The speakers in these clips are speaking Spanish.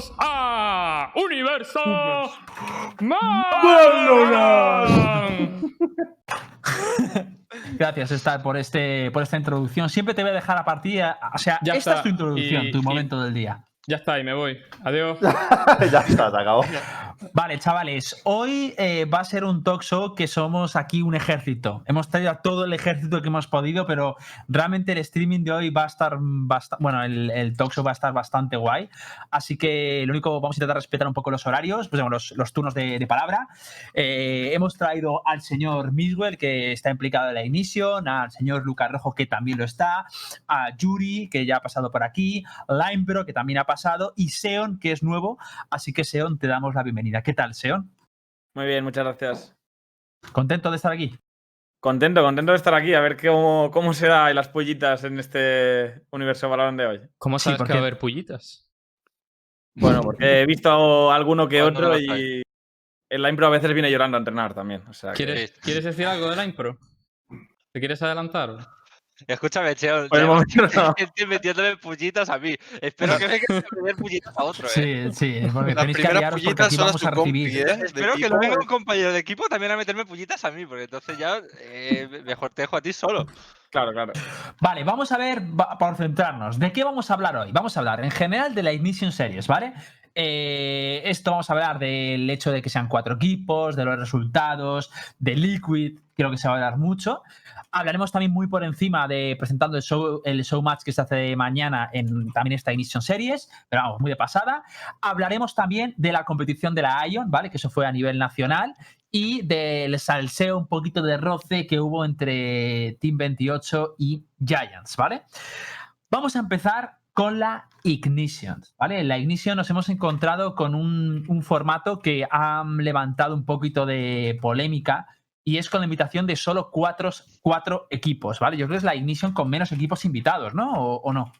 bienvenidos a Universo Valorant. Gracias, Star, por, este, por esta introducción. Siempre te voy a dejar a partir. O sea, Ya esta está. es tu introducción, Y- tu y- momento del día. Ya está, y me voy. Adiós. ya está, se acabó. Vale, chavales, hoy eh, va a ser un talk show que somos aquí un ejército. Hemos traído a todo el ejército que hemos podido, pero realmente el streaming de hoy va a estar bastante. Bueno, el, el talk show va a estar bastante guay. Así que lo único, vamos a intentar respetar un poco los horarios, pues, los, turnos de, de palabra. Eh, hemos traído al señor Miswell, que está implicado en la Ignition, al señor Lucas Rojo, que también lo está, a Yuri, que ya ha pasado por aquí, Limebro, que también ha pasado, y Seon, que es nuevo. Así que, Seon, te damos la bienvenida. ¿Qué tal, Seon? Muy bien, muchas gracias. ¿Contento de estar aquí? Contento, contento de estar aquí, a ver cómo, cómo se da las pollitas en este universo Valorant de hoy. ¿Cómo Sí, sabes porque- que va a haber pullitas? Bueno, porque he visto alguno que ¿Cuándo otro y el Impro a veces viene llorando a entrenar también. O sea, que- ¿Quieres, ¿Quieres decir algo de la impro? ¿Te quieres adelantar? Escúchame, Cheo. Por el ya momento no. Estoy metiéndome pullitas a mí. Espero que venga a meter pullitas a otro, ¿eh? Sí, sí, porque Las tenéis que primeras aliaros porque pullitas aquí vamos a recibir. compi, ¿eh? Espero que venga un compañero de equipo también a meterme pullitas a mí, porque entonces ya eh, mejor te dejo a ti solo. Claro, claro. Vale, vamos a ver, por centrarnos, ¿de qué vamos a hablar hoy? Vamos a hablar en general de la Ignition Series, ¿vale? Eh, esto vamos a hablar del hecho de que sean cuatro equipos, de los resultados, de Liquid, creo que se va a hablar mucho. Hablaremos también muy por encima de presentando el show, el show match que se hace mañana en también esta Ignition Series, pero vamos, muy de pasada. Hablaremos también de la competición de la Ion, ¿vale? Que eso fue a nivel nacional. Y del salseo, un poquito de roce que hubo entre Team 28 y Giants, ¿vale? Vamos a empezar con la Ignition, ¿vale? En la Ignition nos hemos encontrado con un, un formato que ha levantado un poquito de polémica y es con la invitación de solo cuatro, cuatro equipos, ¿vale? Yo creo que es la Ignition con menos equipos invitados, ¿no? ¿O, o no?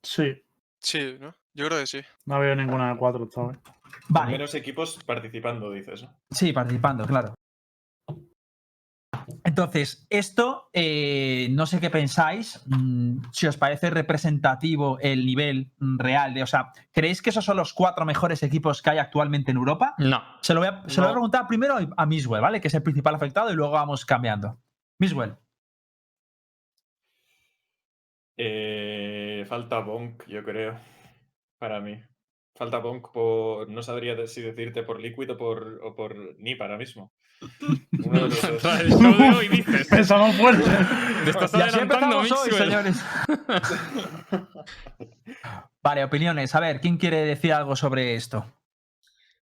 Sí, Sí, ¿no? Yo creo que sí. no veo ninguna de cuatro, ¿sabes? Vale, Menos equipos participando, dices. ¿no? sí, participando, claro. Entonces, esto, eh, no sé qué pensáis, mm, si os parece representativo el nivel mm, real de, o sea, ¿creéis que esos son los cuatro mejores equipos que hay actualmente en Europa? No. Se lo voy a, se lo voy a No. preguntar primero a Miswell, ¿vale? Que es el principal afectado y luego vamos cambiando. Miswell. Eh, falta Bonk, yo creo. Para mí. Falta Bonk por. No sabría si decirte por Liquid o por, o por NIP ahora mismo. Uno de los dos. Tras el show de hoy dices. Pensamos fuerte. Te estás Y así adelantando, empezamos hoy, Mixwell. señores. Vale, opiniones. A ver, ¿quién quiere decir algo sobre esto?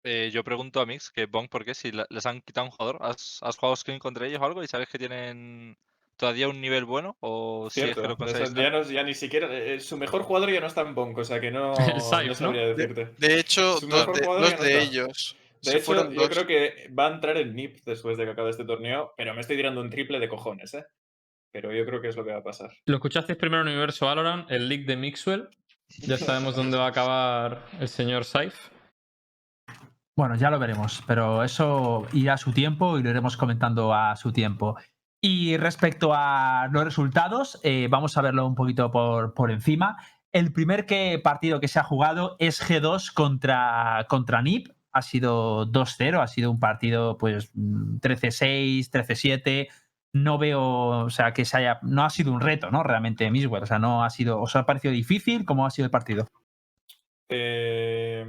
Eh, yo pregunto a Mix que Bong, ¿por qué? Si la- les han quitado un jugador, ¿has, has jugado screen contra ellos o algo y sabes que tienen todavía un nivel bueno? ¿O si es Cierto. que lo ya, no- ya ni siquiera. eh, su mejor jugador ya no está en Bonk, o sea que no, El Saif, sabría De, decirte. de hecho, dos de, dos ellos. De se hecho, fueron yo dos. creo que va a entrar en NIP después de que acabe este torneo, pero me estoy tirando un triple de cojones, ¿eh? Pero yo creo que es lo que va a pasar. Lo escuchasteis primero en Universo Valorant, el leak de Mixwell. Ya sabemos dónde va a acabar el señor Saif. Bueno, ya lo veremos, pero eso irá a su tiempo y lo iremos comentando a su tiempo. Y respecto a los resultados, eh, vamos a verlo un poquito por, por encima. El primer que, partido que se ha jugado es G2 contra, contra NIP. Ha sido 2-0, ha sido un partido pues mm, 13-6, 13-7. No veo, o sea, que se haya, no ha sido un reto, ¿no? Realmente, Miswell. O sea, no ha sido, ¿os ha parecido difícil? ¿Cómo ha sido el partido? Eh,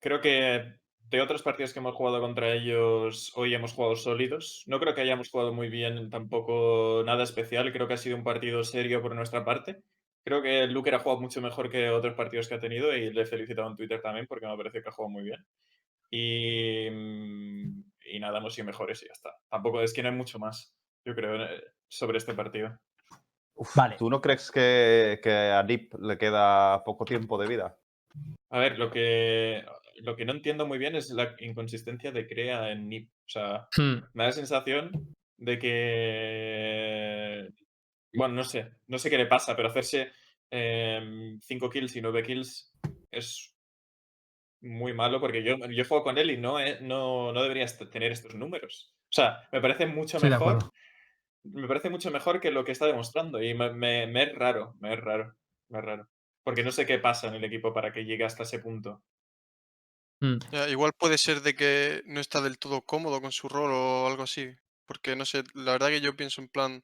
creo que de otros partidos que hemos jugado contra ellos, hoy hemos jugado sólidos. No creo que hayamos jugado muy bien, tampoco nada especial. Creo que ha sido un partido serio por nuestra parte. Creo que Luker ha jugado mucho mejor que otros partidos que ha tenido y le he felicitado en Twitter también porque me parece que ha jugado muy bien. Y, y nada, hemos sido mejores y ya está. Tampoco es que no hay mucho más, yo creo, eh, sobre este partido. Vale. ¿Tú no crees que, que a Nip le queda poco tiempo de vida? A ver, lo que, lo que no entiendo muy bien es la inconsistencia de Crea en NIP. O sea, Hmm. me da la sensación de que. Bueno, no sé. No sé qué le pasa, pero hacerse 5 kills y 9 kills es muy malo porque yo, yo juego con él y no, eh, no, no debería est- tener estos números. O sea, me parece mucho mejor. Me parece mucho mejor que lo que está demostrando y me, me- me es raro, me es raro, me es raro. Porque no sé qué pasa en el equipo para que llegue hasta ese punto. Mm. Ya, igual puede ser de que no está del todo cómodo con su rol o algo así. Porque no sé, la verdad que yo pienso en plan.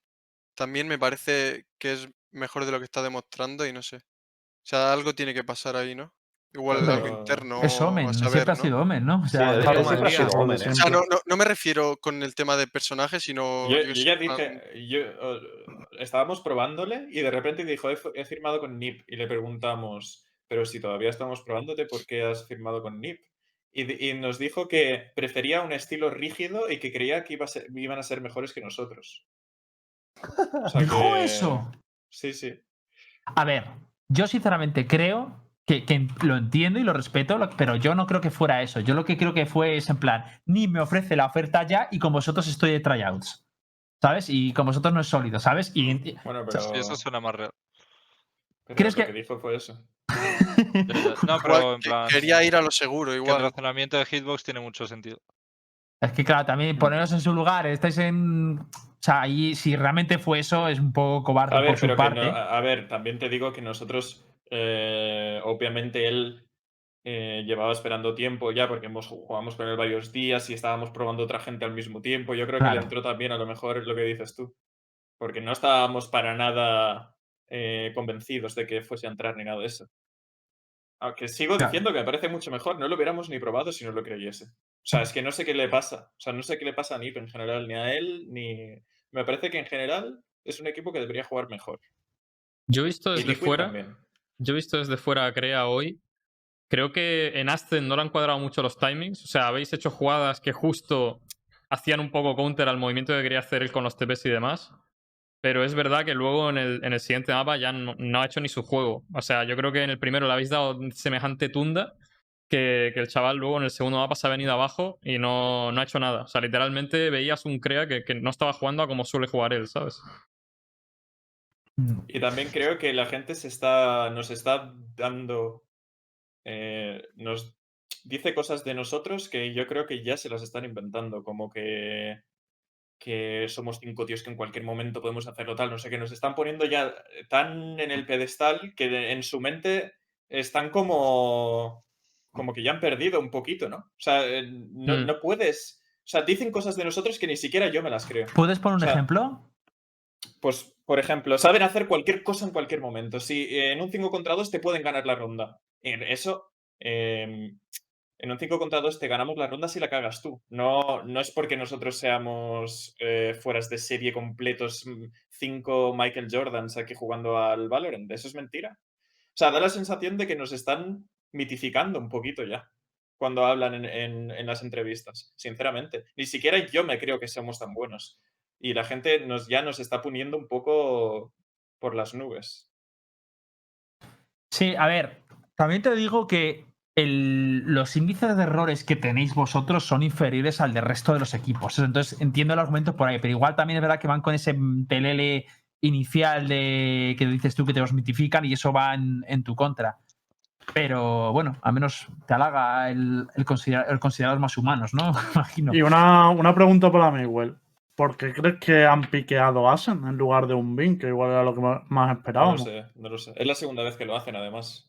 También me parece que es mejor de lo que está demostrando y no sé. O sea, algo tiene que pasar ahí, ¿no? Igual Pero- algo interno. Es Omen, a siempre saber, ha ¿no? sido Omen, ¿no? O Sí, sea, de- siempre ha sido Omen, ¿eh? O sea, no, no, no me refiero con el tema de personaje, sino. Yo, ya dije, yo, eh, estábamos probándole y de repente dijo, he firmado con NIP y le preguntamos, pero si todavía estamos probándote, ¿por qué has firmado con NIP? Y, nos dijo que prefería un estilo rígido y que creía que iba a ser- iban a ser mejores que nosotros. O sea ¿Dijo que- eso? Sí, sí. A ver, yo sinceramente creo que, que lo entiendo y lo respeto, pero yo no creo que fuera eso. Yo lo que creo que fue es en plan, ni me ofrece la oferta ya y con vosotros estoy de tryouts. ¿Sabes? Y con vosotros no es sólido, ¿sabes? Y, Bueno, pero, eso suena más real. pero ¿Crees lo que- que dijo fue eso. No, igual pero en plan. quería ir a lo seguro, que el igual. razonamiento de Hitbox tiene mucho sentido. Es que, claro, también Mm. poneros en su lugar, estáis en. O sea, ahí, si realmente fue eso, es un poco cobarde A ver, por su pero que parte. no- a a ver, también te digo que nosotros, eh, obviamente él eh, llevaba esperando tiempo ya porque hemos jugamos con él varios días y estábamos probando otra gente al mismo tiempo. Yo creo que Claro. le entró también a lo mejor es lo que dices tú, porque no estábamos para nada eh, convencidos de que fuese a entrar ni nada de eso. Aunque sigo Claro. diciendo que me parece mucho mejor, no lo hubiéramos ni probado si no lo creyese. O sea, es que no sé qué le pasa. O sea, no sé qué le pasa a Nip en general, ni a él, ni. Me parece que en general es un equipo que debería jugar mejor. Yo he visto desde fuera. también. Yo he visto desde fuera a Crea hoy. Creo que en Ascent no le han cuadrado mucho los timings. O sea, habéis hecho jugadas que justo hacían un poco counter al movimiento que quería hacer él con los TPs y demás. Pero es verdad que luego en el, en el siguiente mapa ya no, ha hecho ni su juego. O sea, yo creo que en el primero le habéis dado semejante tunda que, que el chaval luego en el segundo mapa se ha venido abajo y no, no ha hecho nada. O sea, literalmente veías un Crea que, que no estaba jugando a como suele jugar él, ¿sabes? Y también creo que la gente se está, nos está dando, eh, nos dice cosas de nosotros que yo creo que ya se las están inventando, como que, que somos cinco tíos que en cualquier momento podemos hacerlo tal, no sé, que nos están poniendo ya tan en el pedestal que de- en su mente están como, como que ya han perdido un poquito, ¿no? O sea, eh, no, Mm. no puedes, o sea, dicen cosas de nosotros que ni siquiera yo me las creo. ¿Puedes poner un o sea, ejemplo? Pues, por ejemplo, saben hacer cualquier cosa en cualquier momento. Si eh, en un 5 contra 2 te pueden ganar la ronda. En eso, em, en un 5 contra 2 te ganamos la ronda si la cagas tú. No, no es porque nosotros seamos eh, fueras de serie completos 5 Michael Jordans aquí jugando al Valorant. Eso es mentira. O sea, da la sensación de que nos están mitificando un poquito ya cuando hablan en, en- en las entrevistas, sinceramente. Ni siquiera yo me creo que seamos tan buenos. Y la gente nos, ya nos está poniendo un poco por las nubes. Sí, a ver, también te digo que el- los índices de errores que tenéis vosotros son inferiores al del resto de los equipos. Entonces entiendo el argumento por ahí, pero igual también es verdad que van con ese pelele inicial de que dices tú que te los mitifican y eso va en, en tu contra. Pero bueno, al menos te halaga el, el, considerar, el considerar más humanos, ¿no? Imagino. Y una, una pregunta para Miguel. ¿Por qué crees que han piqueado Asen en lugar de un Bin, que igual era lo que más No lo esperábamos? sé, no lo sé. Es la segunda vez que lo hacen, además.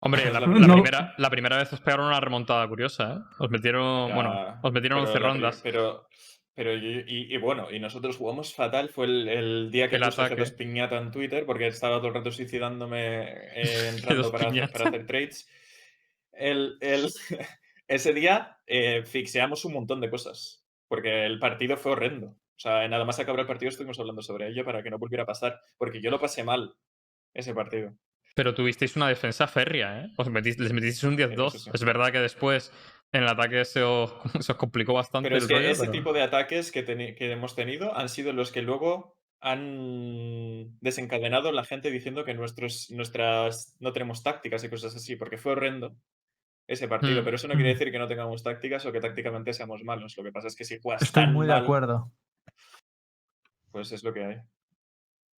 Hombre, la, la No. primera, la primera vez os pegaron una remontada curiosa, ¿eh? Os metieron, Ya, bueno, os metieron pero 11 la pri- rondas. Pero, pero y, y- y bueno, y nosotros jugamos fatal. Fue el, el día que El puse. G2 Piñata en Twitter, porque estaba todo el rato suicidándome eh, entrando G2 para, para hacer trades. El, el- ese día eh, fixeamos un montón de cosas, porque el partido fue horrendo. O sea, nada más acabar el partido estuvimos hablando sobre ello para que no volviera a pasar, porque yo lo pasé mal ese partido. Pero tuvisteis una defensa férrea, ¿eh? Os les metisteis un 10-2. sí, sí. Es verdad que después en el ataque se os, se os complicó bastante Pero es el que rollo, ese pero- tipo de ataques que, que hemos tenido han sido los que luego han desencadenado la gente diciendo que nuestros, nuestras no tenemos tácticas y cosas así, porque fue horrendo ese partido. Mm, Pero eso no quiere mm. decir que no tengamos tácticas o que tácticamente seamos malos. Lo que pasa es que si juegas Estoy tan muy de acuerdo. pues es lo que hay.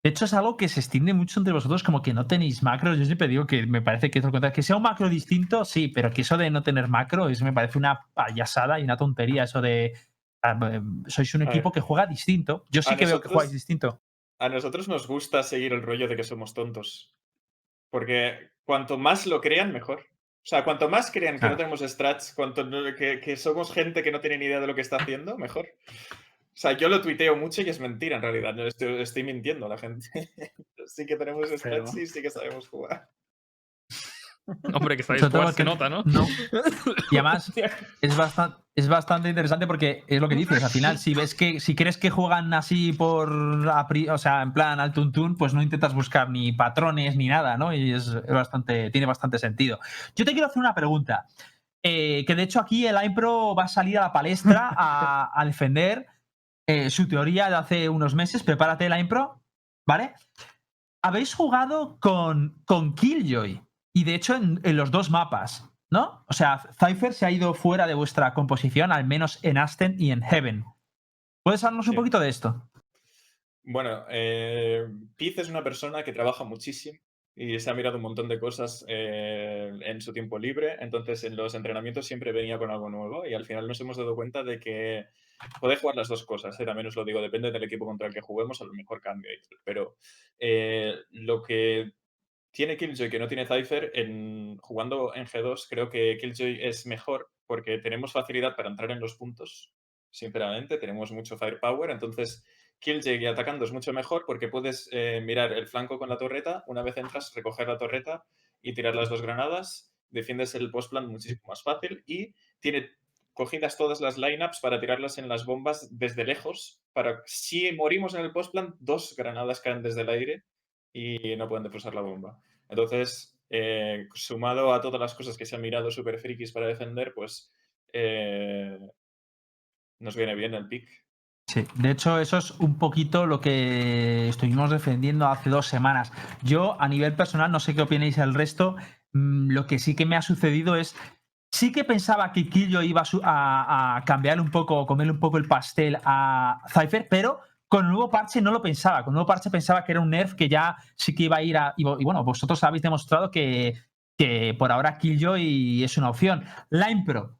De hecho, es algo que se extiende mucho entre vosotros, como que no tenéis macros. Yo siempre digo que me parece que es lo contrario. Que sea un macro distinto, sí, pero que eso de no tener macro, eso me parece una payasada y una tontería. Eso de. ah, eh, sois un equipo que juega distinto. Yo sí A que veo que jugáis distinto. A nosotros nos gusta seguir el rollo de que somos tontos. Porque cuanto más lo crean, mejor. O sea, cuanto más crean que no tenemos strats, cuanto que, que somos gente que no tiene ni idea de lo que está haciendo, mejor. O sea, yo lo tuiteo mucho y es mentira en realidad. No estoy, estoy mintiendo a la gente. sí que tenemos strats Pero- y sí que sabemos jugar. Hombre, que sabéis jugar se nota, ¿no? No. Y además es bastante, es bastante interesante porque es lo que dices. Al final, si ves que, si crees que juegan así por, o sea, en plan al tuntún, pues no intentas buscar ni patrones ni nada, ¿no? Y es, es bastante, tiene bastante sentido. Yo te quiero hacer una pregunta. eh, que de hecho aquí el iPro va a salir a la palestra a, a defender eh, su teoría de hace unos meses. Prepárate el iPro, ¿vale? Habéis jugado con, con Killjoy y de hecho en, en los dos mapas, ¿no? O sea, Cypher se ha ido fuera de vuestra composición, al menos en Aston y en Heaven. ¿Puedes hablarnos un poquito de esto? Bueno, eh, Piz es una persona que trabaja muchísimo y se ha mirado un montón de cosas eh, en su tiempo libre. Entonces, en los entrenamientos siempre venía con algo nuevo y al final nos hemos dado cuenta de que podéis jugar las dos cosas. ¿eh? También os lo digo, depende del equipo contra el que juguemos, a lo mejor cambia. Pero eh, lo que tiene Killjoy que no tiene Cypher, en, jugando en G2, creo que Killjoy es mejor porque tenemos facilidad para entrar en los puntos, sinceramente, tenemos mucho firepower, entonces Killjoy atacando es mucho mejor porque puedes eh, mirar el flanco con la torreta, una vez entras, recoger la torreta y tirar las dos granadas, defiendes el postplan muchísimo más fácil y tiene cogidas todas las lineups para tirarlas en las bombas desde lejos, para si morimos en el postplan, dos granadas caen desde el aire y no pueden defusar la bomba. Entonces, eh, sumado a todas las cosas que se han mirado super frikis para defender, pues eh, nos viene bien el pick. Sí, de hecho eso es un poquito lo que estuvimos defendiendo hace dos semanas. Yo a nivel personal, no sé qué opináis el resto, mm, lo que sí que me ha sucedido es, sí que pensaba que Killjoy iba a, a, a cambiar un poco, comerle un poco el pastel a Cypher, pero con el nuevo parche no lo pensaba. Con el nuevo parche pensaba que era un nerf que ya sí que iba a ir a... Y, bueno, vosotros habéis demostrado que, que por ahora Killjoy es una opción. Line Pro,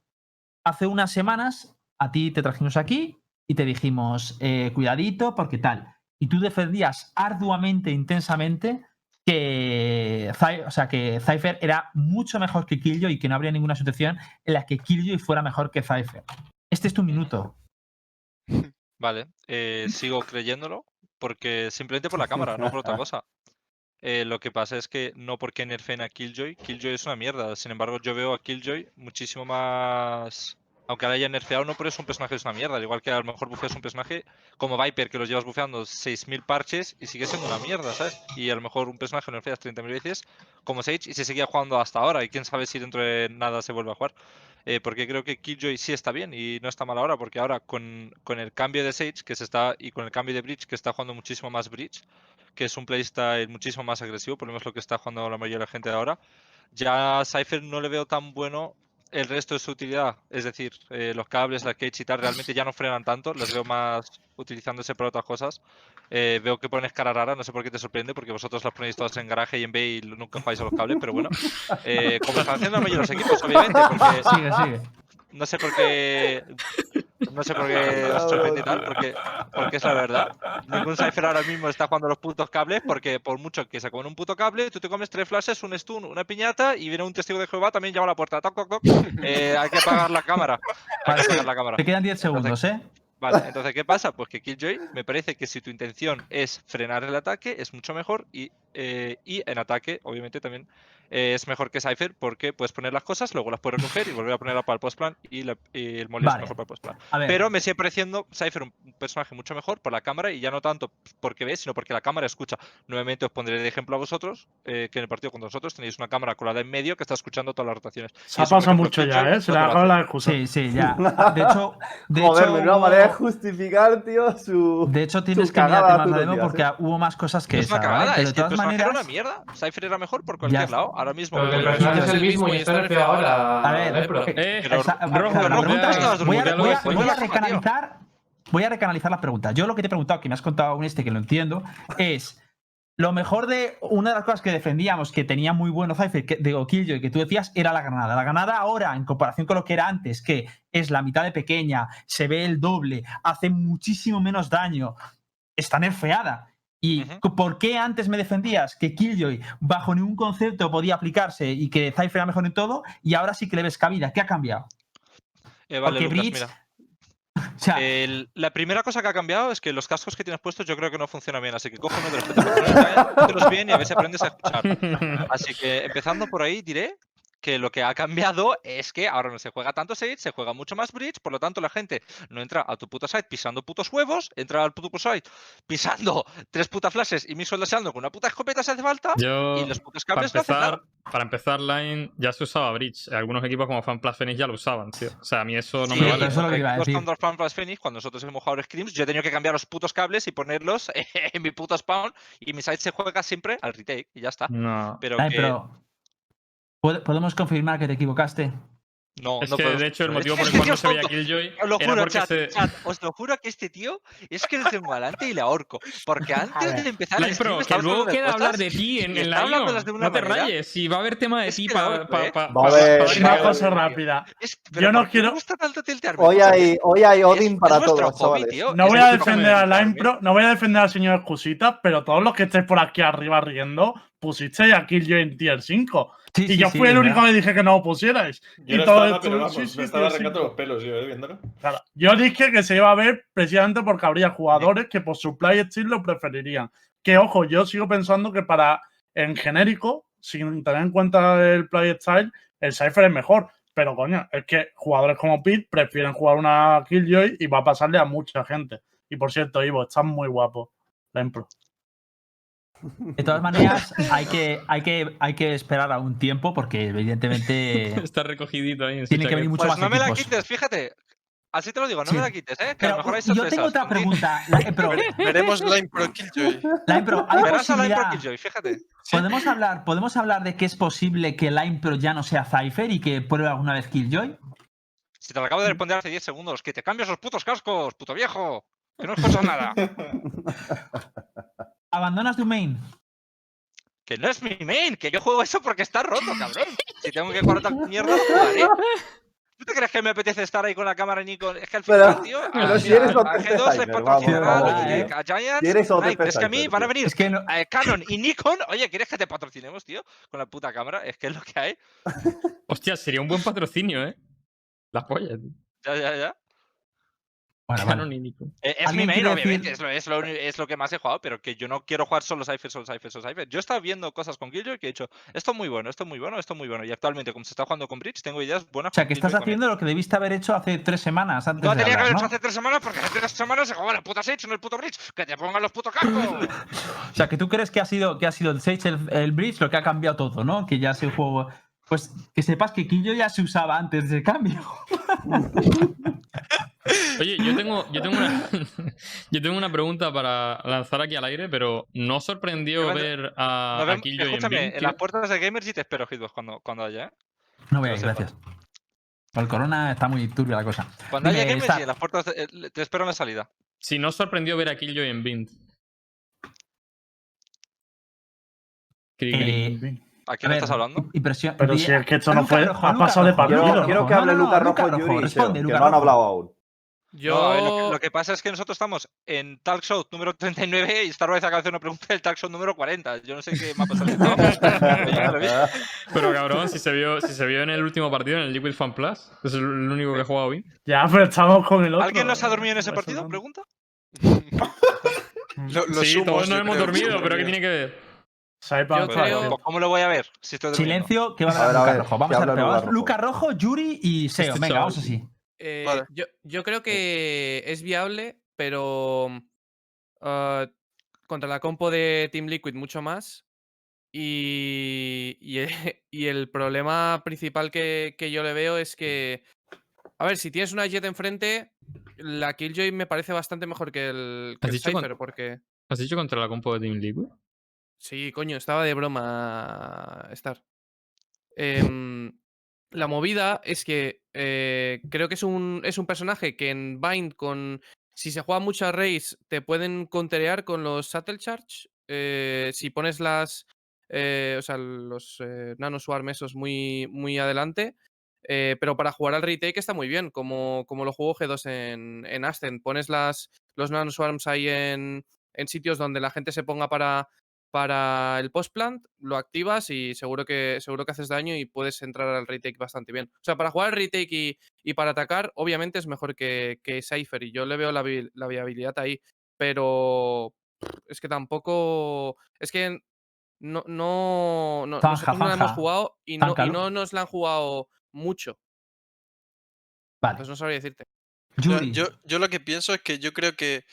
hace unas semanas a ti te trajimos aquí y te dijimos, eh, cuidadito, porque tal. Y tú defendías arduamente, intensamente, que, O sea, que Cypher era mucho mejor que Killjoy y que no habría ninguna situación en la que Killjoy fuera mejor que Cypher. Este es tu minuto. Vale, eh, sigo creyéndolo porque simplemente por la cámara, no por otra cosa. Eh, lo que pasa es que no porque nerfeen a Killjoy, Killjoy es una mierda. Sin embargo, yo veo a Killjoy muchísimo más. Aunque la haya nerfeado, no por eso un personaje es una mierda. Al igual que a lo mejor bufeas un personaje como Viper, que los llevas bufeando 6.000 parches y sigue siendo una mierda, ¿sabes? Y a lo mejor un personaje lo nerfeas 30.000 veces como Sage y se seguía jugando hasta ahora. Y quién sabe si dentro de nada se vuelve a jugar. Eh, porque creo que Killjoy sí está bien y no está mal ahora, porque ahora con, con el cambio de Sage que se está y con el cambio de Bridge, que está jugando muchísimo más Bridge, que es un playstyle muchísimo más agresivo, por lo menos lo que está jugando la mayoría de la gente de ahora, ya Cypher no le veo tan bueno el resto de su utilidad. Es decir, eh, los cables, la cage y tal, realmente ya no frenan tanto, los veo más utilizándose para otras cosas. Eh, veo que pones cara rara, no sé por qué te sorprende, porque vosotros las ponéis todas en garaje y en B y nunca jugáis a los cables, pero bueno, eh, como están haciendo la mayoría de los equipos, obviamente, porque Sigue, sigue. no sé por qué. No sé por qué os sorprende y tal, porque, porque es la verdad. Ningún Cypher ahora mismo está jugando los putos cables, porque por mucho que se comen un puto cable, tú te comes tres flashes, un stun, una piñata y viene un testigo de Jehová, también llama a la puerta. Toc, toc, toc. Eh, hay que apagar la cámara. Hay que apagar la cámara. Te quedan 10 segundos, ¿eh? Vale, entonces, ¿qué pasa? Pues que Killjoy me parece que si tu intención es frenar el ataque, es mucho mejor y, eh, y en ataque, obviamente, también eh, es mejor que Cypher porque puedes poner las cosas, luego las puedes recoger y volver a ponerla para el postplan y, la- y el Vale. es mejor para el postplan. Pero me sigue pareciendo Cypher un personaje mucho mejor por la cámara y ya no tanto porque ves, sino porque la cámara escucha. Nuevamente os pondré de ejemplo a vosotros eh, que en el partido con vosotros tenéis una cámara colada en medio que está escuchando todas las rotaciones. Se ha pasado mucho ya, ¿eh? Se le ha hace. la excusa. sí, sí, ya. De hecho, de Joder, hecho, hubo- manera de justificar, tío, su. de hecho tienes su que mirarte más la demo porque ¿eh? hubo más cosas que es una esa, Pero es de que el todas personaje era una maneras, mierda. Cypher era mejor por cualquier lado. Ahora mismo. Pero que el personaje es el mismo y está nerfeado ahora. A ver. Eh, Rojo, Rojo, voy a, voy voy recanalizar, voy a recanalizar la pregunta. Yo lo que te he preguntado, que me has contado un este que lo entiendo, es lo mejor de una de las cosas que defendíamos que tenía muy bueno Cypher, que, de Killjoy, que tú decías, era la granada. La granada ahora, en comparación con lo que era antes, que es la mitad de pequeña, se ve el doble, hace muchísimo menos daño, está nerfeada. ¿Y por qué antes me defendías que Killjoy bajo ningún concepto podía aplicarse y que Cypher era mejor en todo? Y ahora sí que le ves cabida. ¿Qué ha cambiado? Eh, vale, Porque Lucas, Breach- mira. O sea, El- la primera cosa que ha cambiado es que los cascos que tienes puestos yo creo que no funcionan bien, así que coge uno de los que te bien y a ver si aprendes a escuchar. Así que empezando por ahí diré que lo que ha cambiado es que ahora no se juega tanto Sage, se juega mucho más Bridge, por lo tanto la gente no entra a tu puto site pisando putos huevos, entra al puto site pisando tres putas flashes y mixo con una puta escopeta si hace falta Yo, y los putos para cables no hacen empezar, nada. para empezar, Line ya se usaba Bridge. Algunos equipos como FanPlus Phoenix ya lo usaban, tío. O sea, a mí eso no Sí, me vale. eso es lo que iba a los decir. Thunder Fan Plus Phoenix, cuando nosotros hemos jugado Scrims, yo he tenido que cambiar los putos cables y ponerlos en mi puto spawn y mi site se juega siempre al retake y ya está. No. Pero, Ay, que pero ¿pod- ¿podemos confirmar que te equivocaste? no, Es no que, podemos de hecho, el motivo por el Este cual no se veía. Killjoy Os lo era juro, porque chat, se... chat, os lo juro que este tío es que le tengo delante y le ahorco. Porque antes de empezar el stream que luego queda hablar de ti en, en la IO. No te manera- rayes. Si va a haber tema de Es ti para la Una cosa rápida. Es- Yo no ¿por qué quiero-? Hoy hay, hoy hay es- Odin es para todos, chavales. tío, No es voy a defender a tiltearme. Line Pro, no voy a defender al señor Excusitas, pero todos los que estáis por aquí arriba riendo, pusisteis a Killjoy en tier 5. Sí, Y sí, yo sí, fui el único que dije que no lo pusierais. Yo y no todo estaba, esto- pero vamos, sí, sí, me estaba tier arrancando 5. los pelos yo, eh, viéndolo. Claro, Yo dije que se iba a ver precisamente porque habría jugadores que por su playstyle lo preferirían. Que ojo, yo sigo pensando que para en genérico, sin tener en cuenta el playstyle, el Cypher es mejor. Pero coño, es que jugadores como Pete prefieren jugar una Killjoy y va a pasarle a mucha gente. Y por cierto, Ivo, estás muy guapo. La impro. De todas maneras, hay que, hay, que, hay que esperar a un tiempo porque evidentemente Está recogidito ahí en su tiene que venir mucho Pues más no me la equipos. quites, fíjate. Así te lo digo, no Sí. me la quites, ¿eh? Que a lo mejor hay yo tengo sorpresas. otra pregunta. La, pero, Veremos Line Pro Killjoy. la Impro, ¿hay Verás a Line Pro Killjoy, fíjate. ¿podemos, hablar, ¿Podemos hablar de que es posible que Line Pro ya no sea Cypher y que pruebe alguna vez Killjoy? Si te lo acabo de responder hace 10 segundos, que te cambias los putos cascos, puto viejo. Que no escuchas nada. ¿Abandonas tu main? Que no es mi main, que yo juego eso porque está roto, cabrón. Si tengo que jugar tanta mierda, lo jugaré. ¿Tú te crees que me apetece estar ahí con la cámara Nico? Es que al Pero- final, tío, pero a, si eres a OTP G2 les Cypher, patrocinará a Giants, Si eres pero es que a mí van a venir Es que no- eh, Canon y Nikon. Oye, ¿quieres que te patrocinemos, tío? Con la puta cámara. Es que es lo que hay. Hostia, sería un buen patrocinio, ¿eh? La polla, tío. Ya, ya, ya. Bueno. Eh, Es mi ¿Alguien main, obviamente, decir- es, lo, es, lo, uni- es lo que más he jugado, pero que yo no quiero jugar solo Cypher, solo Cypher, solo Cypher. Yo estaba viendo cosas con Killjoy que he dicho, esto es muy bueno, esto es muy bueno, esto es muy bueno. Y actualmente, como se está jugando con Bridge, tengo ideas buenas O sea, que estás haciendo lo que debiste haber hecho hace tres semanas antes No de tenía que hablar, haber ¿no? hecho hace tres semanas porque hace tres semanas se jugaba la puta Sage en el puto Bridge. ¡Que te pongan los putos cascos! O sea, que tú crees que ha sido, que ha sido el Sage, el, el Bridge, lo que ha cambiado todo, ¿no? Que ya se juego. Pues que sepas que Killjoy ya se usaba antes del cambio. Oye, yo tengo, yo tengo una, yo tengo una pregunta para lanzar aquí al aire, pero ¿no sorprendió ver a, Nos a Killjoy en escúchame, Blink, en las puertas de Gamers y te espero, Hitbox, cuando, cuando haya, ¿eh? No voy a ir, gracias. Con el corona está muy turbia la cosa. Cuando haya Gamers y en las puertas de- eh, te espero en la salida. Si no sorprendió ver a Killjoy en cri. Eh, ¿A a quién ver, estás hablando? impresión- Pero si es que esto a no fue- Rojo, ha Luca pasado de Rojo, partido. Quiero, quiero Rojo. que hable No, no, Lucas no, Rojo Luca y Yuri, responde, que Luca no han Rojo. hablado aún. Yo. No, lo, que, lo que pasa es que nosotros estamos en Talk Show número 39 y Starboy acaba de hacer una pregunta del Talk Show número 40. Yo no sé qué lo he visto. Pero cabrón, si se vio, si se vio en el último partido, en el Liquid Fan Plus, es el único que ha jugado bien. Ya, pero estamos con el otro. ¿Alguien nos ha dormido en ese partido? Pregunta. Lo- sí, todos nos hemos dormido, pero ¿qué tiene que ver? Saipan, Yo creo- ¿Cómo lo voy a ver? Si estoy durmiendo? Silencio, que va a A Rojo. Vamos a ver, habla pero Luca vamos- Rojo. Yuri y Seo. Este Venga, vamos así. Eh, Vale. yo, yo creo que es viable, pero ah, contra la compo de Team Liquid mucho más. Y, y, y el problema principal que, que yo le veo es que, a ver, si tienes una Jet enfrente, la Killjoy me parece bastante mejor que el, que ¿Has el dicho con- Cypher, porque... ¿Has dicho contra la compo de Team Liquid? Sí, coño, estaba de broma Star. Em, la movida es que eh, creo que es un, es un personaje que en Bind con... Si se juega mucho a Race, te pueden conterear con los Shuttle Charge. eh, si pones las... eh, o sea, los eh, Nano Swarm esos muy, muy adelante. eh, pero para jugar al retake está muy bien, como, como lo jugó G2 en, en Ascent. Pones las, los Nano Swarms ahí en, en sitios donde la gente se ponga para, para el post-plant, lo activas y seguro que, seguro que haces daño y puedes entrar al retake bastante bien. O sea, para jugar al retake y, y para atacar, obviamente es mejor que, que Cypher y yo le veo la, vi- la viabilidad ahí, pero es que tampoco. Es que no, no, no, no la hemos jugado y no, y no nos la han jugado mucho. Vale. Pues no sabría decirte. O sea, Yuri. yo, yo lo que pienso es que yo creo que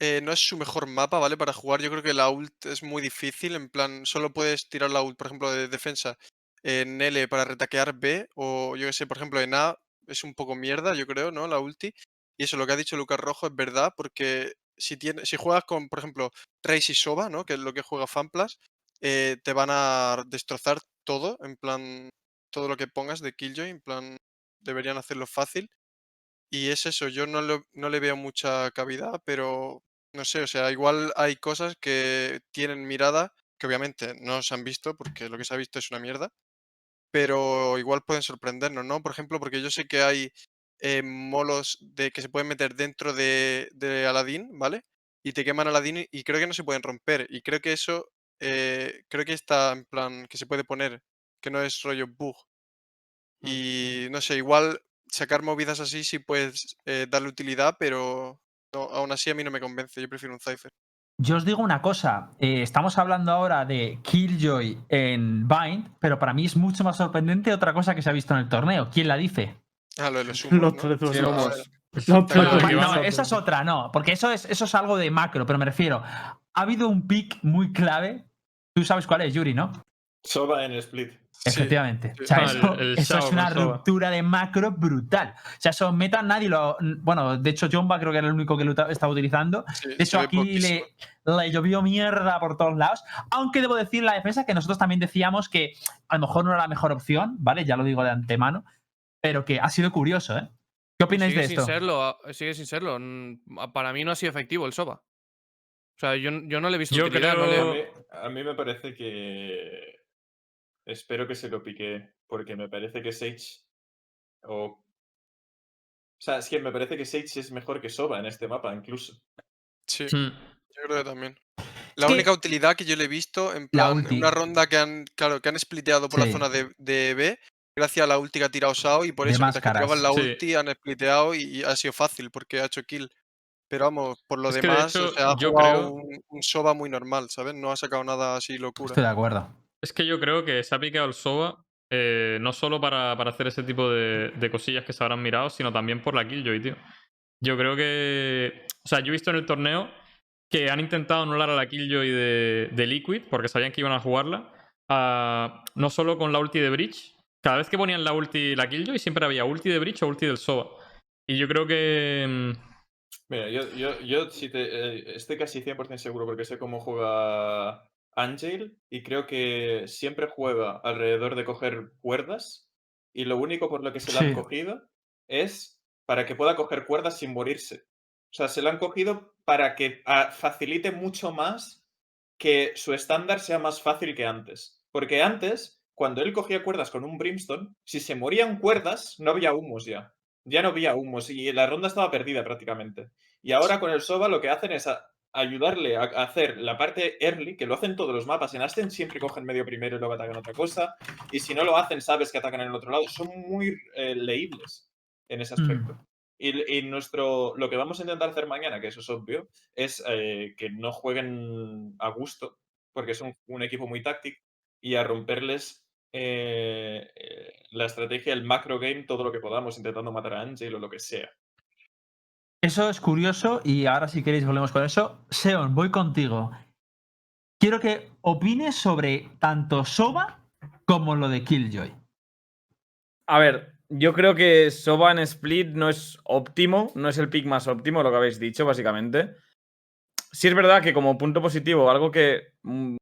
eh, no es su mejor mapa, ¿vale? Para jugar. Yo creo que la ult es muy difícil. En plan, solo puedes tirar la ult, por ejemplo, de defensa en L para retaquear B. O yo que sé, por ejemplo, en A es un poco mierda, yo creo, ¿no? La ulti. Y eso, lo que ha dicho Lucas Rojo es verdad, porque si, tiene, si juegas con, por ejemplo, Raze y Soba, ¿no? Que es lo que juega Fanplas, eh, te van a destrozar todo, en plan, todo lo que pongas de Killjoy, en plan, deberían hacerlo fácil. Y es eso, yo no, no le veo mucha cavidad, pero no sé, o sea, igual hay cosas que tienen mirada, que obviamente no se han visto, porque lo que se ha visto es una mierda, pero igual pueden sorprendernos, ¿no? Por ejemplo, porque yo sé que hay eh, molos de, que se pueden meter dentro de, de Aladdin, ¿vale? Y te queman Aladdin y, creo que no se pueden romper. Y creo que eso, eh, creo que está en plan, que se puede poner, que no es rollo bug. Y no sé, igual sacar movidas así sí puedes eh, darle utilidad, pero no, aún así a mí no me convence. Yo prefiero un Cypher. Yo os digo una cosa, eh, estamos hablando ahora de Killjoy en Bind, pero para mí es mucho más sorprendente otra cosa que se ha visto en el torneo. ¿Quién la dice? Ah, lo de los humos, Los ¿no? Sí, humos. Los No, esa es otra, no, porque eso es, eso es algo de macro, pero me refiero. Ha habido un pick muy clave. Tú sabes cuál es, Yuri, ¿no? Soba en split. Efectivamente. sí. O sea, Ah, eso, el- el eso Shao es una ruptura de macro brutal. O sea, eso meta nadie lo. Bueno, de hecho, Jomba creo que era el único que lo estaba utilizando. Sí, De hecho, aquí le, le llovió mierda por todos lados. Aunque debo decir en la defensa que nosotros también decíamos que a lo mejor no era la mejor opción, ¿vale? Ya lo digo de antemano. Pero que ha sido curioso, ¿eh? ¿Qué opináis sigue de sin esto? serlo, ah, sigue sin serlo. Mm, Para mí no ha sido efectivo el Soba. O sea, yo, yo no le he visto Yo utilidad, no le- creo- A mí, a mí me parece que. Espero que se lo pique, porque me parece que Sage. O. O sea, es que me parece que Sage es mejor que Soba en este mapa, incluso. Sí, Hmm. yo creo que también. La única utilidad que yo le he visto, en La plan, ulti. una ronda que han, claro, que han spliteado por Sí. la zona de, de B, gracias a la ulti que ha tirado Sao, y por De eso, que tiraban la máscaras. Sí. ulti, han spliteado y, y ha sido fácil, porque ha hecho kill. Pero vamos, por lo Es que, de demás, o sea, ha yo jugado creo- un, un Soba muy normal, ¿sabes? No ha sacado nada así locura. Estoy de acuerdo. Es que yo creo que se ha picado el SOA eh, no solo para, para hacer ese tipo de, de cosillas que se habrán mirado, sino también por la Killjoy, tío. Yo creo que. O sea, yo he visto en el torneo que han intentado anular a la Killjoy de, de Liquid porque sabían que iban a jugarla. ah, no solo con la ulti de Breach. Cada vez que ponían la ulti la Killjoy, siempre había ulti de Breach o ulti del SOA. Y yo creo que. mm, Mira, yo, yo, yo sí te, eh, estoy casi 100% seguro porque sé cómo juega Angel y creo que siempre juega alrededor de coger cuerdas y lo único por lo que se la han Sí. cogido es para que pueda coger cuerdas sin morirse. O sea, se la han cogido para que ah, facilite mucho más que su estándar sea más fácil que antes. Porque antes, cuando él cogía cuerdas con un Brimstone, si se morían cuerdas, no había humos ya. Ya no había humos y la ronda estaba perdida prácticamente. Y ahora con el Soba lo que hacen es a- ayudarle a hacer la parte early, que lo hacen todos los mapas. En Aston siempre cogen medio primero y luego atacan otra cosa. Y si no lo hacen, sabes que atacan en el otro lado. Son muy eh, leíbles en ese aspecto. Mm. Y, y nuestro, lo que vamos a intentar hacer mañana, que eso es obvio, es eh, que no jueguen a gusto, porque es un, equipo muy táctico, y a romperles eh, la estrategia, el macro game, todo lo que podamos, intentando matar a Angel o lo que sea. Eso es curioso y ahora si queréis volvemos con eso. Seon, voy contigo. Quiero que opines sobre tanto Soba como lo de Killjoy. A ver, yo creo que Soba en Split no es óptimo, no es el pick más óptimo, lo que habéis dicho, básicamente. Sí es verdad que como punto positivo, algo que... mm,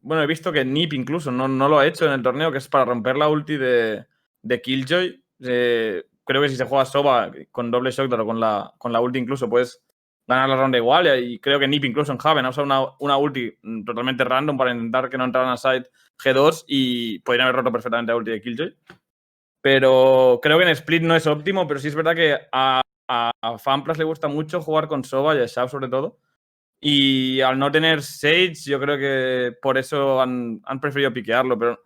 Bueno, he visto que Nip incluso no, no lo ha hecho en el torneo, que es para romper la ulti de, de Killjoy. Eh, creo que si se juega Soba con doble shock o con la, con la ulti incluso puedes ganar la ronda igual. Y creo que Nip incluso en Haven ha usado una, una ulti totalmente random para intentar que no entraran a side G2 y podrían haber roto perfectamente la ulti de Killjoy. Pero creo que en Split no es óptimo, pero sí es verdad que a, a, a Fanplas le gusta mucho jugar con Soba y a Shao sobre todo. Y al no tener Sage, yo creo que por eso han, han preferido piquearlo, pero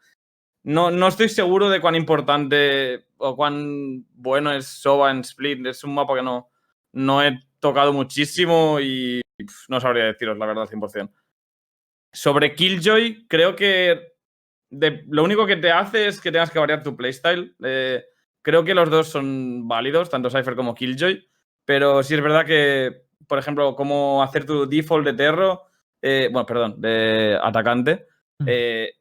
no, no estoy seguro de cuán importante o cuán bueno es Soba en Split. Es un mapa que no, no he tocado muchísimo y no sabría deciros la verdad 100%. Sobre Killjoy, creo que de- lo único que te hace es que tengas que variar tu playstyle. Eh, creo que los dos son válidos, tanto Cypher como Killjoy, pero sí es verdad que, por ejemplo, como hacer tu default de Terro, eh, bueno, perdón, de atacante, Mm. eh,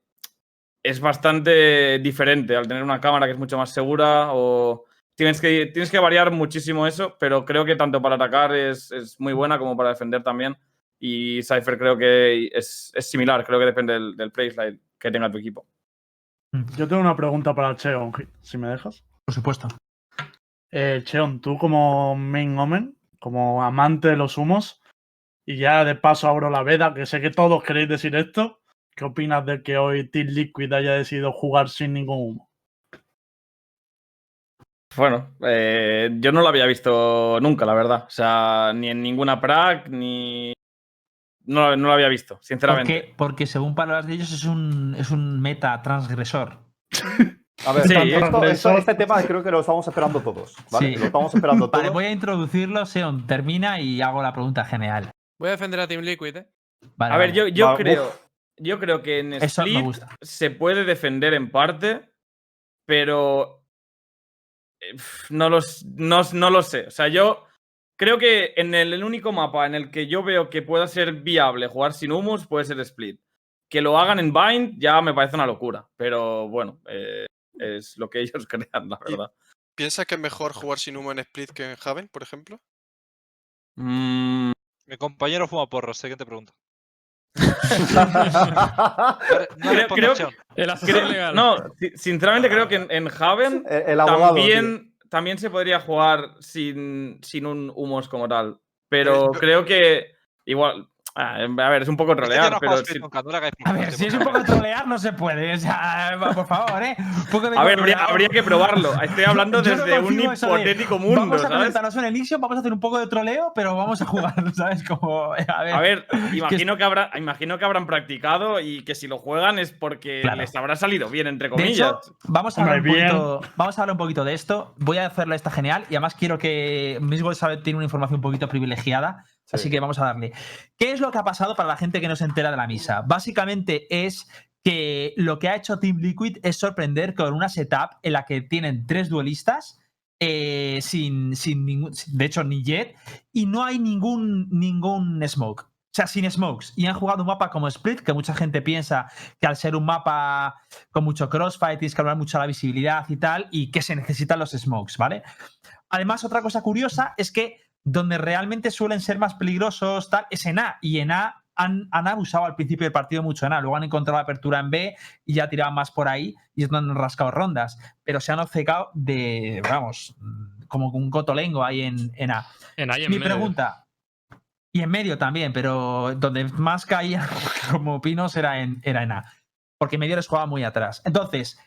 es bastante diferente al tener una cámara que es mucho más segura o tienes que, tienes que variar muchísimo eso, pero creo que tanto para atacar es, es muy buena como para defender también. Y Cypher creo que es, es similar, creo que depende del, del playstyle que tenga tu equipo. Yo tengo una pregunta para Cheon, si me dejas. Por supuesto. Eh, Cheon, tú como main omen, como amante de los humos, y ya de paso abro la veda, que sé que todos queréis decir esto, ¿qué opinas de que hoy Team Liquid haya decidido jugar sin ningún humo? Bueno, eh, yo no lo había visto nunca, la verdad. O sea, ni en ninguna prac, ni. No, no lo había visto, sinceramente. Porque, porque según palabras de ellos es un, es un meta transgresor. A ver, Sí, esto- esto- este tema creo que lo estamos esperando todos. ¿vale? Sí. Lo estamos esperando todos. Vale, voy a introducirlo, Seon termina y hago la pregunta general. Voy a defender a Team Liquid, ¿eh? Vale, A ver, yo, yo Va, creo. uf. Yo creo que en Eso me Split gusta. se puede defender en parte, pero. eh, No, los, no, no lo sé. O sea, yo creo que en el, el único mapa en el que yo veo que pueda ser viable jugar sin humos puede ser Split. Que lo hagan en Bind ya me parece una locura. Pero bueno, eh, es lo que ellos crean, la verdad. ¿Piensas que es mejor jugar sin humo en Split que en Haven, por ejemplo? Mm, Mi compañero fuma porros, sé que te pregunto. Creo- No creo. El creo- legal. sinceramente creo que en, en Haven el, el abogado. tío. también, también se podría jugar sin, sin un humos como tal. Pero yo- creo que igual. Ah, a ver, es un poco trolear, no pero. Si- nunca, no A ver, si es un poco trolear, no se puede. O sea, por favor, ¿eh? Un poco de a ver, habría, que probarlo. Estoy hablando no desde un eso de, hipotético mundo, Vamos a ¿sabes? comentarnos en Elixir, vamos a hacer un poco de troleo, pero vamos a jugar, ¿sabes? Como, a ver. A ver, imagino que, habrá, imagino que habrán practicado y que si lo juegan es porque Claro. les habrá salido bien, entre De comillas. hecho, vamos a, hablar un poquito, vamos a hablar un poquito de esto. Voy a hacerle esta genial y además quiero que Miswell sabe tiene una información un poquito privilegiada, Sí. así que vamos a darle. ¿Qué es lo que ha pasado para la gente que no se entera de la misa? Básicamente es que lo que ha hecho Team Liquid es sorprender con una setup en la que tienen tres duelistas. eh, sin, sin ningún, de hecho, ni Jet, y no hay ningún, ningún smoke. O sea, sin smokes. Y han jugado un mapa como Split, que mucha gente piensa que al ser un mapa con mucho crossfight tienes que hablar mucho de la visibilidad y tal, y que se necesitan los smokes, ¿vale? Además, otra cosa curiosa es que donde realmente suelen ser más peligrosos tal, es en A, y en A han, han abusado al principio del partido mucho en A, luego han encontrado apertura en B y ya tiraban más por ahí y es donde han rascado rondas, pero se han obcecado de, vamos, como un cotolengo ahí en, en A. En ahí en Mi medio. pregunta, y en medio también, pero donde más caía como pinos era en, era en A, porque medio les jugaba muy atrás. Entonces,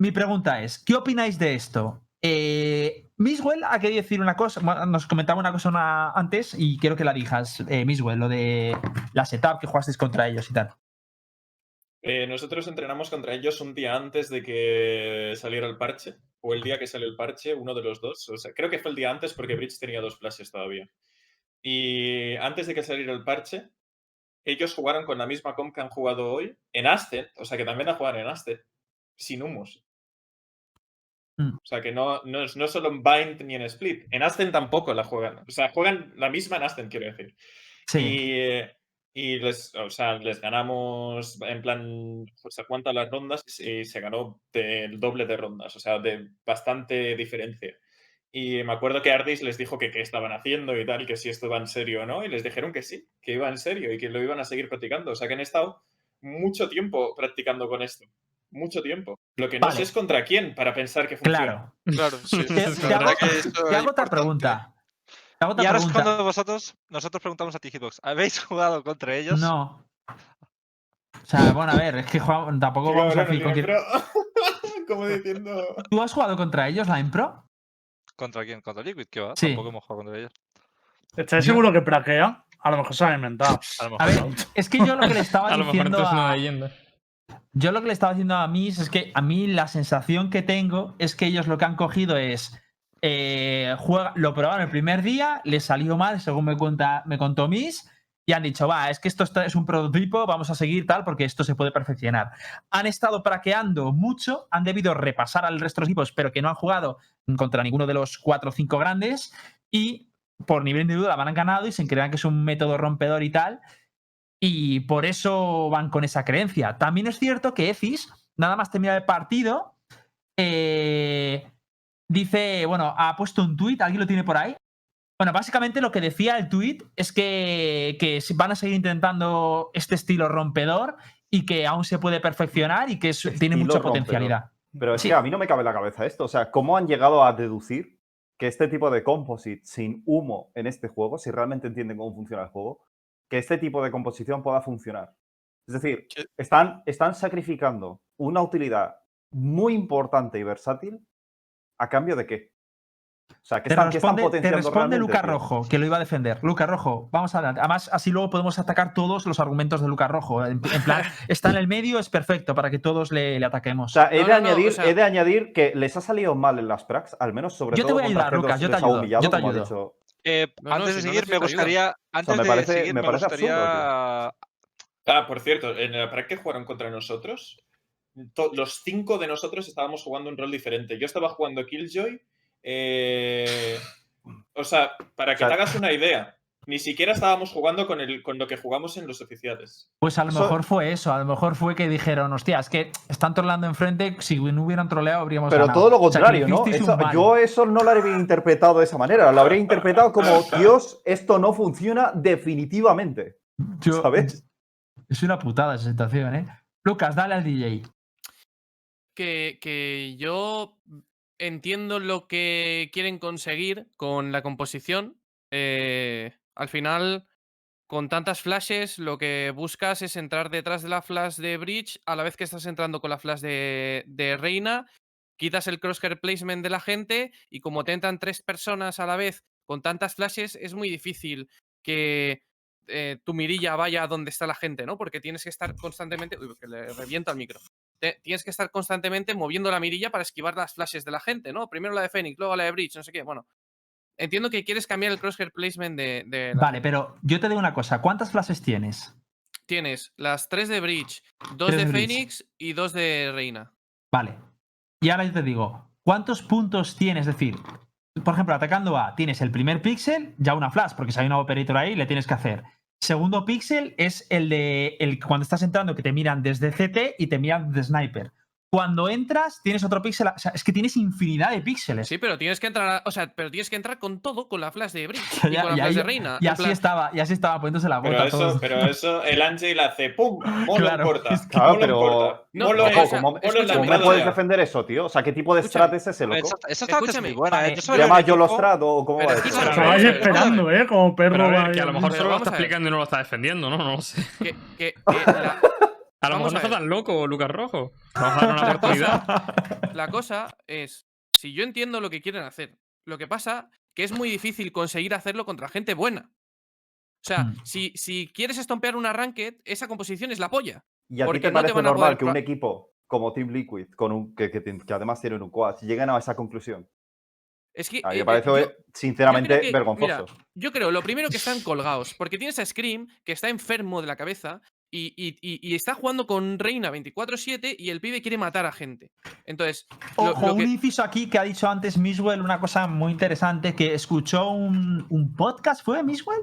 mi pregunta es, ¿qué opináis de esto? Eh, Miswell ha querido decir una cosa, nos comentaba una cosa antes y quiero que la digas, eh, Miswell, lo de la setup que jugasteis contra ellos y tal. Eh, nosotros entrenamos contra ellos un día antes de que saliera el parche, o el día que salió el parche, uno de los dos. O sea, creo que fue el día antes porque Bridge tenía dos flashes todavía. Y antes de que saliera el parche, ellos jugaron con la misma comp que han jugado hoy en Ascent, o sea que también la jugaron en Ascent, sin humos. Mm. O sea que no, no, es, no es solo en Bind ni en Split. En Ascent tampoco la juegan. O sea, juegan la misma en Ascent, quiero decir. Sí, Y, y les, o sea, les ganamos en plan, o sea, cuántas las rondas y se ganó del doble de rondas, o sea, de bastante diferencia. Y me acuerdo que Ardis les dijo que qué estaban haciendo y tal, que si esto va en serio o no, y les dijeron que sí, que iba en serio y que lo iban a seguir practicando. O sea, que han estado mucho tiempo practicando con esto. Mucho tiempo. Lo que no Vale. sé es contra quién para pensar que funciona. claro. Claro, sí. Te, hago, que eso te es hago otra pregunta. Te hago otra Y ahora pregunta. respondo vosotros, nosotros preguntamos a ti, Hitbox. ¿Habéis jugado contra ellos? No. O sea, bueno, a ver, es que jugamos- tampoco vamos a decir con quién-. Como diciendo. ¿Tú has jugado contra ellos, la Impro? ¿Contra quién? ¿Contra Liquid? ¿Qué va? Sí. Tampoco hemos jugado contra ellos. ¿Estáis Yo- seguro que praquea? A lo mejor se ha inventado. A lo A mejor ver, no. es que yo lo que le estaba A lo mejor diciendo es una a, leyenda. Yo lo que le estaba diciendo a mí es que a mí la sensación que tengo es que ellos lo que han cogido es. eh, juega, lo probaron el primer día, les salió mal, según me, cuenta, me contó Miss, y han dicho, va, es que esto es un prototipo, vamos a seguir tal, porque esto se puede perfeccionar. Han estado praqueando mucho, han debido repasar al resto de los equipos, pero que no han jugado contra ninguno de los cuatro o cinco grandes, y por nivel de duda van ganado y se crean que es un método rompedor y tal, y por eso van con esa creencia. También es cierto que Efis, nada más terminar el partido, eh, dice, bueno, ha puesto un tuit, ¿alguien lo tiene por ahí? Bueno, básicamente lo que decía el tuit es que, que van a seguir intentando este estilo rompedor y que aún se puede perfeccionar y que es- tiene mucha rompedor. potencialidad. Pero es Sí. que a mí no me cabe en la cabeza esto. O sea, ¿cómo han llegado a deducir que este tipo de composite sin humo en este juego, si realmente entienden cómo funciona el juego, que este tipo de composición pueda funcionar? Es decir, ¿Qué? están, están sacrificando una utilidad muy importante y versátil a cambio de qué? O sea, ¿qué Te están, responde, te responde tío? Rojo, que lo iba a defender. Lucas Rojo, vamos adelante. Además, así luego podemos atacar todos los argumentos de Lucas Rojo. En, en plan, está en el medio, es perfecto para que todos le, le ataquemos. O sea, he, No, de no, no, añadir, o sea- he de añadir que les ha salido mal en las prax, al menos sobre Yo te todo voy a ayudar, G2 Lucas, yo te ayudo, yo te ayudo. Eh, No, no, antes si de no seguir, me ayuda. gustaría. Antes me de seguir, me me, parece absurdo, gustaría. Ah, por cierto, en la que jugaron contra nosotros, los cinco de nosotros estábamos jugando un rol diferente. Yo estaba jugando Killjoy. eh, o sea, para que O sea- te hagas una idea, ni siquiera estábamos jugando con, el, con lo que jugamos en los oficiales. Pues a lo Eso- mejor fue eso, a lo mejor fue que dijeron, hostia, es que están trolando enfrente, si no hubieran troleado habríamos Pero ganado". todo lo O sea, que contrario, ¿no? Eso- yo eso no lo habría interpretado de esa manera. Lo habría interpretado como, Dios, esto no funciona definitivamente. Yo- ¿sabes? Es una putada esa situación, ¿eh? Lucas, dale al DJ. que, que yo entiendo lo que quieren conseguir con la composición. eh, al final, con tantas flashes, lo que buscas es entrar detrás de la flash de Bridge a la vez que estás entrando con la flash de, Reina. Quitas el crosshair placement de la gente y como te entran tres personas a la vez con tantas flashes, es muy difícil que eh, tu mirilla vaya a donde está la gente, ¿no? Porque tienes que estar constantemente. Uy, que le revienta el micro tienes que estar constantemente moviendo la mirilla para esquivar las flashes de la gente, ¿no? Primero la de Phoenix, luego la de Breach, no sé qué. Bueno, entiendo que quieres cambiar el crosshair placement de. de la- Vale, pero yo te digo una cosa, ¿cuántas flashes tienes? Tienes las tres de Breach, dos de de. Phoenix y dos de Reina. Vale. Y ahora yo te digo, ¿cuántos puntos tienes? Es decir, por ejemplo, atacando A, tienes el primer píxel, ya una flash, porque si hay una operator ahí, le tienes que hacer. Segundo píxel es el de el, cuando estás entrando, que te miran desde CT y te miran desde sniper. Cuando entras, tienes otro píxel. O sea, es que tienes infinidad de píxeles. Sí, pero tienes que entrar, a- o sea, pero tienes que entrar con todo, con la flash de Breach y con la ya- flash de Reina. Y así plan- estaba, y así estaba poniéndose la Pero bota a eso, todos. pero eso, el Angel hace ¡pum! Molo Claro, es que- Claro, en pero- corta. No, ¿cómo, me puedes defender eso, tío? O sea, ¿qué tipo de strat es ese, loco? Esa, strat es muy buena. ¿eh? Yo ¿se solo ¿Se veo llama el yo los strat o cómo Pero va eso? Estabais esperando, ¿eh? Como perro. Pero que a lo mejor Pero solo lo está explicando y no lo está defendiendo, ¿no? No lo sé. que- que- que la- A lo Vamos mejor no a está tan loco, Lucas Rojo. Vamos a dar una oportunidad. La cosa es, si yo entiendo lo que quieren hacer, lo que pasa que es muy difícil conseguir hacerlo contra gente buena. O sea, Hmm. si, si quieres estompear una ranked, esa composición es la polla. ¿Y a ti porque te no te parece van a normal poder que un equipo como Team Liquid, con un, que, que además tienen un quad, lleguen a esa conclusión? Es que A mí eh, me eh, parece, yo- sinceramente, que- vergonzoso. mira, Yo creo, lo primero que están colgados, porque tienes a Scream, que está enfermo de la cabeza, y, y- y- y está jugando con Reina 24-7 y el pibe quiere matar a gente. Entonces, lo- Ojo, lo que- un inciso aquí que ha dicho antes Miswell una cosa muy interesante, que escuchó un, un podcast, ¿fue Miswell?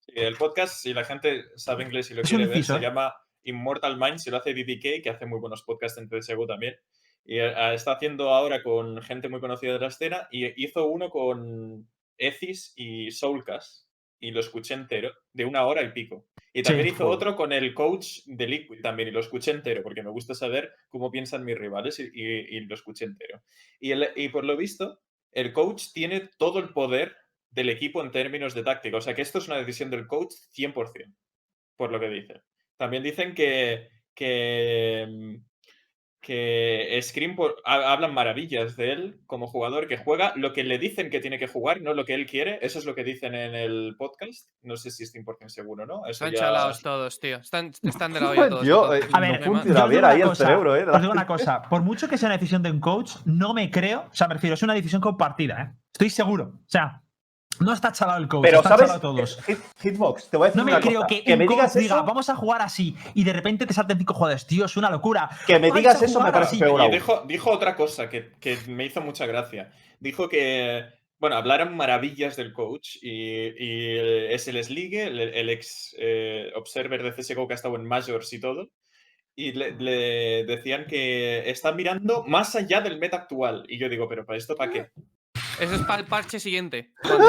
Sí, el podcast, si la gente sabe inglés y lo Es quiere ver, se ¿eh? llama Immortal Minds y lo hace DDK, que hace muy buenos podcasts en CSGO también. Y eh, está haciendo ahora con gente muy conocida de la escena y hizo uno con Ethis y Soulcast y lo escuché entero, de una hora y pico. Y también hizo joder. otro con el coach de Liquid también y lo escuché entero porque me gusta saber cómo piensan mis rivales y, y- y lo escuché entero. Y, el- y por lo visto, el coach tiene todo el poder del equipo en términos de táctica. O sea que esto es una decisión del coach 100%, por lo que dice. También dicen que, que, mm, que Scream por- ha- hablan maravillas de él como jugador que juega lo que le dicen que tiene que jugar, no lo que él quiere. Eso es lo que dicen en el podcast. No sé si es 100% seguro, ¿no? Eso Están ya- chalados todos, tío. Están, están de la olla todos. Yo, eh, A no ver, funciona bien digo ahí una el cosa, cerebro, ¿eh? Os digo una cosa, por mucho que sea una decisión de un coach, no me creo, o sea, me refiero, es una decisión compartida, ¿eh? Estoy seguro. O sea, no está chalado el coach, Pero, está ¿sabes? chalado todos. Hit- Hitbox, te voy a decir No me una creo cosa. que, un me coach digas diga, eso, vamos a jugar así, y de repente te salten cinco jugadores. Tío, es una locura. que me digas eso me parece así. peor dijo, dijo otra cosa que, que me hizo mucha gracia. Dijo que, bueno, hablaron maravillas del coach y, y es el Sligue, el, el ex eh, observer de CSGO que ha estado en Majors y todo. Y le, le decían que está mirando más allá del meta actual. Y yo digo, ¿pero para esto para qué? Eso es para el parche siguiente. Cuando.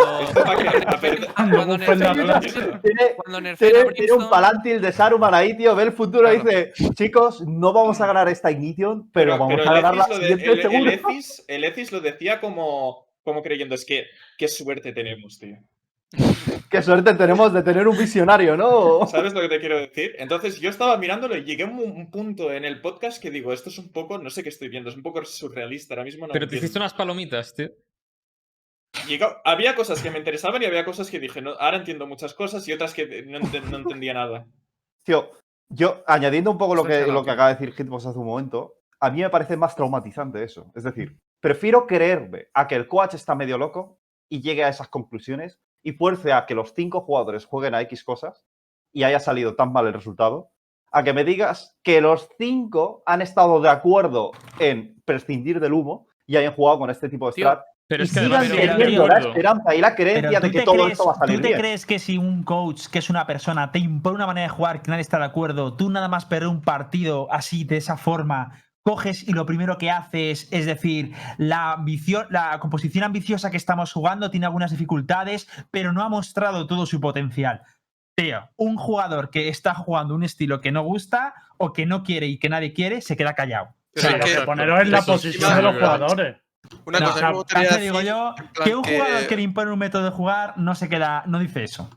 Tiene, un palantil de Saruman ahí, tío. Ve el futuro y dice: Chicos, no vamos a ganar esta Ignition, pero, vamos pero a el ganar la siguiente el- el. Ethis- el Ethis lo decía como, como creyendo, es que qué suerte tenemos, tío. Qué suerte tenemos de tener un visionario, ¿no? ¿Sabes lo que te quiero decir? Entonces yo estaba mirándolo y llegué a un, un punto en el podcast que digo, esto es un poco, no sé qué estoy viendo, es un poco surrealista ahora mismo. No Pero te entiendo. hiciste unas palomitas, tío. Había cosas que me interesaban y había cosas que dije, no, ahora entiendo muchas cosas y otras que no, ente- no entendía nada. Tío, yo, añadiendo un poco lo que, lo que acaba de decir Hitbox hace un momento, a mí me parece más traumatizante eso. Es decir, prefiero creerme a que el coach está medio loco y llegue a esas conclusiones y fuerce a que los cinco jugadores jueguen a X cosas y haya salido tan mal el resultado, a que me digas que los cinco han estado de acuerdo en prescindir del humo y hayan jugado con este tipo de Tío, strat Pero y es que sigan teniendo la esperanza y la creencia ¿tú de que te todo crees- esto va a salir ¿Tú te bien. crees que si un coach, que es una persona, te impone una manera de jugar que nadie está de acuerdo, tú nada más perder un partido así, de esa forma, coges y lo primero que haces es decir, la, ambicio- la composición ambiciosa que estamos jugando tiene algunas dificultades, pero no ha mostrado todo su potencial. Tío, un jugador que está jugando un estilo que no gusta o que no quiere y que nadie quiere, se queda callado. Es que- que poneros en la posición de los jugadores. Una No, cosa, o a mí me digo decir, yo que un jugador que- que le impone un método de jugar no se queda, no dice eso.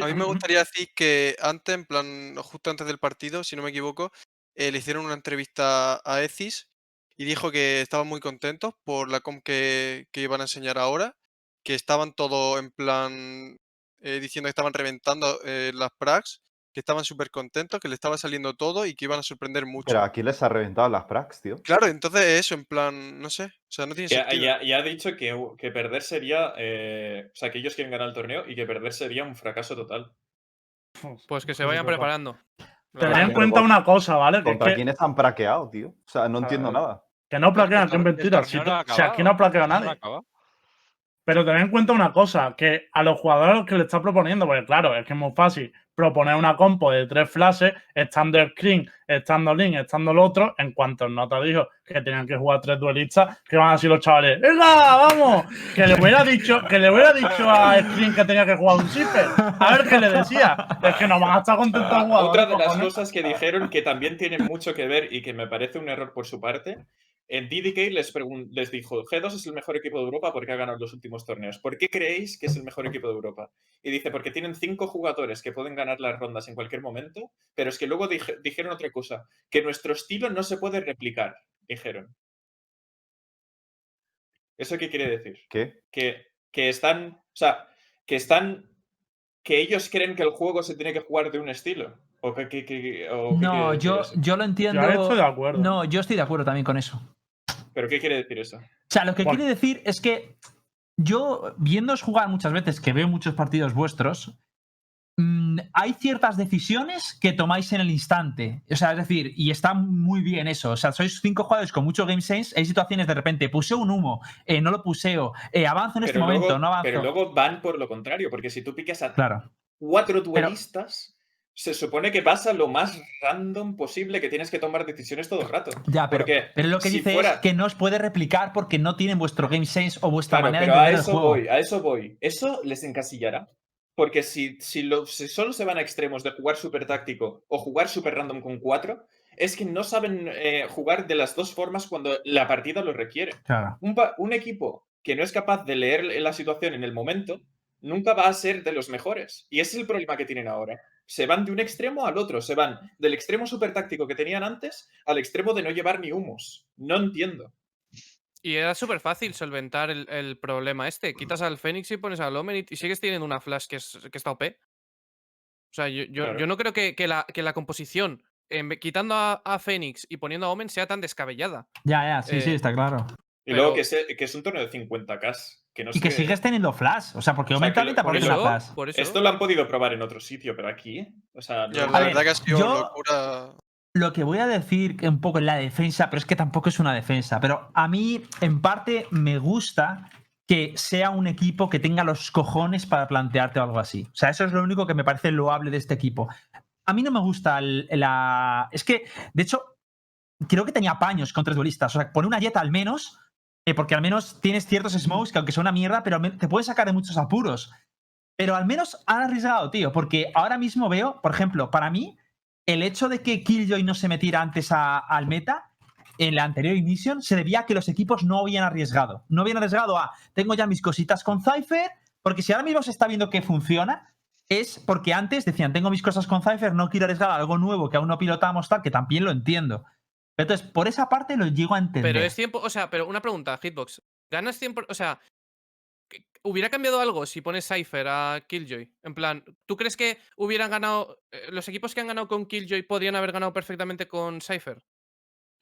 A mí me gustaría decir que antes, en plan, justo antes del partido, si no me equivoco, eh, le hicieron una entrevista a Ecis y dijo que estaban muy contentos por la com que, que iban a enseñar ahora, que estaban todos en plan eh, diciendo que estaban reventando eh, las prags, que estaban súper contentos, que le estaba saliendo todo y que iban a sorprender mucho. Pero aquí les ha reventado las prax, tío. Claro, entonces eso, en plan, no sé, o sea, no tiene Ya, sentido. ya- ya ha dicho que, que perder sería, eh, o sea, que ellos quieren ganar el torneo y que perder sería un fracaso total. Pues que se vayan preparando. Tened en cuenta una cosa, ¿vale? Que, es ¿Contra que, quiénes han praqueado, tío? O sea, no entiendo nada. que no plaquean, que es mentira. torneo Si, no tú- ha si aquí no acabado, plaquea no nadie. acabado. Pero tened en cuenta una cosa, que a los jugadores a los que le está proponiendo, porque claro, es que es muy fácil proponer una compo de tres flashes, estando el Screen, estando Link, estando el otro, en cuanto el Nota dijo que tenían que jugar tres duelistas, que van así los chavales, ¡venga, vamos! Que le hubiera dicho, que le hubiera dicho a Screen que tenía que jugar un Zipper. A ver qué le decía. Es que no van a estar contentos. Otra de las cosas que dijeron que también tiene mucho que ver y que me parece un error por su parte, en DDK les, les dijo, G2 es el mejor equipo de Europa porque ha ganado los últimos torneos. ¿Por qué creéis que es el mejor equipo de Europa? Y dice, porque tienen cinco jugadores que pueden ganar las rondas en cualquier momento, pero es que luego dije- dijeron otra cosa, que nuestro estilo no se puede replicar, dijeron. ¿Eso qué quiere decir? ¿Qué? que, que están, o sea, que están, que ellos creen que el juego se tiene que jugar de un estilo. ¿O qué, qué- qué- o qué quiere No, yo, yo lo entiendo. Yo estoy de acuerdo. No, yo estoy de acuerdo también con eso. ¿Pero qué quiere decir eso? O sea, lo que Bueno. quiere decir es que yo, viéndoos jugar muchas veces, que veo muchos partidos vuestros, mm, hay ciertas decisiones que tomáis en el instante. O sea, es decir, y está muy bien eso. O sea, sois cinco jugadores con mucho game sense. Hay situaciones de repente, puseo un humo, eh, no lo puseo, eh, avanzo en este momento, no avanzo. pero luego van por lo contrario, porque si tú picas a Claro. cuatro duelistas, se supone que vas a lo más random posible, que tienes que tomar decisiones todo el rato. Ya, pero, Porque pero lo que si dice fuera- es que no os puede replicar porque no tienen vuestro game sense o vuestra Claro, manera pero de a entender el eso juego. voy, a eso voy. Eso les encasillará. Porque si, si, lo- si solo se van a extremos de jugar súper táctico o jugar súper random con cuatro, es que no saben eh, jugar de las dos formas cuando la partida lo requiere. Claro. Un, un equipo que no es capaz de leer la situación en el momento, nunca va a ser de los mejores. Y ese es el problema que tienen ahora. Se van de un extremo al otro, se van del extremo súper táctico que tenían antes al extremo de no llevar ni humos. No entiendo. Y era súper fácil solventar el, el problema este. Quitas al Fénix y pones al Omen y, y sigues teniendo una Flash que, es, que está OP. O sea, yo, yo, Claro. yo no creo que, que la, que la composición, en vez- quitando a, a Fénix y poniendo a Omen, sea tan descabellada. Ya, ya, sí, sí, Eh, está claro. Y luego que es, que es un torneo de 50k. Que no Y que sigues teniendo flash. O sea, porque O sea, aumenta que lo- ahorita por eso- flash. Por eso. Esto lo han podido probar en otro sitio, pero aquí. O sea, Ya, no- la ver, verdad que ha sido yo- locura. Lo que voy a decir un poco en la defensa, pero es que tampoco es una defensa, pero a mí en parte me gusta que sea un equipo que tenga los cojones para plantearte algo así. O sea, eso es lo único que me parece loable de este equipo. A mí no me gusta el- la... Es que, de hecho, creo que tenía paños contra duelistas. O sea, pone una Jetta al menos, eh, porque al menos tienes ciertos smokes que aunque son una mierda, pero te puede sacar de muchos apuros. Pero al menos han arriesgado, tío, porque ahora mismo veo, por ejemplo, para mí, el hecho de que Killjoy no se metiera antes a- al meta en la anterior Ignition se debía a que los equipos no habían arriesgado. No habían arriesgado a, tengo ya mis cositas con Cypher, porque si ahora mismo se está viendo que funciona, es porque antes decían, tengo mis cosas con Cypher, no quiero arriesgar algo nuevo que aún no pilotamos tal, que también lo entiendo. Entonces, por esa parte lo llego a entender. Pero es tiempo, o sea, pero una pregunta, Hitbox. ¿Ganas tiempo? O sea, ¿hubiera cambiado algo si pones Cypher a Killjoy? En plan, ¿tú crees que hubieran ganado, eh, los equipos que han ganado con Killjoy podrían haber ganado perfectamente con Cypher?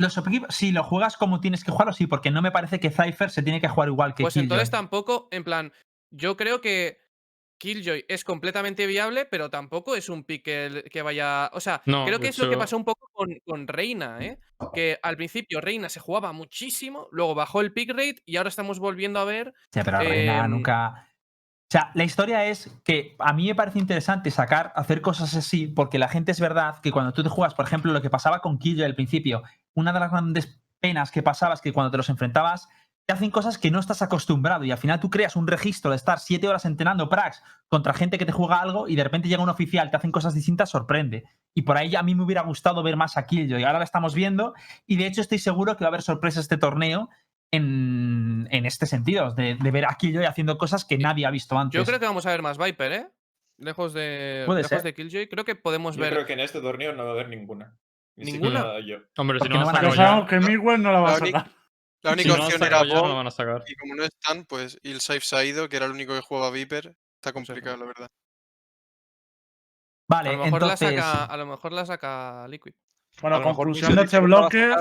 Los equipos, si lo juegas como tienes que jugarlo, sí, porque no me parece que Cypher se tiene que jugar igual que Pues Killjoy. entonces tampoco, en plan, yo creo que Killjoy es completamente viable, pero tampoco es un pick que, vaya. O sea, No, creo que es lo que pasó un poco con, con Reina, ¿eh? Que al principio Reina se jugaba muchísimo, luego bajó el pick rate y ahora estamos volviendo a ver. Sí, pero Reina Em, nunca. O sea, la historia es que a mí me parece interesante sacar, hacer cosas así, porque la gente es verdad que cuando tú te juegas, por ejemplo, lo que pasaba con Killjoy al principio, una de las grandes penas que pasaba es que cuando te los enfrentabas, te hacen cosas que no estás acostumbrado y al final tú creas un registro de estar siete horas entrenando prax contra gente que te juega algo y de repente llega un oficial, te hacen cosas distintas, sorprende. Y por ahí a mí me hubiera gustado ver más a Killjoy. Ahora la estamos viendo y de hecho estoy seguro que va a haber sorpresas este torneo en, en este sentido, de, de ver a Killjoy haciendo cosas que nadie ha visto antes. Yo creo que vamos a ver más Viper, ¿eh? Lejos de, Puede lejos ser. de Killjoy, creo que podemos Yo ver. creo que en este torneo no va a haber ninguna. Ni ¿Ninguna? yo. Hombre, si no no van a Ya sabemos que Miguel no la va a La única- Si no opción era no Bob, van a sacar. y como no están, pues y el Safe se ha ido, que era el único que jugaba Viper. Está complicado, la verdad. Vale, a, lo mejor entonces. la saca, a lo mejor la saca Liquid. Bueno, conclusión de este no bloque.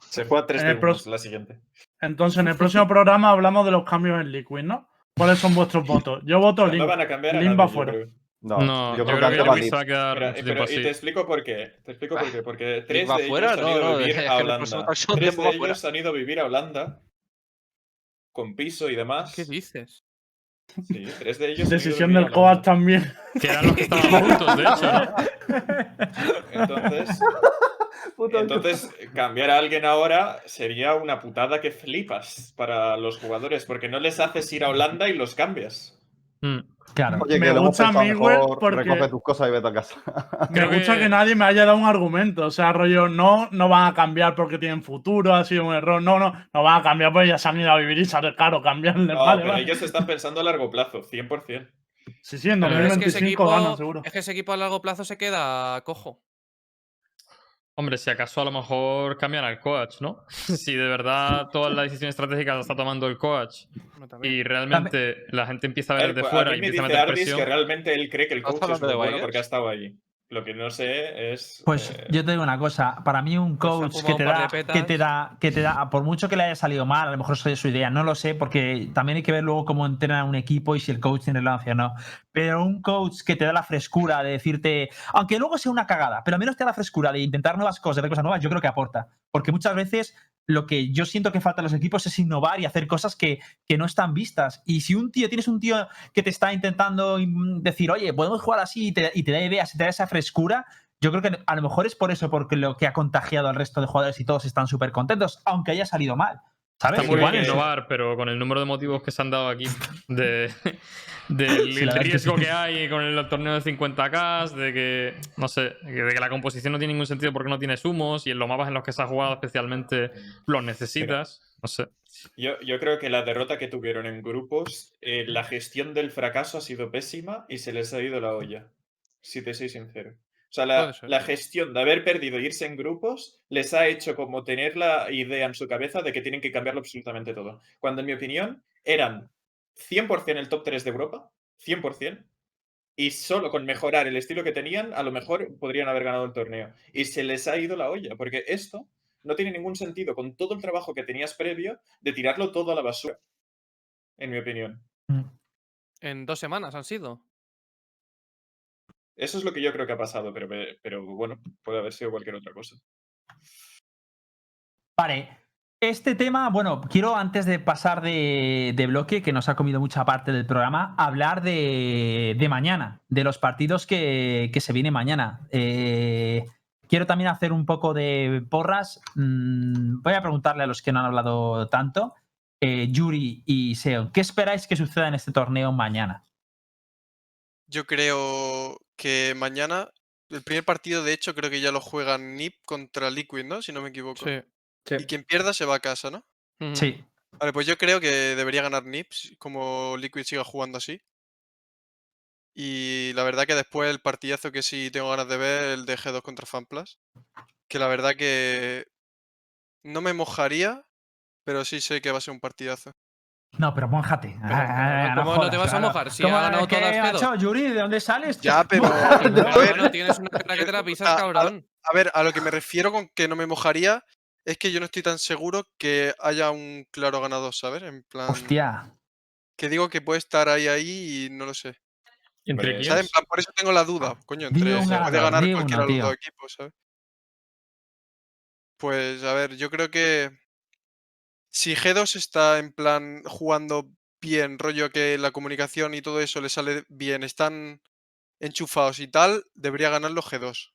Se juega 3 En de el pro- 1 la siguiente. Entonces, en el próximo programa hablamos de los cambios en Liquid, ¿no? ¿Cuáles son vuestros votos? Yo voto No Link. van a cambiar a Link nadie, va yo fuera. creo. No, No, yo creo que que antes va a quedar pero- y te explico por qué. Te explico por qué. Porque tres va de ellos han ido no, a vivir a Holanda. Tres de ellos han ido a vivir a Holanda. Con piso y demás. ¿Qué dices? Sí, tres de ellos. Decisión del Coas también. Que eran los que estaban juntos, de hecho, ¿no? Entonces, entonces, cambiar a alguien ahora sería una putada que flipas para los jugadores, porque no les haces ir a Holanda y los cambias. Mm. Claro. Oye, Me gusta mejor, porque- recoge tus cosas y vete a casa. Me gusta que- que... nadie me haya dado un argumento. O sea, rollo, no, no van a cambiar porque tienen futuro, ha sido un error. No, no, no van a cambiar porque ya se han ido a vivir y sale caro cambiarle. No, vale, pero vale. ellos están pensando a largo plazo, 100%. Sí, sí, en es que, ese 2025 equipo, ganan, seguro. es que ese equipo a largo plazo se queda cojo. Hombre, si acaso a lo mejor cambian al coach, ¿no? si de verdad todas las decisiones estratégicas las está tomando el coach y realmente la gente empieza a A ver de fuera a y mí me empieza a dice meter Ardis que presión. realmente él cree que el ¿Estás coach es muy de bueno porque ha estado allí. Lo que no sé es. Pues eh, yo te digo una cosa, para mí un Pues coach que te, da, que te da, que te da, por mucho que le haya salido mal, a lo mejor es su idea, no lo sé, porque también hay que ver luego cómo entrena un equipo y si el coach tiene relevancia o no. Pero un coach que te da la frescura de decirte, aunque luego sea una cagada, pero al menos te da la frescura de intentar nuevas cosas, de ver cosas nuevas, yo creo que aporta. Porque muchas veces lo que yo siento que falta a los equipos es innovar y hacer cosas que, que no están vistas. Y si un tío, tienes un tío que te está intentando mm, decir, oye, podemos jugar así y te, y te da ideas y te da esa frescura, yo creo que a lo mejor es por eso, porque lo que ha contagiado al resto de jugadores y todos están súper contentos, aunque haya salido mal. ¿Sabes? Está muy Igual bien es- innovar, pero con el número de motivos que se han dado aquí, de, del Sí, que riesgo sí. que hay con el torneo de 50k, de que, no sé, de que la composición no tiene ningún sentido porque no tienes humos y en los mapas en los que se ha jugado especialmente los necesitas, no sé. Yo, yo creo que la derrota que tuvieron en grupos, eh, la gestión del fracaso ha sido pésima y se les ha ido la olla. si te soy sincero. O sea, la, la gestión de haber perdido e irse en grupos les ha hecho como tener la idea en su cabeza de que tienen que cambiarlo absolutamente todo. Cuando, en mi opinión, eran 100% el top 3 de Europa, 100%, y solo con mejorar el estilo que tenían, a lo mejor podrían haber ganado el torneo. Y se les ha ido la olla, porque esto no tiene ningún sentido con todo el trabajo que tenías previo de tirarlo todo a la basura, en mi opinión. En dos semanas han sido. Eso es lo que yo creo que ha pasado, pero, pero bueno, puede haber sido cualquier otra cosa. Vale. Este tema, bueno, quiero antes de pasar de, de bloque, que nos ha comido mucha parte del programa, hablar de, de mañana, de los partidos que, que se viene mañana. Eh, quiero también hacer un poco de porras. Mm, voy a preguntarle a los que no han hablado tanto, eh, Yuri y Seon, ¿qué esperáis que suceda en este torneo mañana? Yo creo que mañana, el primer partido, de hecho, creo que ya lo juegan NIP contra Liquid, ¿no? Si no me equivoco. Sí. Y quien pierda se va a casa, ¿no? Sí. Vale, pues yo creo que debería ganar NIP como Liquid siga jugando así. Y la verdad que después el partidazo que sí tengo ganas de ver, el de G2 contra FanPlus. Que la verdad que no me mojaría, pero sí sé que va a ser un partidazo. No, pero mójate. Ah, ¿cómo no te vas a mojar? Si ¿Cómo ha ganado que, todas G2? macho, Yuri, ¿de dónde sales? Ya, pero- a ver, Hermano, tienes una cara que te la pisas, a- cabrón. A ver, a lo que me refiero con que no me mojaría es que yo no estoy tan seguro que haya un claro ganador, ¿sabes? En plan, Hostia. que digo que puede estar ahí ahí y no lo sé. ¿Entre Hombre, quién? ¿Sabes? En plan, por eso tengo la duda, coño, Di entre un puede ganar cualquiera de los dos equipos, ¿sabes? Pues a ver, yo creo que si G2 está en plan jugando bien, rollo que la comunicación y todo eso le sale bien, están enchufados y tal, debería ganarlo G2.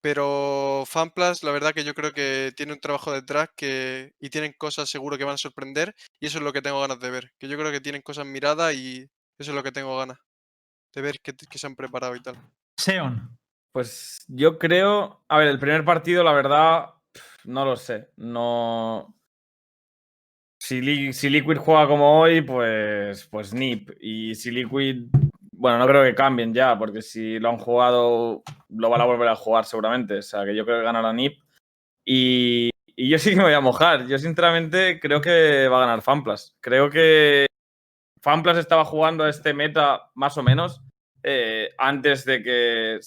Pero FanPlus, la verdad que yo creo que tiene un trabajo detrás que, y tienen cosas seguro que van a sorprender y eso es lo que tengo ganas de ver. Que yo creo que tienen cosas miradas y eso es lo que tengo ganas de ver que, que se han preparado y tal. Seon. Pues yo creo. A ver, el primer partido, la verdad, no lo sé. No. Si, Li- si Liquid juega como hoy, pues, pues NIP. Y si Liquid. Bueno, no creo que cambien ya, porque si lo han jugado, lo van a volver a jugar seguramente. O sea, que yo creo que ganará NIP. Y, yo sí que me voy a mojar. Yo, sinceramente, creo que va a ganar FanPlus. Creo que FanPlus estaba jugando a este meta más o menos eh, antes de que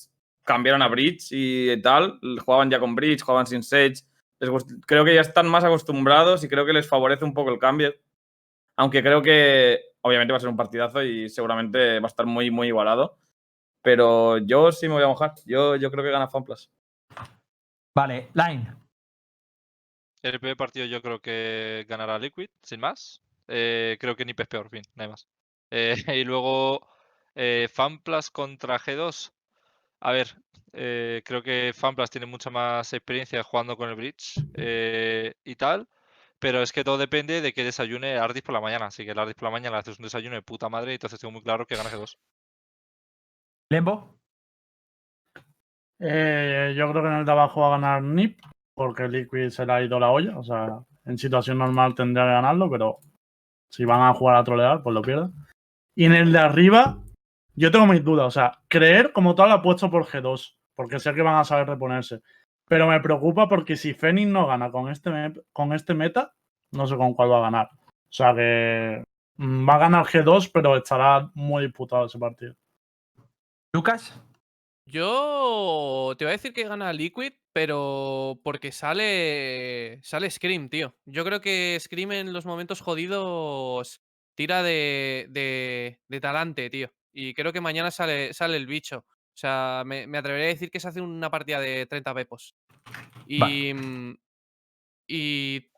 cambiaron a Bridge y tal. Jugaban ya con Bridge, jugaban sin Sage. Les creo que ya están más acostumbrados y creo que les favorece un poco el cambio. Aunque creo que obviamente va a ser un partidazo y seguramente va a estar muy, muy igualado. Pero yo sí me voy a mojar. Yo, yo creo que gana FanPlus. Vale, Line. El primer partido yo creo que ganará Liquid, sin más. Eh, creo que ni es peor, fin, nada más. Eh, y luego eh, FanPlus contra G2. A ver, eh, creo que FanPlus tiene mucha más experiencia jugando con el Bridge eh, y tal. Pero es que todo depende de que desayune Ardis por la mañana. Así que el Ardis por la mañana le haces un desayuno de puta madre y entonces tengo muy claro que gana G2. Lembo. Eh, yo creo que en el de abajo va a ganar NIP, porque Liquid se le ha ido la olla. O sea, en situación normal tendría que ganarlo, pero si van a jugar a trolear, pues lo pierden. Y en el de arriba, yo tengo mis dudas. O sea, creer como tal apuesto por G2, porque sé que van a saber reponerse. Pero me preocupa porque si Fenix no gana con este, con este meta, no sé con cuál va a ganar. O sea que mm, va a ganar G2, pero estará muy disputado ese partido. Lucas. Yo te voy a decir que gana Liquid, pero porque sale sale Scream, tío. Yo creo que Scream en los momentos jodidos tira de, de, de talante, tío. Y creo que mañana sale, sale el bicho. O sea, me, me atrevería a decir que se hace una partida de 30 pepos. Y, mm, y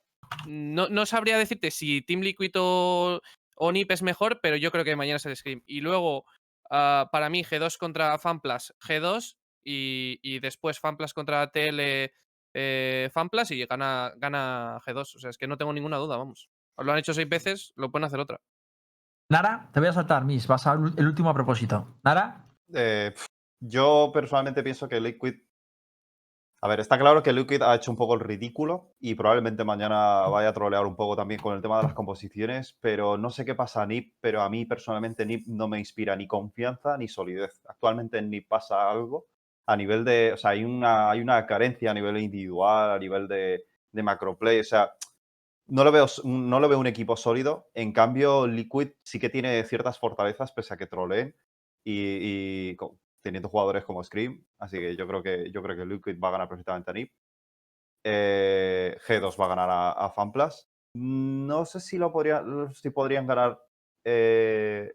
no, no sabría decirte si Team Liquid o, o NiP es mejor, pero yo creo que mañana es el Scream. Y luego, ah, para mí, G2 contra FanPlus, G2. Y, y después FanPlus contra TL eh, FanPlus y gana, gana G2. O sea, es que no tengo ninguna duda, vamos. Lo han hecho seis veces, lo pueden hacer otra. Nara, te voy a saltar, Miss. Vas al el último a propósito. Nara. Eh, yo personalmente pienso que Liquid A ver, está claro que Liquid ha hecho un poco el ridículo y probablemente mañana vaya a trolear un poco también con el tema de las composiciones, pero no sé qué pasa a NIP, pero a mí personalmente NIP no me inspira ni confianza ni solidez. Actualmente en NIP pasa algo a nivel de, o sea, hay una, hay una carencia a nivel individual, a nivel de, de macroplay, o sea, no lo, veo, no lo veo un equipo sólido. En cambio, Liquid sí que tiene ciertas fortalezas pese a que troleen y, teniendo jugadores como Scream. Así que yo creo que, yo creo que Liquid va a ganar perfectamente a NIP. Eh, G2 va a ganar a, a. No sé si, lo podría, si podrían ganar eh,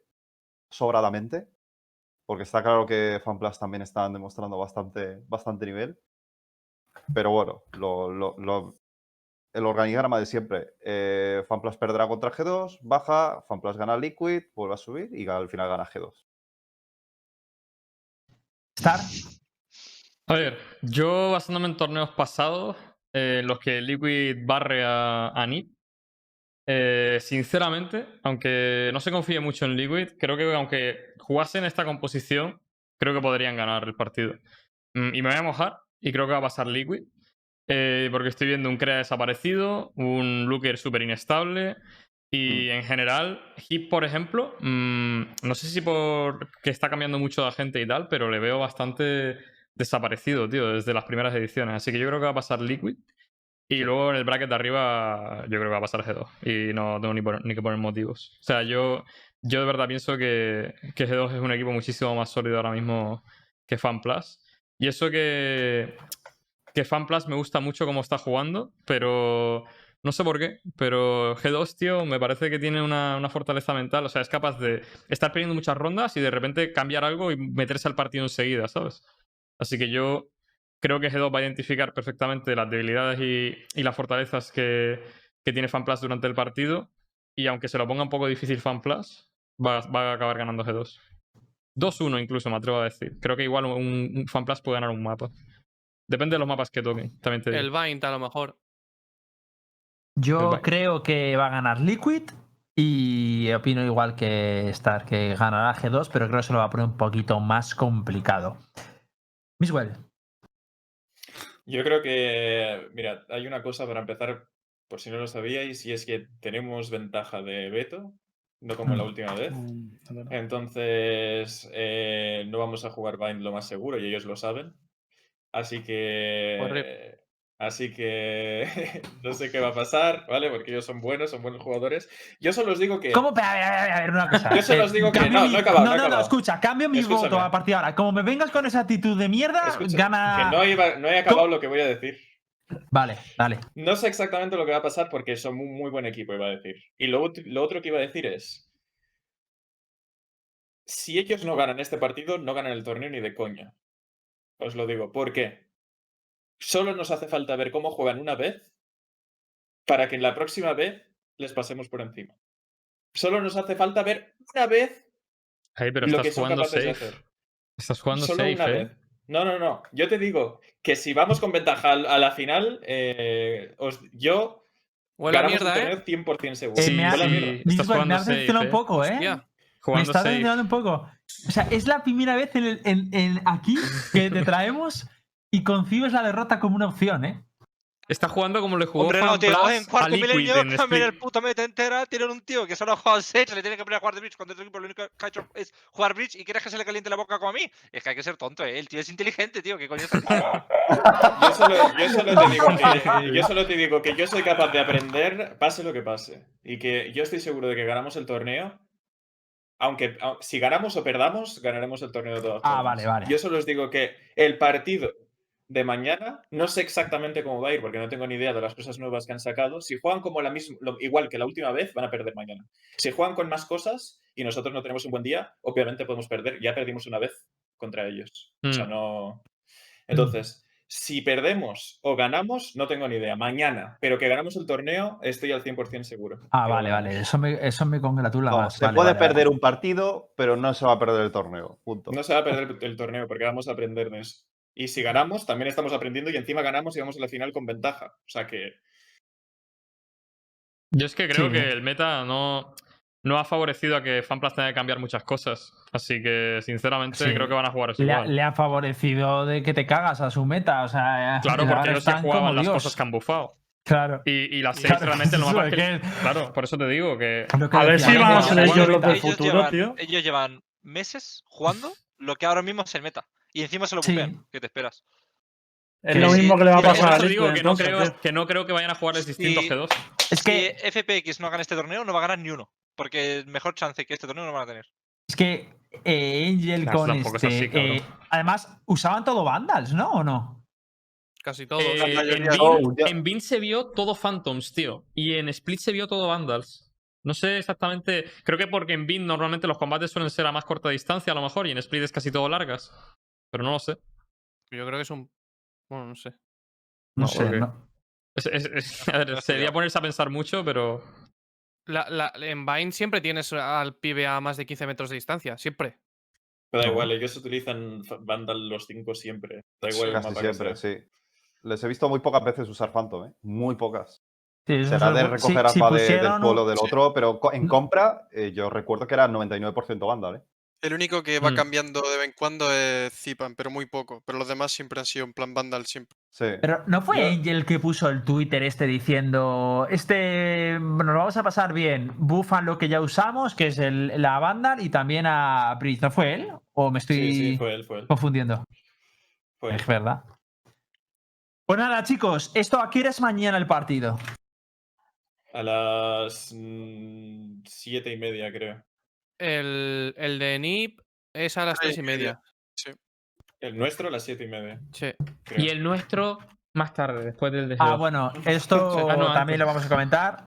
sobradamente, porque está claro que FanPlus también están demostrando bastante, bastante nivel. Pero bueno, lo- el organigrama de siempre. Eh, FanPlus perderá contra G2, baja, FanPlus gana Liquid, vuelve a subir y al final gana G2. Star. A ver, yo basándome en torneos pasados, eh, en los que Liquid barre a, a NiP, eh, sinceramente, aunque no se confíe mucho en Liquid, creo que aunque jugasen esta composición, creo que podrían ganar el partido. Mm, y me voy a mojar y creo que va a pasar Liquid, eh, porque estoy viendo un Crea desaparecido, un Looker súper inestable. Y en general, Hip, por ejemplo, mm, no sé si por que está cambiando mucho la gente y tal, pero le veo bastante desaparecido, tío, desde las primeras ediciones. Así que yo creo que va a pasar Liquid. Y luego en el bracket de arriba, yo creo que va a pasar G2. Y no tengo ni, por- ni que poner motivos. O sea, yo, yo de verdad pienso que, que G2 es un equipo muchísimo más sólido ahora mismo que FanPlus. Y eso que, que FanPlus me gusta mucho cómo está jugando, pero no sé por qué. Pero G2, tío, me parece que tiene una, fortaleza mental. O sea, es capaz de estar perdiendo muchas rondas y de repente cambiar algo y meterse al partido enseguida, ¿sabes? Así que yo creo que G2 va a identificar perfectamente las debilidades y, las fortalezas que, tiene FanPlus durante el partido. Y aunque se lo ponga un poco difícil FanPlus, va, va a acabar ganando G2. 2-1 incluso, me atrevo a decir. Creo que igual un, un puede ganar un mapa. Depende de los mapas que toquen, también te digo. El Vine, a lo mejor. Yo creo que va a ganar Liquid y opino igual que Star, que ganará G2, pero creo que se lo va a poner un poquito más complicado. Miswell. Yo creo que, mira, hay una cosa para empezar, por si no lo sabíais, y es que tenemos ventaja de veto, no como la Mm. última vez. Mm. Entonces, eh, no vamos a jugar Bind lo más seguro y ellos lo saben. Así que. Así que. no sé qué va a pasar, ¿vale? Porque ellos son buenos, son buenos jugadores. Yo solo os digo que. ¿Cómo? A ver, a ver, a ver, una cosa. Yo solo Eh, os digo que- no, mi- no he acabado, No, no he no, escucha, cambio mi Escúchame. voto a partir de ahora. Como me vengas con esa actitud de mierda, Escucha, gana. que no, iba- no he acabado lo que voy a decir. Vale, dale. No sé exactamente lo que va a pasar porque son un muy buen equipo, iba a decir. Y lo otro que iba a decir es. Si ellos no ganan este partido, no ganan el torneo ni de coña. Os lo digo. ¿Por qué? Solo nos hace falta ver cómo juegan una vez para que en la próxima vez les pasemos por encima. Solo nos hace falta ver una vez pero lo estás que son jugando capaces de hacer. Estás jugando Solo safe, una eh. vez. No, no, no. Yo te digo que si vamos con ventaja a la final, eh, os- yo Huele a ganamos ¿eh? torneo 100% seguro. Eh, Sí, me ha- Huele a sí. mierda. Estás Miswell, jugando me has safe, decepcionado eh. un poco, ¿eh? Hostia. Me está decepcionando un poco. O sea, es la primera vez en, el- en- en aquí que te traemos y concibes la derrota como una opción, ¿eh? Está jugando como le jugó Hombre, no, tío, en cuarto milenio en cambian el puto meta entera, tienen un tío que solo ha jugado 6, se le tiene que poner a jugar de bridge cuando otro equipo lo único que ha hecho es jugar bridge y quieres que se le caliente la boca como a mí. Es que hay que ser tonto, ¿eh? El tío es inteligente, tío, ¿qué coño está? Yo solo, yo solo te digo que, yo solo te digo que yo soy capaz de aprender, pase lo que pase. Y que yo estoy seguro de que ganamos el torneo. Aunque au- si ganamos o perdamos, ganaremos el torneo de todas Ah, vale, vale. Yo solo os digo que el partido de mañana, no sé exactamente cómo va a ir, porque no tengo ni idea de las cosas nuevas que han sacado. Si juegan como la misma, lo- igual que la última vez, van a perder mañana. Si juegan con más cosas y nosotros no tenemos un buen día, obviamente podemos perder. Ya perdimos una vez contra ellos. O sea, Mm. no. Entonces, si perdemos o ganamos, no tengo ni idea. Mañana, pero que ganamos el torneo, estoy al 100% seguro. Ah, vale, vale. Eso me, eso me congratula No, más. se Vale, puede vale, vale. perder un partido, pero no se va a perder el torneo. Punto. No se va a perder el- el torneo porque vamos a aprender de eso. Y si ganamos, también estamos aprendiendo y encima ganamos y vamos a la final con ventaja. O sea que Yo es que creo Sí. que el meta no, no ha favorecido a que FanPlus tenga que cambiar muchas cosas. Así que, sinceramente, Sí. creo que van a jugar eso Le igual. le ha favorecido de que te cagas a su meta. O sea, Claro, ahora porque no se están jugaban las Dios. cosas que han bufado. Claro. Y, y las seis Claro, realmente lo más es que. Claro, por eso te digo que. A ver si van a ¿no? ser Igual ellos los meta. del ellos futuro, llevan, tío. ellos llevan meses jugando lo que ahora mismo es el meta. Y encima se lo Sí. bupean. ¿Qué te esperas? Es lo sí, mismo que le va a sí, pasar digo que no, creo, que no creo que vayan a jugar el distinto Sí. G2. Es que, Si FPX no gana este torneo, no va a ganar ni uno. Porque mejor chance que este torneo no van a tener. es que eh, Angel con este. así, eh, además, usaban todo Vandals, ¿no? ¿O no? Casi todo. Eh, en, Bin, ya. en Bin se vio todo Phantoms, tío. Y en Split se vio todo Vandals. No sé exactamente. Creo que porque en Bin normalmente los combates suelen ser a más corta distancia, a lo mejor, y en Split es casi todo largas. Pero no lo sé. Yo creo que es un. Bueno, no sé. No, No, sé. porque- no. Es- es- es- a ver, No he sería ponerse a pensar mucho, pero. La, la- en Vine siempre tienes al pibe a más de 15 metros de distancia. Siempre. Pero da igual, ellos utilizan Vandal los cinco siempre. Da igual el Casi mapa siempre, sí. Les he visto muy pocas veces usar Phantom, ¿eh? Muy pocas. Sí, Será de recoger si- si alfa de- del pueblo del otro, pero en compra eh, yo recuerdo que era 99% Vandal, ¿eh? El único que va Mm. cambiando de vez en cuando es Zipan, pero muy poco. Pero los demás siempre han sido en plan Vandal siempre. Sí. Pero no fue Yo- Angel que puso el Twitter este diciendo, este nos lo vamos a pasar bien, bufan lo que ya usamos, que es el, la Vandal y también a Breeze. ¿No fue él? ¿O me estoy Sí, sí, fue él, fue él. confundiendo? Fue él. Es verdad. Pues nada, chicos, esto aquí eres mañana el partido. A las mm, siete y media, creo. El, el de NIP es a las Tres 3 y media. media. El nuestro a las siete y media. Sí. creo. Y el nuestro, más tarde, después del de Ah, G2. bueno, esto Ah, no, también antes. lo vamos a comentar.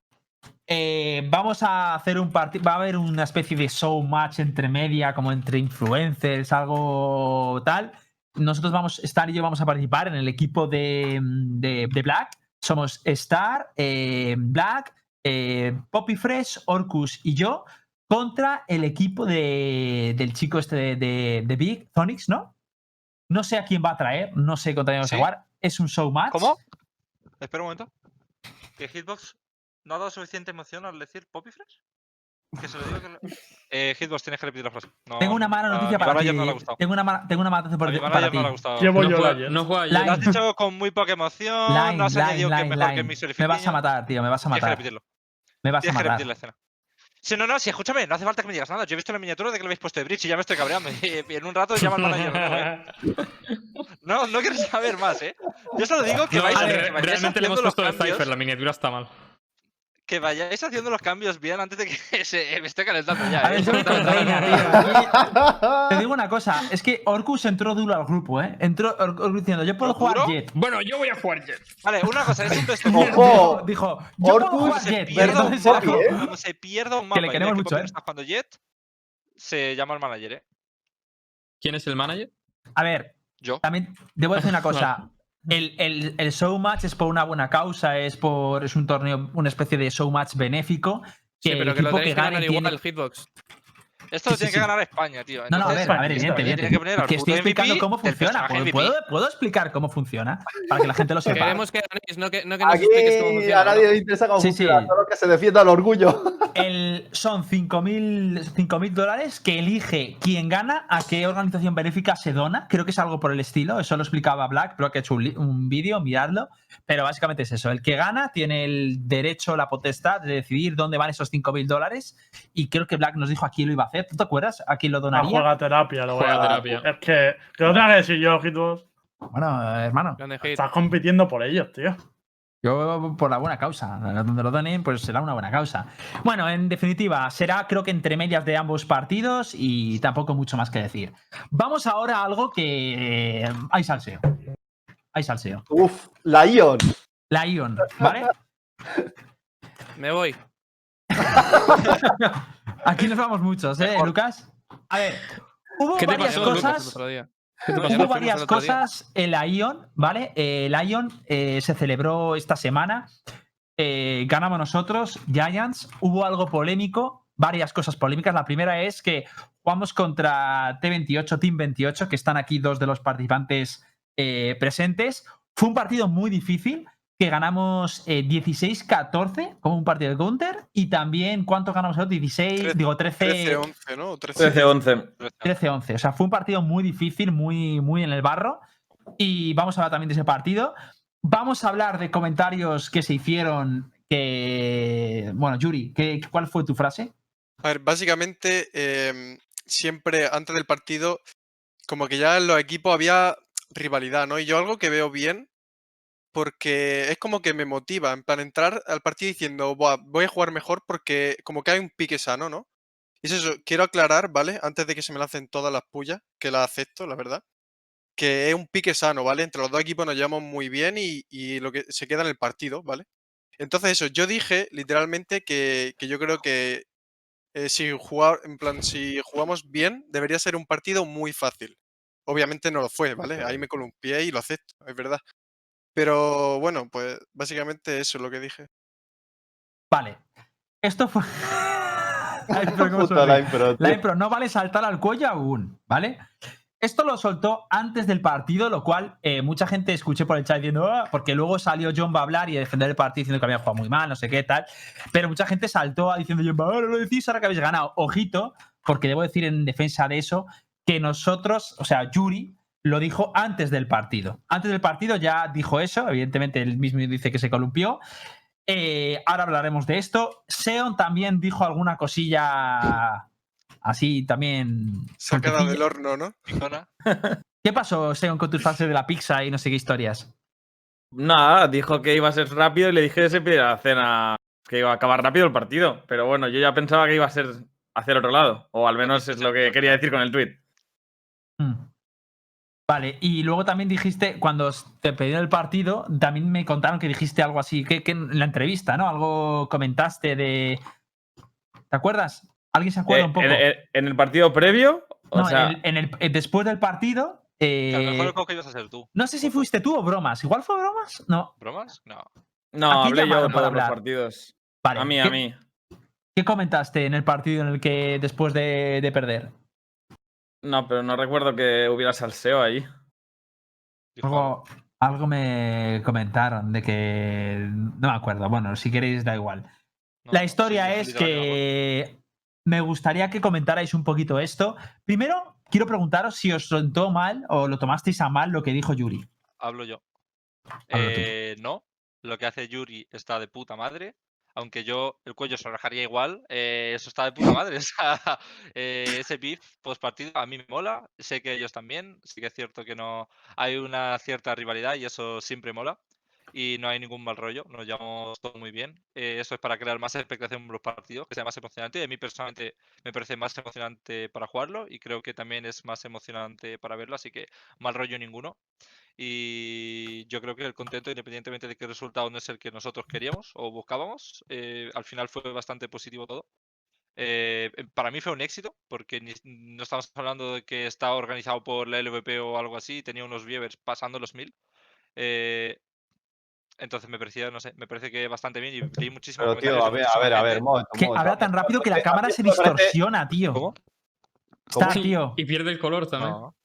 Eh, vamos a hacer un partido. Va a haber una especie de show match entre media, como entre influencers, algo tal. Nosotros vamos, Star y yo vamos a participar en el equipo de, de- de Black. Somos Star, eh, Black, eh, Poppy Fresh, Orcus y yo contra el equipo de- del chico este de, de- de Big, Zonix, ¿no? No sé a quién va a traer, no sé contra quién vamos a jugar. Es un show match. ¿Cómo? Espera un momento. ¿Que Hitbox no ha dado suficiente emoción al decir Poppy Fresh? Que se lo digo que lo- Eh, Hitbox, tienes que repetir la frase. No, Tengo una mala noticia para ti. manager no le ha gustado. Tengo una, ma- tengo una mala noticia A para ti. no le ha gustado. Llevo no, yo juega, ayer. no juega ayer. Lo has dicho con muy poca emoción. Line, no has añadido que es line, mejor que mi. Me vas a matar, tío, me vas a Tienes que matar. repetirlo. Me vas a Tienes que matar. repetir la escena. Sí, no, no, sí, escúchame, no hace falta que me digas nada. Yo he visto la miniatura de que le habéis puesto de bridge y ya me estoy cabreando. Y en un rato llama al manager. No, no quiero saber más, ¿eh? Yo solo digo que No, vais, a que realmente le hemos puesto de Cypher, la miniatura está mal. Que vayáis haciendo los cambios bien antes de que se me esté calentando ya. A ver, ¿eh? yo me contraiga, tío. Aquí- Te digo una cosa, es que Orcus entró duro al grupo, ¿eh? Entró Or- Orcus diciendo, yo puedo ¿Lo jugar juro? Jet. Bueno, yo voy a jugar Jet. Vale, una cosa, es un Ojo. Dijo, dijo, yo puedo Orcus jugar Jet. pierda un poco, como- ¿eh? Se pierda un mapa le y queremos que mucho, ¿eh? está jugando Jet, se llama al manager, ¿eh? ¿Quién es el manager? A ver, Yo. también debo decir una cosa. El, el, el show match es por una buena causa, es por es un torneo, una especie de show match benéfico. Sí, que pero el que lo tenéis que que ganar tiene- igual el hitbox. Esto lo Sí, sí, tiene sí. que ganar España, tío. No, no, a Entonces, ver, a ver, evidente, evidente. que poner Que estoy explicando MVP cómo funciona. ¿Puedo, puedo, puedo explicar cómo funciona? Para que la gente lo sepa. Queremos que ganéis, no que, no que nos Aquí expliques cómo funciona. a nadie ¿no? le interesa cómo Sí, funciona, sí. solo que se defienda el orgullo. El, son 5.000 dólares que elige quien gana a qué organización benéfica se dona. Creo que es algo por el estilo. Eso lo explicaba Black, creo que ha hecho un, un vídeo, miradlo. Pero básicamente es eso. El que gana tiene el derecho, la potestad de decidir dónde van esos 5.000 dólares. Y creo que Black nos dijo a quién lo iba a hacer. ¿Tú te acuerdas? ¿A quién lo A donaría? juega terapia, lo voy Juega a dar. terapia. Es que, lo tenga que decir yo, Hitbox. Bueno, eh, hermano. Estás compitiendo por ellos, tío. Yo por la buena causa. Donde lo donen, pues será una buena causa. Bueno, en definitiva, será creo que entre medias de ambos partidos y tampoco mucho más que decir. Vamos ahora a algo que. eh, Hay salseo. Hay salseo. Uf, la Ion. La Ion, ¿vale? Me voy. Aquí nos vamos muchos, ¿eh, Mejor. Lucas? A ver, hubo ¿Qué te varias pasó, Lucas, cosas. el otro día. ¿Qué te Hubo pasó? varias el otro día. cosas en la Ion, ¿vale? La Ion eh, se celebró esta semana. Eh, ganamos nosotros, Giants. Hubo algo polémico, varias cosas polémicas. La primera es que jugamos contra T28, Team 28, que están aquí dos de los participantes eh, presentes. Fue un partido muy difícil que ganamos eh, 16-14 como un partido de counter y también ¿cuánto ganamos el otro? 16, Trece- digo 13 13-11, ¿no? O 13 13-11. 13-11. O sea, fue un partido muy difícil, muy, muy en el barro. Y vamos a hablar también de ese partido. Vamos a hablar de comentarios que se hicieron. Que. Bueno, Yuri, ¿qué, ¿cuál fue tu frase? A ver, básicamente, em, siempre antes del partido, como que ya en los equipos había rivalidad, ¿no? Y yo algo que veo bien, porque es como que me motiva, en plan, entrar al partido diciendo, "Buah, voy a jugar mejor porque como que hay un pique sano, ¿no? Y es eso, quiero aclarar, ¿vale? Antes de que se me lancen todas las pullas, que las acepto, la verdad, que es un pique sano, ¿vale? Entre los dos equipos nos llevamos muy bien y, y lo que se queda en el partido, ¿vale? Entonces eso, yo dije literalmente que, que yo creo que eh, si jugar, en plan, si jugamos bien, debería ser un partido muy fácil. Obviamente no lo fue, ¿vale? Ahí me columpié y lo acepto, es verdad. Pero bueno, pues básicamente eso es lo que dije. Vale. Esto fue. Ay, pero cómo Puta sonríe. Line Pro, tío. Line Pro, no vale saltar al cuello aún, ¿vale? Esto lo soltó antes del partido, lo cual eh, mucha gente escuché por el chat diciendo, "Ah", porque luego salió John va a hablar y a defender el partido diciendo que había jugado muy mal, no sé qué tal. Pero mucha gente saltó a diciendo, John, ahora lo decís, ahora que habéis ganado. Ojito, porque debo decir en defensa de eso que nosotros, o sea, Yuri lo dijo antes del partido. Antes del partido ya dijo eso, evidentemente él mismo dice que se columpió. Eh, ahora hablaremos de esto. Seon también dijo alguna cosilla así también. Sacada del horno, ¿no? ¿Qué pasó, Seon, con tus frases de la pizza y no sé qué historias? Nada, dijo que iba a ser rápido y le dije que se pidiera la cena, que iba a acabar rápido el partido. Pero bueno, yo ya pensaba que iba a ser hacia el otro lado. O al menos es lo que quería decir con el tweet. Hmm. Vale, y luego también dijiste, cuando te pedí el partido, también me contaron que dijiste algo así, que, que en la entrevista, ¿no? Algo comentaste de. ¿Te acuerdas? ¿Alguien se acuerda Eh, un poco? en, en- el partido previo, o no, sea, en el- en el- eh, después del partido. Que a lo mejor eh, el cojo ibas a ser tú. no sé si fuiste tú o bromas. ¿Igual fue bromas? No. ¿Bromas? No. no, ¿a quién hablé yo para todos los partidos. Vale. A mí, ¿qué, a mí. ¿Qué comentaste en el partido en el que después de, de perder? No, pero no recuerdo que hubiera salseo ahí. Dijo Algo, algo me comentaron de que. No me acuerdo. Bueno, si queréis, da igual. No, La historia sí, es que me gustaría que comentarais un poquito esto. Primero, quiero preguntaros si os sentó mal o lo tomasteis a mal lo que dijo Yuri. Hablo yo. Eh, no, lo que hace Yuri está de puta madre. Aunque yo el cuello se rajaría igual, eh, eso está de puta madre. Eh, ese beef post partido a mí me mola. Sé que ellos también. Sí que es cierto que no hay una cierta rivalidad y eso siempre mola. Y no hay ningún mal rollo, nos llevamos todo muy bien. Eh, eso es para crear más expectación en los partidos, que sea más emocionante. A mí personalmente me parece más emocionante para jugarlo y creo que también es más emocionante para verlo, así que mal rollo ninguno. Y yo creo que el contento, independientemente de que el resultado no es el que nosotros queríamos o buscábamos, eh, al final fue bastante positivo todo. Eh, eh, para mí fue un éxito, porque ni- no estamos hablando de que estaba organizado por la LVP o algo así, tenía unos viewers pasando los mil. Eh, entonces me parecía, no sé, me parece que bastante bien y leí muchísimos Pero tío, a ver, a ver, a ver, momento. un Que momento. habla tan rápido que la cámara se distorsiona, tío. ¿Cómo? Está, ¿Cómo? tío. Y pierde el color también. No.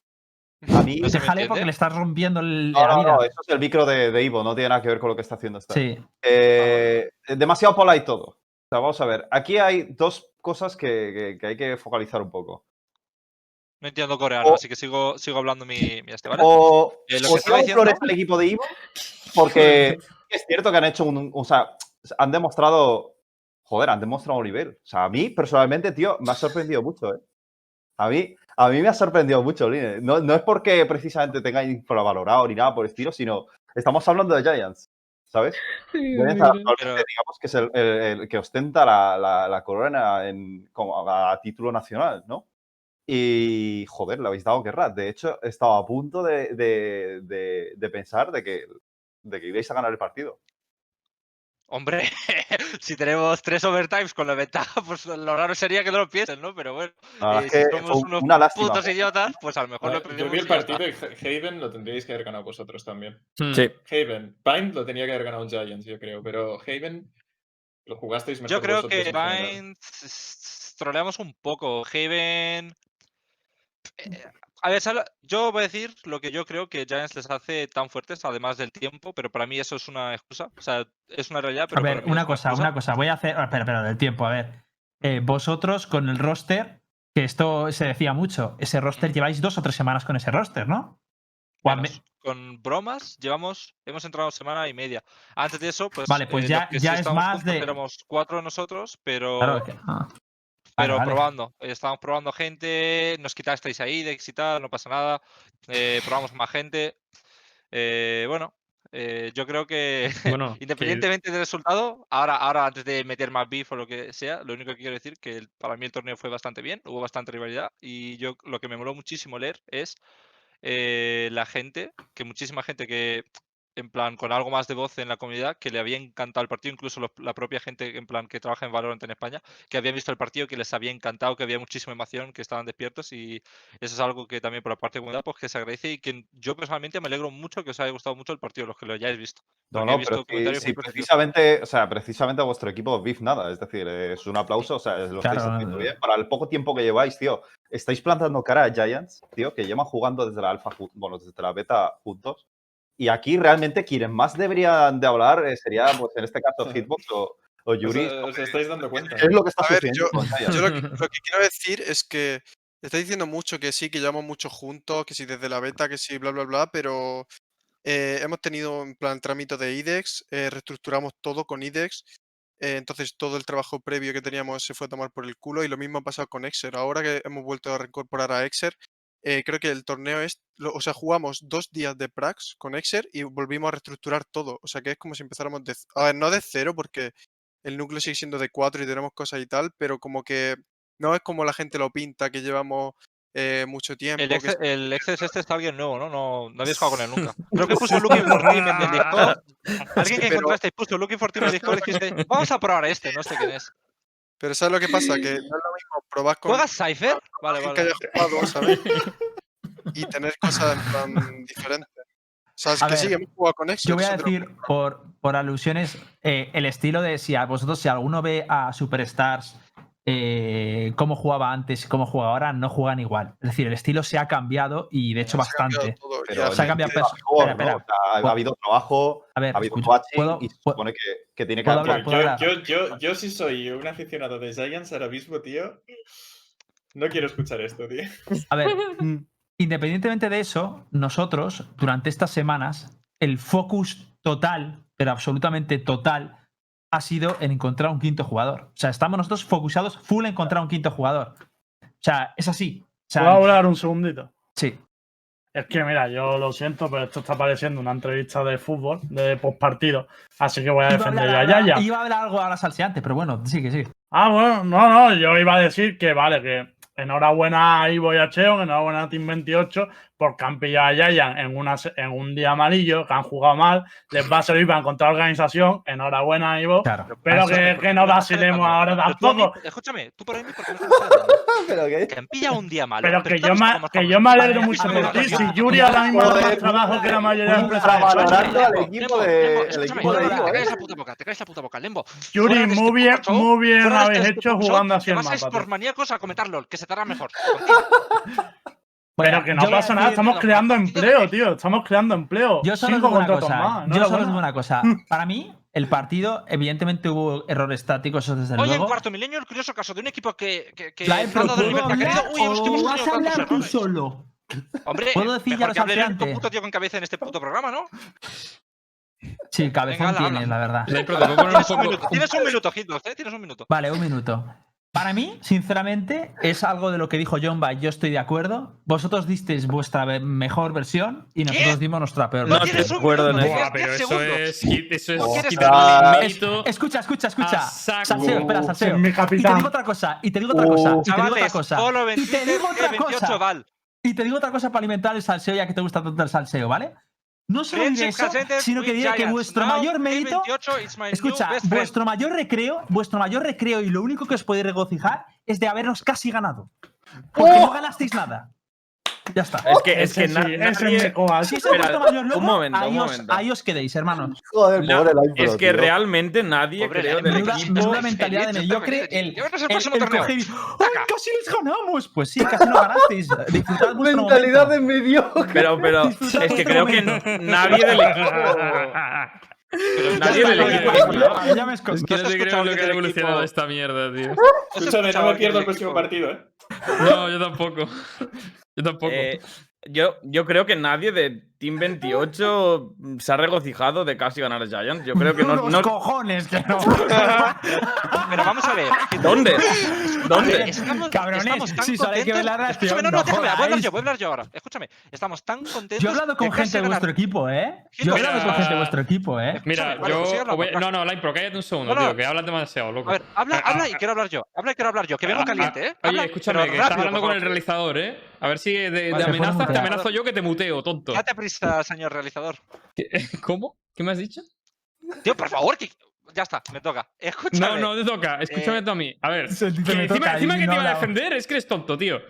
A mí. No se porque le estás rompiendo el, No, la no, vida. no, eso es el micro de, de Ivo, no tiene nada que ver con lo que está haciendo esta. Sí. Eh, demasiado polite todo. O sea, vamos a ver. Aquí hay dos cosas que, que- que hay que focalizar un poco. No entiendo coreano, O- así que sigo, sigo hablando mi, mi este, ¿vale? O, Eh, lo o que estaba diciendo- flores al equipo de Ivo, porque es cierto que han hecho un. O sea, han demostrado. Joder, han demostrado un nivel. O sea, a mí, personalmente, tío, me ha sorprendido mucho, ¿eh? A mí, a mí me ha sorprendido mucho, Line. No, no es porque precisamente tengáis infravalorado ni nada por el estilo, sino estamos hablando de Giants, ¿sabes? Giants actualmente, Pero- digamos que es el, el- el que ostenta la, la- la corona en, como a, a título nacional, ¿no? Y, joder, le habéis dado guerra. De hecho, estaba a punto de, de- de- de pensar de que, de que ibais a ganar el partido. Hombre, si tenemos tres overtimes con la ventaja, pues lo raro sería que no lo piensen, ¿no? Pero bueno, eh, es si somos unos una lástima. putos idiotas, pues a lo mejor A lo ver, Yo vi el partido y Ha- Haven lo tendríais que haber ganado vosotros también. Hmm. Sí. Haven, Bind lo tenía que haber ganado un Giants, yo creo, pero Haven lo jugasteis mejor Yo creo que. Bind troleamos un poco. Haven. Eh, A ver, yo voy a decir lo que yo creo que Giants les hace tan fuertes, además del tiempo, pero para mí eso es una excusa. O sea, es una realidad, pero A ver, una cosa, una cosa. Voy a hacer. ah, Espera, espera, del tiempo, a ver. Eh, vosotros con el roster, que esto se decía mucho, ese roster lleváis dos o tres semanas con ese roster, ¿no? Menos. Con bromas llevamos, hemos entrado semana y media. Antes de eso, pues. Vale, pues eh, ya- ya sí es más juntos de- Éramos cuatro nosotros, pero. Claro, que- ah. Pero vale. probando, eh, estábamos probando gente, nos quitasteis ahí de tal, no pasa nada. eh, probamos más gente. eh, bueno, eh, yo creo que Bueno, que- independientemente del resultado, ahora, ahora antes de meter más beef o lo que sea, lo único que quiero decir que el- para mí el torneo fue bastante bien, hubo bastante rivalidad y yo lo que me moló muchísimo leer es eh, la gente, que muchísima gente que en plan con algo más de voz en la comunidad, que le había encantado el partido, incluso los- la propia gente en plan que trabaja en Valorant en España, que habían visto el partido, que les había encantado, que había muchísima emoción, que estaban despiertos y eso es algo que también por la parte de comunidad pues que se agradece y que yo personalmente me alegro mucho que os haya gustado mucho el partido, los que lo hayáis visto. No, no, visto pero positivos. precisamente, o sea, precisamente a vuestro equipo beef nada, es decir, es un aplauso, o sea, lo estáis Claro, haciendo eh. bien. Para el poco tiempo que lleváis, tío, estáis plantando cara a Giants, tío, que llevan jugando desde la alfa, bueno, desde la beta juntos. Y aquí realmente quienes más deberían de hablar eh, sería, pues en este caso, Hitbox o, Yuri. os estáis dando cuenta. ¿Qué es lo que está A ver, Giants? Yo lo que, lo que quiero decir es que estáis diciendo mucho que sí, que llevamos mucho juntos, que sí desde la beta, que sí, bla, bla, bla, pero eh, hemos tenido en plan trámite de IDEX, eh, reestructuramos todo con IDEX, eh, entonces todo el trabajo previo que teníamos se fue a tomar por el culo y lo mismo ha pasado con Exer. Ahora que hemos vuelto a reincorporar a Exer, eh, creo que el torneo es, lo- o sea, jugamos dos días de Prax con Exer y volvimos a reestructurar todo. O sea, que es como si empezáramos de, a ver, no de cero porque el núcleo sigue siendo de cuatro y tenemos cosas y tal, pero como que no es como la gente lo pinta, que llevamos eh, mucho tiempo. El, que es- Excel este está alguien nuevo, ¿no? No, no habéis jugado con él nunca. Creo que puso Looking for Team en el Discord. Alguien que encontraste puso Looking for Team en el Discord y dijiste, vamos a probar este, no sé quién es. Pero ¿sabes lo que pasa? Que no es lo mismo probar con ¿Juegas Cypher? Vale, que vale. haya jugado, ¿sabes? y tener cosas en plan diferentes. O sea, es A que sí, ver, hemos jugado con Exer. Yo voy a decir, por, por alusiones, eh, el estilo de si a vosotros, si alguno ve a Superstars eh, cómo jugaba antes y cómo juega ahora, no juegan igual. Es decir, el estilo se ha cambiado y de hecho se ha cambiado bastante. se ha cambiado Trabajo, peso. Espera, ¿no? espera. O sea, ha, ha habido trabajo, A ver, ha habido escucha, coaching ¿puedo- y se puedo- supone que, que tiene que ¿puedo haber hablar? Yo, ¿Puedo hablar? yo, yo, yo sí soy un aficionado de Giants ahora mismo, tío. No quiero escuchar esto, tío. A ver, Mm. independientemente de eso, nosotros, durante estas semanas, el focus total, pero absolutamente total, ha sido en encontrar un quinto jugador. O sea, estamos nosotros focusados full en encontrar un quinto jugador. O sea, es así. O sea, ¿Puedo hablar un segundito? sí. Es que, mira, yo lo siento, pero esto está pareciendo una entrevista de fútbol, de postpartido. Así que voy a a, defender a ahora- Yaya. iba a hablar algo ahora salseante, pero bueno, sí que sí. Ah, bueno, no, no, yo iba a decir que vale, que enhorabuena a Ivo y a Cheon, enhorabuena a Team 28, porque han pillado a Yayan en, una, se- en un día amarillo, que han jugado mal, les va a servir para encontrar organización, enhorabuena a Ivo, Claro. pero que, ¿por que no vacilemos ahora tampoco. escúchame, tú por ahí, ¿por qué me estás calentando? ¿Pero qué? Que han pillado un día malo. Pero que yo, me, que yo me alegro mucho por ti. a Si Yuri ahora mismo hace joder, más trabajo que la mayoría de empresas valorando al equipo de- el equipo de Te ¿eh? calles la puta boca, te calles la puta boca, Lembo. Yuri, muy bien, muy bien habéis hecho jugando así el vas a mapa. tío. sportmaníacos a comentar LOL, que se te hará mejor. contigo. Pero que no pasa nada, estamos no, creando no, empleo, tío. Estamos creando empleo. Yo solo digo una cosa. más. yo solo digo una cosa. Para mí, el partido, evidentemente hubo errores tácticos, eso desde Oye, en luego. cuarto milenio, el curioso caso de un equipo que, que, que Fly, no ha pero dado el ¿puedo nivel que ha querido. hablar Uy, hemos vas a hablar tú errores. solo? Hombre, ¿Puedo decir ya mejor lo que hable el puto tío con cabeza en este puto programa, ¿no? Sí, cabezón Venga, tienes, la verdad. Tienes un minuto, tienes un minuto, Hitbox, ¿eh? Tienes un minuto. Vale, un minuto. Para mí, sinceramente, es algo de lo que dijo Jomba, yo estoy de acuerdo. Vosotros disteis vuestra mejor versión y nosotros ¿Qué? dimos nuestra peor No No un acuerdo en eso. Pero 10 eso es, eso es quitarle mérito. Escucha, escucha, escucha. Salseo, espera, salseo. Mi Y te digo otra cosa, y te digo otra cosa, y te digo otra cosa. Y te digo otra E28 cosa. Y te digo otra cosa para alimentar el salseo, ya que te gusta tanto el salseo, ¿vale? No solo diré eso, sino que diré que vuestro Now, mayor mérito. E28 is my new Escucha, vuestro mayor recreo, vuestro mayor recreo y lo único que os podéis regocijar es de habernos casi ganado. Porque ¡Oh! no ganasteis nada. Ya está. Es que, es que sí, nadie... es Si se ha mayor loco, un momento, ahí, un os, ahí, os, quedéis, hermanos. Joder, no, pobre like, Es que tío. realmente nadie creo del equipo. Es una mentalidad de mediocre. El, el, el, el coger y, casi les ganamos! Pues sí, casi no ganasteis. Disfrutad vuestro Mentalidad de mediocre. Pero, pero, es que creo que nadie del equipo... Pero nadie del equipo. Ya me escondí. Es que no te creo lo que ha evolucionado esta mierda, tío. Escúchame, no me pierdo el próximo partido, eh. No, yo tampoco. Yo tampoco. Eh, yo, yo creo que nadie de Team 28 se ha regocijado de casi ganar a Giants. Yo creo que no. Los no... cojones que no. Pero vamos a ver. ¿Dónde? ¿Dónde? Estamos, Cabrones, estamos tan si que la Escúchame, no, no, déjame, voy a hablar yo, voy a hablar yo ahora. Escúchame, estamos tan contentos. Yo he hablado con gente de vuestro equipo, ¿eh? Yo pues he hablado con gente de vuestro equipo, ¿eh? Mira, yo. Voy... No, no, Lightpro, cállate un segundo, tío, que hablas demasiado, loco. A ver, habla, ah, habla ah, y quiero hablar yo. Habla y quiero hablar yo, que ah, vengo caliente, ¿eh? Oye, escúchame, que estás hablando con el realizador, ¿eh? A ver si de amenazas te amenazo yo que te muteo, tonto. Ya te señor realizador. ¿Cómo? ¿Qué me has dicho? Tío, por favor, que... Ya está, me toca. Escúchame. No, no te toca. Eh, escúchame eh... a mí. A ver. Que encima, encima que te iba a defender, es que eres tonto, tío.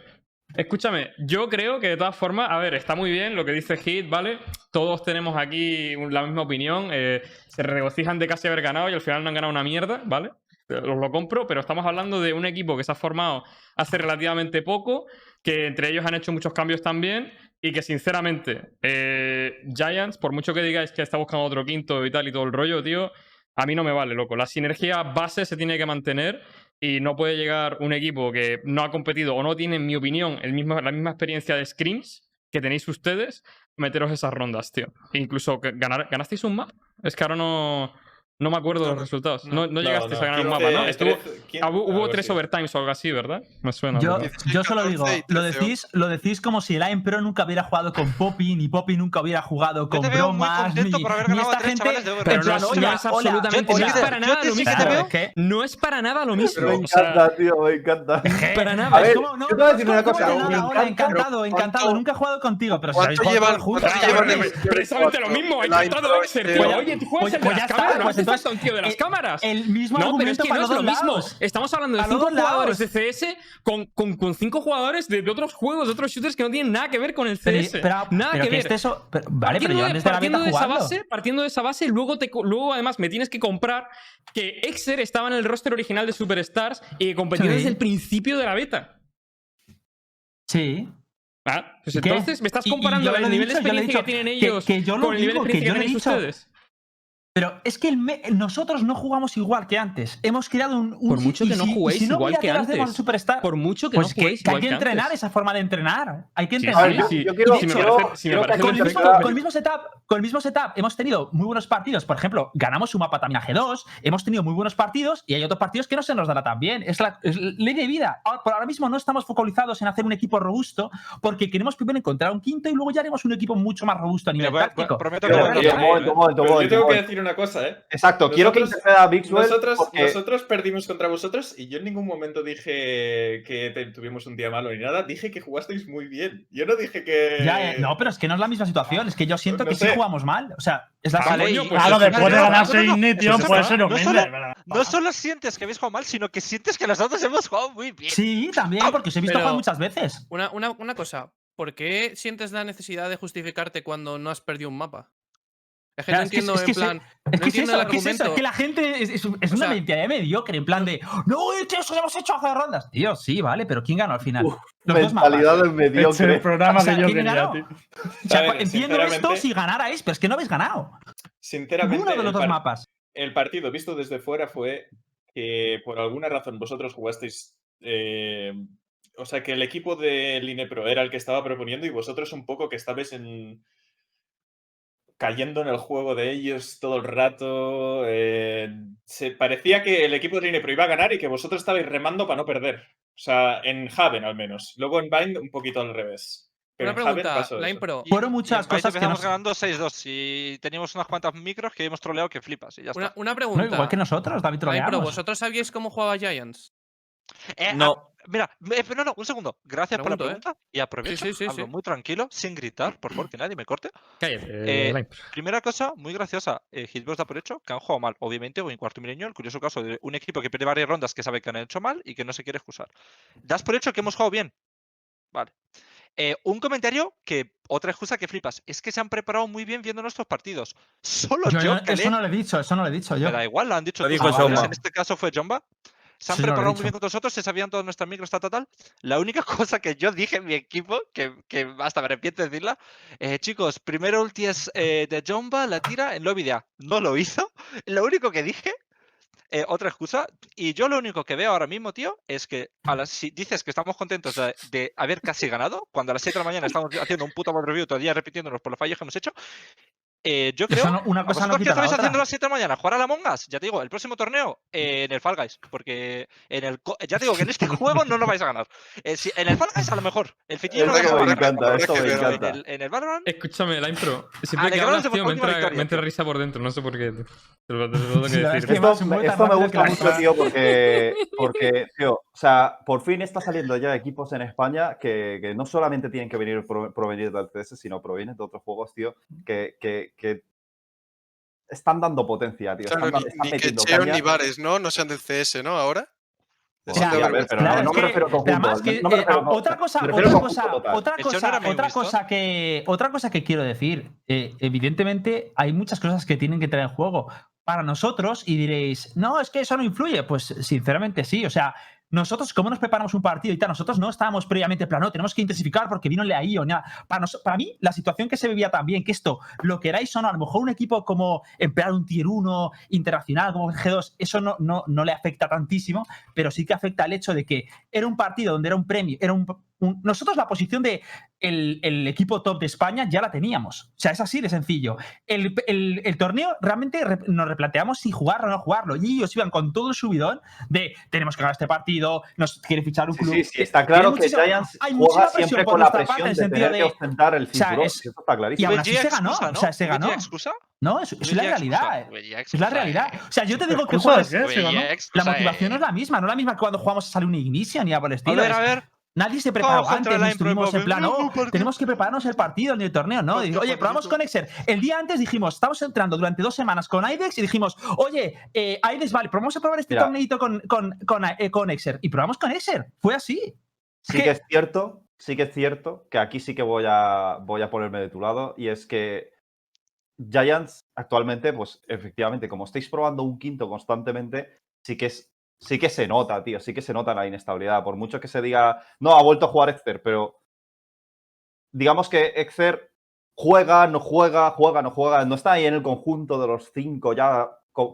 Escúchame, yo creo que de todas formas, a ver, está muy bien lo que dice Hit, ¿vale? Todos tenemos aquí la misma opinión. Eh, se regocijan de casi haber ganado y al final no han ganado una mierda, ¿vale? Los lo compro, pero estamos hablando de un equipo que se ha formado hace relativamente poco, que entre ellos han hecho muchos cambios también y que sinceramente, eh, Giants, por mucho que digáis que está buscando otro quinto y tal y todo el rollo, tío, a mí no me vale, loco. La sinergia base se tiene que mantener y no puede llegar un equipo que no ha competido o no tiene, en mi opinión, el mismo, la misma experiencia de screens que tenéis ustedes, meteros esas rondas, tío. Incluso ganar, ganasteis un map. Es que ahora no. No me acuerdo no, los resultados. No, no, no llegaste a ganar un mapa, ¿no? Estuvo, ah, hubo tres overtimes o algo así, ¿verdad? Me suena. Yo, yo solo digo, lo decís, lo decís como si el AIM Pro nunca hubiera jugado con Poppy, ni Poppy nunca hubiera jugado con Bromas, ni, ni, esta gente. Pero no, es, es absolutamente hola, no es para nada lo mismo. Claro, que no es para nada lo mismo. Me encanta, tío, me encanta. Para nada. Ver, es como, no, yo te voy a decir una cosa. Encantado, encantado. Nunca he jugado contigo, pero si habéis jugado juntos. Precisamente lo mismo, he encontrado Oye, tú juegas en las cámaras, no tío de las cámaras. El mismo no, pero es que no es lo lados. mismo. Estamos hablando de cinco jugadores de CS con, con, con cinco jugadores de, otros juegos, de otros shooters que no tienen nada que ver con el CS. Pero, nada pero que, ver. Eso, vale, partiendo pero de, partiendo de, esa base, partiendo de esa base, luego, te, luego además me tienes que comprar que Exer estaba en el roster original de Superstars y competía desde el principio de la beta. Sí. Ah, pues entonces me estás comparando el nivel de experiencia que tienen ellos con el nivel de experiencia que tienen ustedes. Pero es que el me nosotros no jugamos igual que antes. Hemos creado un. un por mucho que no juguéis si no igual que antes. Por mucho que pues no juguéis que, que igual Hay que entrenar antes. esa forma de entrenar. Hay que entrenar. Sí, sí, sí. Yo quiero, con, el mismo, setup, con el mismo setup hemos tenido muy buenos partidos. Por ejemplo, ganamos un mapa también a G2, hemos tenido muy buenos partidos y hay otros partidos que no se nos dará tan bien. Es la, ley de vida. Por ahora mismo no estamos focalizados en hacer un equipo robusto porque queremos primero encontrar un quinto y luego ya haremos un equipo mucho más robusto a nivel Mira, táctico. Yo tengo que decir una cosa, ¿eh? Exacto, quiero que interpreta Big nosotros, porque... nosotros perdimos contra vosotros y yo en ningún momento dije que tuvimos un día malo ni nada. Dije que jugasteis muy bien. Yo no dije que. Eh, no, pero es que no es la misma situación. Es que yo siento pues que sé, jugamos mal. O sea, es la ah, pues Claro, después de ganarse Ignition puede ser un no solo sientes que habéis jugado mal, sino que sientes que nosotros hemos jugado muy bien. Sí, también, porque os he visto Pero jugar muchas veces. Una, una, una cosa, ¿por qué sientes la necesidad de justificarte cuando no has perdido un mapa? Es que no entiendo, es que la gente es, es una mentalidad mediocre, en plan de. ¡No, tío, eso lo hemos hecho hace rondas! Tío, sí, vale, pero ¿quién ganó al final? Uf, mentalidad mediocre. El programa o sea, que yo tío. Entiendo esto si ganarais, pero es que no habéis ganado. Sinceramente. Uno de los dos mapas. El partido visto desde fuera fue que por alguna razón vosotros jugasteis. Eh, o sea, que el equipo del INEPRO era el que estaba proponiendo y vosotros un poco que estabais en cayendo en el juego de ellos todo el rato. Eh, se parecía que el equipo de Linepro iba a ganar y que vosotros estabais remando para no perder. O sea, en Haven al menos. Luego en Bind un poquito al revés. Pero Una pregunta, la impro. Fueron muchas cosas que nos... ganando 6-2 y teníamos unas cuantas micros que hemos troleado que flipas. Una, pregunta. Igual que nosotros, David troleamos. La ¿vosotros sabíais cómo jugaba Giants? Eh, no. Ah, Mira, eh, no, no, un segundo. Gracias por la pregunta. Y aprovecho. Sí, sí, sí, hablo muy tranquilo, sin gritar, por favor, que nadie me corte. Cállate, eh, primera cosa, muy graciosa. Eh, Hitbox da por hecho que han jugado mal, obviamente, o en cuarto milenio, el curioso caso de un equipo que pierde varias rondas que sabe que han hecho mal y que no se quiere excusar. Das por hecho que hemos jugado bien. Vale. Eh, un comentario que otra excusa que flipas es que se han preparado muy bien viendo nuestros partidos. Solo yo, eso no lo he dicho, eso no lo he dicho yo. Me da igual, lo han dicho. Lo dijo en este caso fue Jomba. Se han Sí, preparado muy bien con nosotros, se sabían todas nuestras micros, tal, tal, tal. La única cosa que yo dije en mi equipo, que, que hasta me arrepiento de decirla, eh, chicos, primero ulti es eh, de Jomba, la tira en lobby de A. No lo hizo. Lo único que dije, eh, otra excusa, y yo lo único que veo ahora mismo, tío, es que a las, si dices que estamos contentos de, de haber casi ganado, cuando a las 7 de la mañana estamos haciendo un puto review todo el día repitiéndonos por los fallos que hemos hecho, eh, yo creo no- una ¿A cosa no quita la estáis haciendo a otra. las 7 de la mañana? ¿Jugar a la Mongas? Ya te digo, el próximo torneo eh, en el Fall Guys. Porque en el. Ya te digo que en este juego no lo vais a ganar. Eh, si- en el Fall Guys a lo mejor. El fitillo no lo Verdad vais a que me ganar. encanta, esto que me verdad. En encanta. el, en el Valorant. Escúchame, la impro. Siempre que Alegraos hablas, tío, me entra, me entra risa por dentro. No sé por qué. Te lo, te lo tengo que decir. que Esto, me- esto me gusta que mucho, tío, porque, porque, tío, o sea, por fin está saliendo ya equipos en España que, que no solamente tienen que venir pro- provenir del CS, sino provienen de otros juegos, tío, que, que, que están dando potencia, tío. Claro, están, ni, están ni que metiendo Cheo caña. ni Bares, ¿no? No sean del CS, ¿no? Ahora. A ver, pero Claro, no me refiero. Además que no eh, otra cosa, otra cosa, otra El cosa, otra cosa que, otra cosa que quiero decir. eh, evidentemente hay muchas cosas que tienen que entrar en juego para nosotros y diréis, no, es que eso no influye. Pues sinceramente sí. O sea, nosotros, ¿cómo nos preparamos un partido y tal? Nosotros no estábamos previamente en plan, no, tenemos que intensificar porque vino ahí o. Para, nos- para mí, la situación que se vivía también, que esto, lo que erais son a lo mejor un equipo como emplear un tier 1 internacional como G2, eso no, no, no le afecta tantísimo, pero sí que afecta el hecho de que era un partido donde era un premio, era un, un- nosotros la posición de el, el equipo top de España ya la teníamos. O sea, es así de sencillo. El, el- el torneo realmente re- nos replanteamos si jugarlo o no jugarlo. Y ellos iban con todo el subidón de tenemos que ganar este partido, nos quiere fichar un club. sí, sí, Eh, está tiene claro que Giants hay juega siempre por con la nuestra presión parte, en de el sentido tener que de- ostentar el o sea, cinturón. es- eso está clarísimo. y aún así se ganó, excusa, o sea, se ¿no? ganó. Excusa? No, es, es la realidad. excusa, VG Es la realidad. eh. O sea, yo te digo que ¿Excusa juegas. La motivación no eh. es la misma, no es la misma que cuando jugamos a salir un Ignition ni a por el A estilo. ver, es- a ver. Nadie se preparó Vamos antes, ni estuvimos en plan, No, oh, tenemos que prepararnos el partido ni el torneo, ¿no? ¿Por Y qué, digo, oye, probamos con Exer. El día antes dijimos, estamos entrando durante dos semanas con IDEX y dijimos, oye, eh, IDEX, vale, pero vamos a probar este Mira. torneito con, con, con, eh, con Exer. Y probamos con Exer. Fue así. Sí que- que es cierto, sí que es cierto que aquí sí que voy a, voy a ponerme de tu lado y es que Giants actualmente, pues efectivamente, como estáis probando un quinto constantemente, sí que es sí que se nota, tío, sí que se nota la inestabilidad. Por mucho que se diga, no, ha vuelto a jugar Exer, pero digamos que Exer juega, no juega, juega, no juega, no está ahí en el conjunto de los cinco ya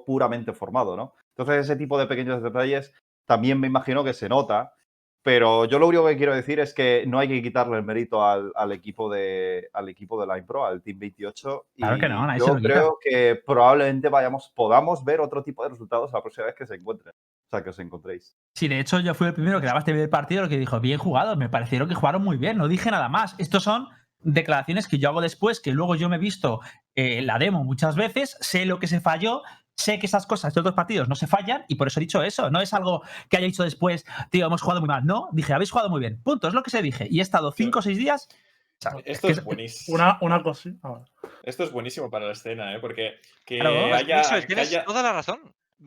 puramente formado, ¿no? Entonces ese tipo de pequeños detalles también me imagino que se nota, pero yo lo único que quiero decir es que no hay que quitarle el mérito al, al equipo de al equipo de Line Pro, al Team 28. Claro y que no, yo creo que probablemente vayamos, podamos ver otro tipo de resultados la próxima vez que se encuentren. O sea, que os encontréis. Sí, de hecho, yo fui el primero que daba este partido, lo que dijo, bien jugado, me parecieron que jugaron muy bien, no dije nada más. Estos son declaraciones que yo hago después, que luego yo me he visto eh, la demo muchas veces, sé lo que se falló, sé que esas cosas de otros partidos no se fallan y por eso he dicho eso. No es algo que haya dicho después, tío, hemos jugado muy mal. No, dije, habéis jugado muy bien. Punto, es lo que se dije. Y he estado cinco o seis días. o sea, Esto que es es- buenísimo. Una, una cosita. a ver. Esto es buenísimo para la escena, ¿eh? Porque que Claro. Haya, que tienes haya- toda la razón.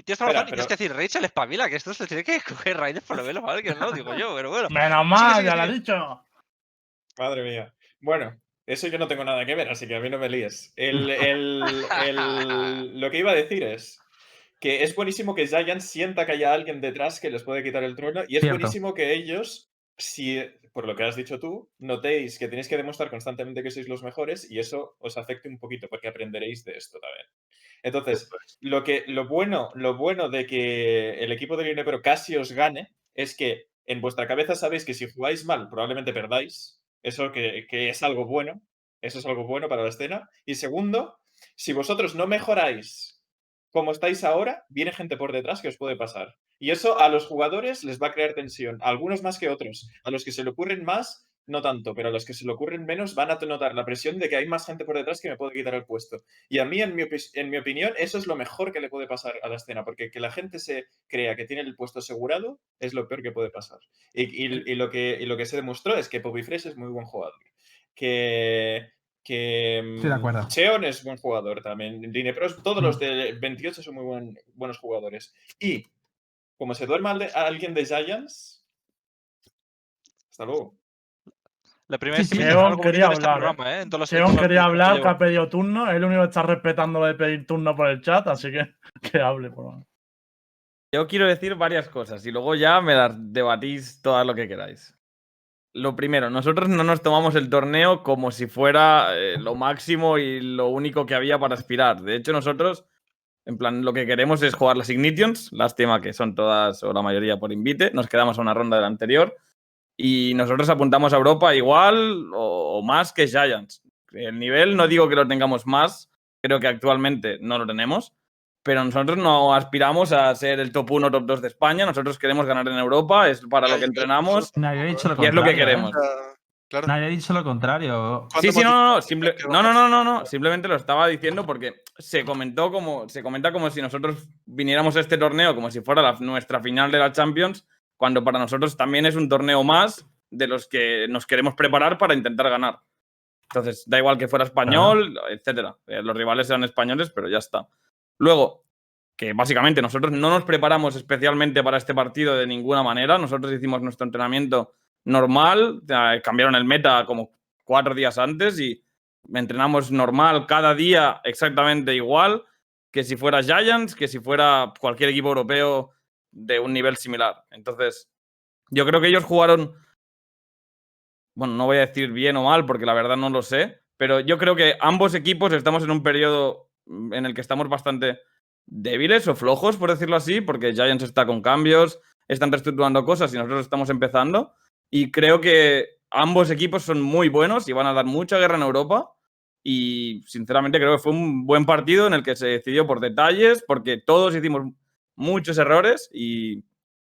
Tienes toda la razón. Y tienes que decir, Rachel, espabila, que esto se tiene que coger raíces por lo menos para alguien, ¿no? Digo yo, pero bueno. Menos mal, sigue, ya lo he sigue. dicho. Madre mía. Bueno, eso yo no tengo nada que ver, así que a mí no me líes. El, el- el- lo que iba a decir es que es buenísimo que Giants sienta que haya alguien detrás que les puede quitar el trono y es Cierto. buenísimo que ellos, si, por lo que has dicho tú, notéis que tenéis que demostrar constantemente que sois los mejores y eso os afecte un poquito porque aprenderéis de esto también. Entonces, lo, que, lo, bueno, lo bueno de que el equipo de Linepro casi os gane es que en vuestra cabeza sabéis que si jugáis mal probablemente perdáis. Eso que, que es algo bueno. Eso es algo bueno para la escena. Y segundo, si vosotros no mejoráis como estáis ahora, viene gente por detrás que os puede pasar. Y eso a los jugadores les va a crear tensión. A algunos más que otros. A los que se le ocurren más, no tanto. Pero a los que se le ocurren menos van a notar la presión de que hay más gente por detrás que me puede quitar el puesto. Y a mí, en mi, en mi opinión, eso es lo mejor que le puede pasar a la escena. Porque que la gente se crea que tiene el puesto asegurado es lo peor que puede pasar. Y, y- y lo, que, y lo que se demostró es que Bobby Fresh es muy buen jugador. Que. Que Estoy de mm. Cheon es buen jugador también. Dinepros, todos los de 28 son muy buen- buenos jugadores. Y como se duerma alguien de Giants. Hasta luego. La primera Sí, vez que sí. me Keon dijeron algo bonito quería en este hablar. programa, ¿eh? En todos los- Seon todos los quería podcasts hablar, que ha pedido turno. Es el único que está respetando lo de pedir turno por el chat, así que que hable, por favor. Yo quiero decir varias cosas y luego ya me las debatís todas lo que queráis. Lo primero, nosotros no nos tomamos el torneo como si fuera eh, lo máximo y lo único que había para aspirar. De hecho, nosotros, en plan, lo que queremos es jugar las Ignitions. Lástima que son todas o la mayoría por invite. Nos quedamos a una ronda del anterior. Y nosotros apuntamos a Europa igual o, o más que Giants. El nivel no digo que lo tengamos más, creo que actualmente no lo tenemos, pero nosotros no aspiramos a ser el top 1 top 2 de España, nosotros queremos ganar en Europa, es para lo que entrenamos Nadie ha dicho lo y es lo que ¿eh? queremos. Claro. Nadie ha dicho lo contrario. Sí, sí, no, no, no, simple- no, no, no, no, no, simplemente lo estaba diciendo porque se comentó como, se comenta como si nosotros viniéramos a este torneo como si fuera la- nuestra final de la Champions, cuando para nosotros también es un torneo más de los que nos queremos preparar para intentar ganar. Entonces, da igual que fuera español, etcétera. Eh, Los rivales eran españoles, pero ya está. Luego, que básicamente nosotros no nos preparamos especialmente para este partido de ninguna manera. Nosotros hicimos nuestro entrenamiento normal, cambiaron el meta como cuatro días antes y entrenamos normal cada día exactamente igual que si fuera Giants, que si fuera cualquier equipo europeo de un nivel similar. Entonces, yo creo que ellos jugaron, bueno, no voy a decir bien o mal porque la verdad no lo sé, pero yo creo que ambos equipos estamos en un periodo mm, en el que estamos bastante débiles o flojos, por decirlo así, porque Giants está con cambios, están reestructurando cosas y nosotros estamos empezando. Y creo que ambos equipos son muy buenos y van a dar mucha guerra en Europa. Y sinceramente creo que fue un buen partido en el que se decidió por detalles, porque todos hicimos muchos errores y,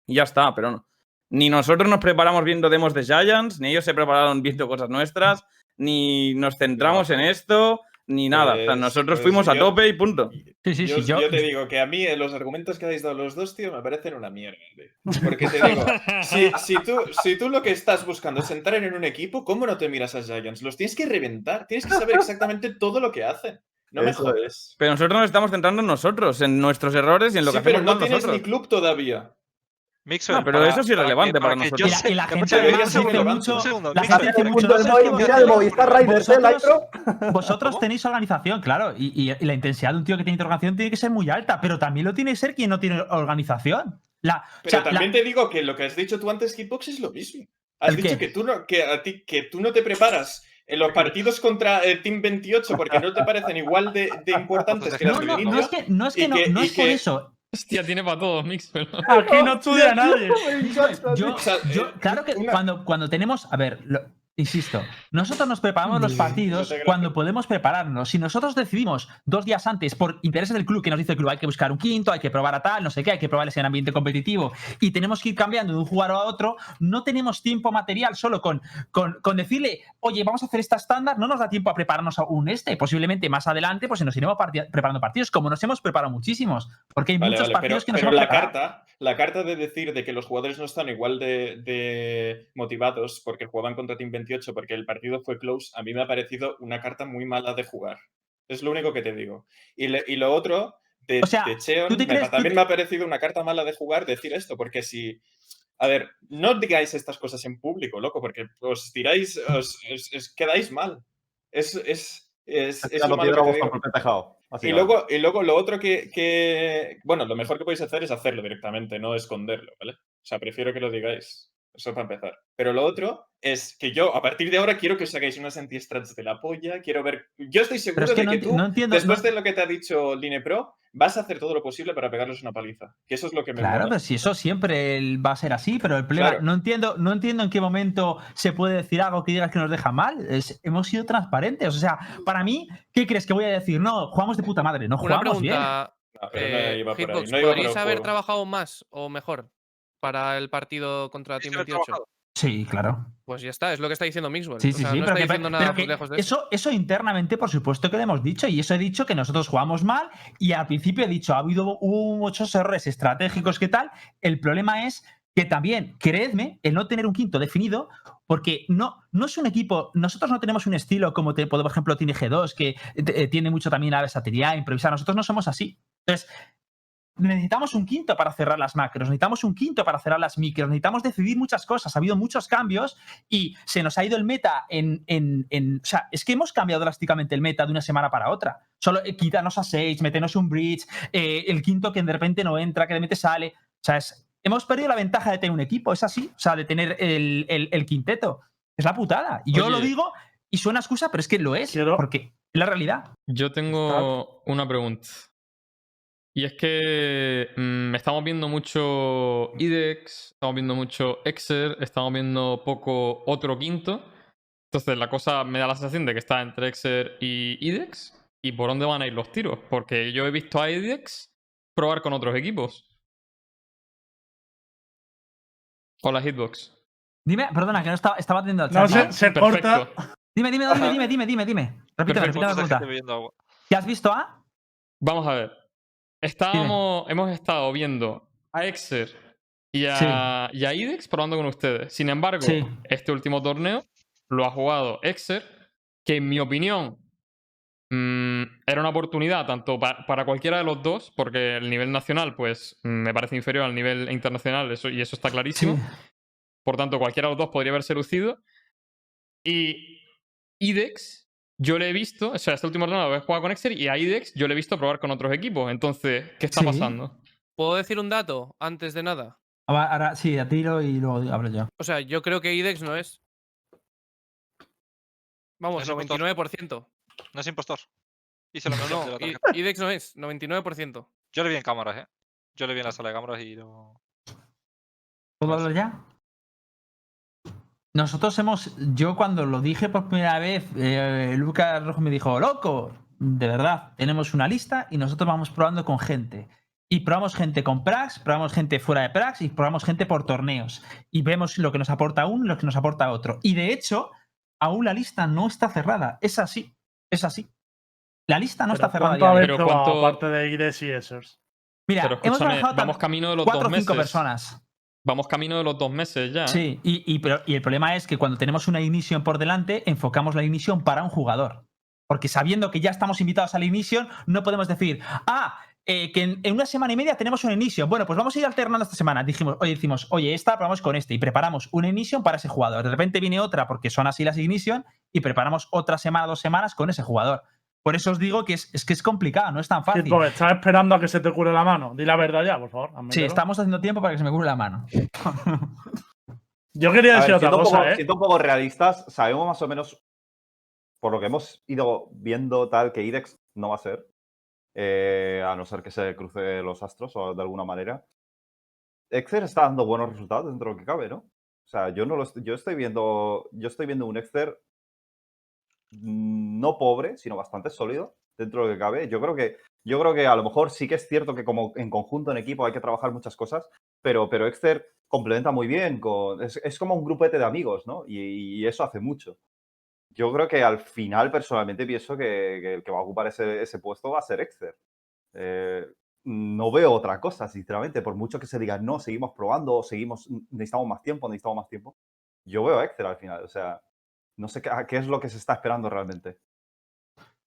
y ya está, pero no. Ni nosotros nos preparamos viendo demos de Giants, ni ellos se prepararon viendo cosas nuestras, ni nos centramos en esto, ni nada. O sea, Pues- nosotros pues fuimos a yo- tope y punto. Sí, sí, yo, sí. Yo, yo te digo que a mí eh, los argumentos que habéis dado los dos, tío, me parecen una mierda. tío. Porque te digo, si, si tú, si tú lo que estás buscando es entrar en un equipo, ¿cómo no te miras a Giants? Los tienes que reventar, tienes que saber exactamente todo lo que hacen. No me jodes. Pero nosotros nos estamos centrando en nosotros, en nuestros errores y en lo Sí, que pero hacemos no mal tienes nosotros. ni club todavía. Mixwell, No, pero para- eso es irrelevante para nosotros. yo y la, y la sé- gente debería además dice mucho. Segundo, La gente dice mucho. punto del "Es que Movistar, vosotros- el Movistar Riders, ¿eh, vosotros- Laitro? Vosotros ¿Cómo? tenéis organización, claro, y, y- y la intensidad de un tío que tiene organización tiene que ser muy alta, pero también lo tiene que ser quien no tiene organización. La, o Pero la- también te digo que lo que has dicho tú antes, Hitbox, es lo mismo. Has ¿El dicho qué? que tú, no, que, a ti, que tú no te preparas en los partidos contra el Team 28 porque no te parecen igual de, de importantes que no, las no, no inicio. es que no, es, que no, que- no es por que- eso. Hostia, tiene para todos, Mixwell. Aquí no estudia nadie. Yo, sea, yo- eh, claro que cuando, cuando tenemos. A ver, lo- insisto, nosotros nos preparamos los partidos cuando podemos prepararnos. Si nosotros decidimos dos días antes, por intereses del club, que nos dice el club, hay que buscar un quinto, hay que probar a tal, no sé qué, hay que probar ese ambiente competitivo, y tenemos que ir cambiando de un jugador a otro, no tenemos tiempo material solo con, con, con decirle, oye, vamos a hacer esta estándar, no nos da tiempo a prepararnos a un este. Posiblemente más adelante, pues nos iremos preparando partidos, como nos hemos preparado muchísimos, porque hay Vale, muchos vale, partidos pero, que nos pero hemos la preparado. carta, la carta de decir de que los jugadores no están igual de, de motivados porque jugaban contra Team 28 porque el partido fue close, a mí me ha parecido una carta muy mala de jugar. Es lo único que te digo. Y, le- y lo otro, de, O sea, de Cheon, ¿tú te me- crees- también te- me ha parecido una carta mala de jugar decir esto, porque si... A ver, no digáis estas cosas en público, loco, porque os tiráis, os, os- os quedáis mal. Es, es, es, es lo lo malo que te digo. Y luego, y luego lo otro que, que- Bueno, lo mejor que podéis hacer es hacerlo directamente, no esconderlo, ¿vale? O sea, prefiero que lo digáis. Eso para empezar. Pero lo otro es que yo, a partir de ahora, quiero que os hagáis unas anti-strats de la polla. Quiero ver. Yo estoy seguro es que de no, que tú, no entiendo. después no- de lo que te ha dicho Line Pro, vas a hacer todo lo posible para pegarles una paliza. Que eso es lo que me Claro, mola. pero si eso siempre va a ser así, pero el problema, Claro. no entiendo, no entiendo en qué momento se puede decir algo que digas que nos deja mal. Es- hemos sido transparentes. O sea, para mí, ¿qué crees que voy a decir? No, jugamos de puta madre, no Una jugamos bien. No, pero no eh, iba por ahí, Hitbox, no iba por ¿podríais el haber juego. trabajado más o mejor para el partido contra Team Yo he 28? trabajado. Sí, claro. Pues ya está, es lo que está diciendo Mixwell. Sí, O sí, sea, sí, no pero, está que- diciendo pero nada que lejos de eso. eso, internamente, por supuesto que lo hemos dicho, y eso he dicho que nosotros jugamos mal, y al principio he dicho, ha habido hubo muchos errores estratégicos, ¿qué tal? El problema es que también, creedme, el no tener un quinto definido, porque no, no es un equipo, nosotros no tenemos un estilo como, te, por ejemplo, tiene G2, que eh, tiene mucho también la versatilidad, improvisar, nosotros no somos así. Entonces, necesitamos un quinto para cerrar las macros, necesitamos un quinto para cerrar las micros, necesitamos decidir muchas cosas. Ha habido muchos cambios y se nos ha ido el meta en. en- en- o sea, es que hemos cambiado drásticamente el meta de una semana para otra. Solo eh, quítanos a Sage, metenos un bridge, eh, el quinto que de repente no entra, que de repente sale. O sea, es- hemos perdido la ventaja de tener un equipo, es así. O sea, de tener el, el- el quinteto. Es la putada. Y yo Oye. lo digo y suena excusa, pero es que lo es. Quiero- Porque es la realidad. Yo tengo una pregunta. Y es que mm, estamos viendo mucho IDEX, estamos viendo mucho Exer, estamos viendo poco otro quinto. Entonces la cosa me da la sensación de que está entre Exer y IDEX. ¿Y por dónde van a ir los tiros? Porque yo he visto a IDEX probar con otros equipos. Hola Hitbox. Dime, perdona, que no estaba, estaba atendiendo al No chat. sé, se Perfecto. corta. Dime, dime, dime, dime, dime, dime, dime. Repíteme, repíteme la pregunta. bebiendo agua. ¿Qué has visto a? Vamos a ver. Estábamos, hemos estado viendo a Exer y a, y a IDEX probando con ustedes. Sin embargo, Sí. este último torneo lo ha jugado Exer, que en mi opinión mm, era una oportunidad tanto pa- para cualquiera de los dos, porque el nivel nacional, pues, me parece inferior al nivel internacional, eso, y eso está clarísimo. Por tanto, cualquiera de los dos podría haberse lucido. Y IDEX, yo le he visto, o sea, este último lo he jugado con Exer y a IDEX yo le he visto probar con otros equipos. Entonces, ¿qué está Sí. pasando? ¿Puedo decir un dato antes de nada? Ahora, ahora sí, a tiro y luego hablo yo. O sea, yo creo que IDEX no es. Vamos, Es impostor. 99%. No es impostor. Y se lo No, de la. IDEX no es, 99%. Yo le vi en cámaras, ¿eh? Yo le vi en la sala de cámaras y no... ¿Puedo hablar ya? Nosotros hemos. Yo cuando lo dije por primera vez, eh, Lucas Rojo me dijo, loco, de verdad, tenemos una lista y nosotros vamos probando con gente. Y probamos gente con Prax, probamos gente fuera de Prax y probamos gente por torneos. Y vemos lo que nos aporta uno y lo que nos aporta otro. Y de hecho, aún la lista no está cerrada. Es así. Es así. La lista no Pero está cerrada. a ¿Cuánto Pero probado, cuánto- aparte de IDES y Essers? Mira, hemos trabajado vamos camino de los cuatro o cinco personas. Vamos camino de los dos meses ya. ¿eh? Sí, y, y, pero- y el problema es que cuando tenemos una ignition por delante, enfocamos la ignition para un jugador. Porque sabiendo que ya estamos invitados a la ignition, no podemos decir, ah, eh, que en, una semana y media tenemos una ignition. Bueno, pues vamos a ir alternando esta semana. Dijimos, oye, decimos, oye, esta probamos con este y preparamos una ignition para ese jugador. De repente viene otra porque son así las ignition y preparamos otra semana, dos semanas con ese jugador. Por eso os digo que es, es que es complicado, no es tan fácil. Hitbox, ¿estás esperando a que se te cure la mano? Di la verdad ya, por favor. Sí, estamos haciendo tiempo para que se me cure la mano. Yo quería A decir ver, otra siendo, un cosa, poco, ¿eh? siendo un poco realistas, sabemos más o menos, por lo que hemos ido viendo tal, que IDEX no va a ser, eh, a no ser que se cruce los astros o de alguna manera. Exer está dando buenos resultados dentro de lo que cabe, ¿no? O sea, yo no lo estoy, yo estoy viendo, yo estoy viendo un Exer mm, no pobre, sino bastante sólido dentro de lo que cabe. Yo creo que, yo creo que a lo mejor sí que es cierto que como en conjunto, en equipo, hay que trabajar muchas cosas, pero, pero Exter complementa muy bien, con, es, es como un grupete de amigos, ¿no? Y, eso hace mucho. Yo creo que al final, personalmente, pienso que, que el que va a ocupar ese, ese puesto va a ser Exter. Eh, no veo otra cosa, sinceramente, por mucho que se diga, no, seguimos probando, seguimos, necesitamos más tiempo, necesitamos más tiempo. Yo veo a Exter al final, o sea, no sé qué, qué es lo que se está esperando realmente.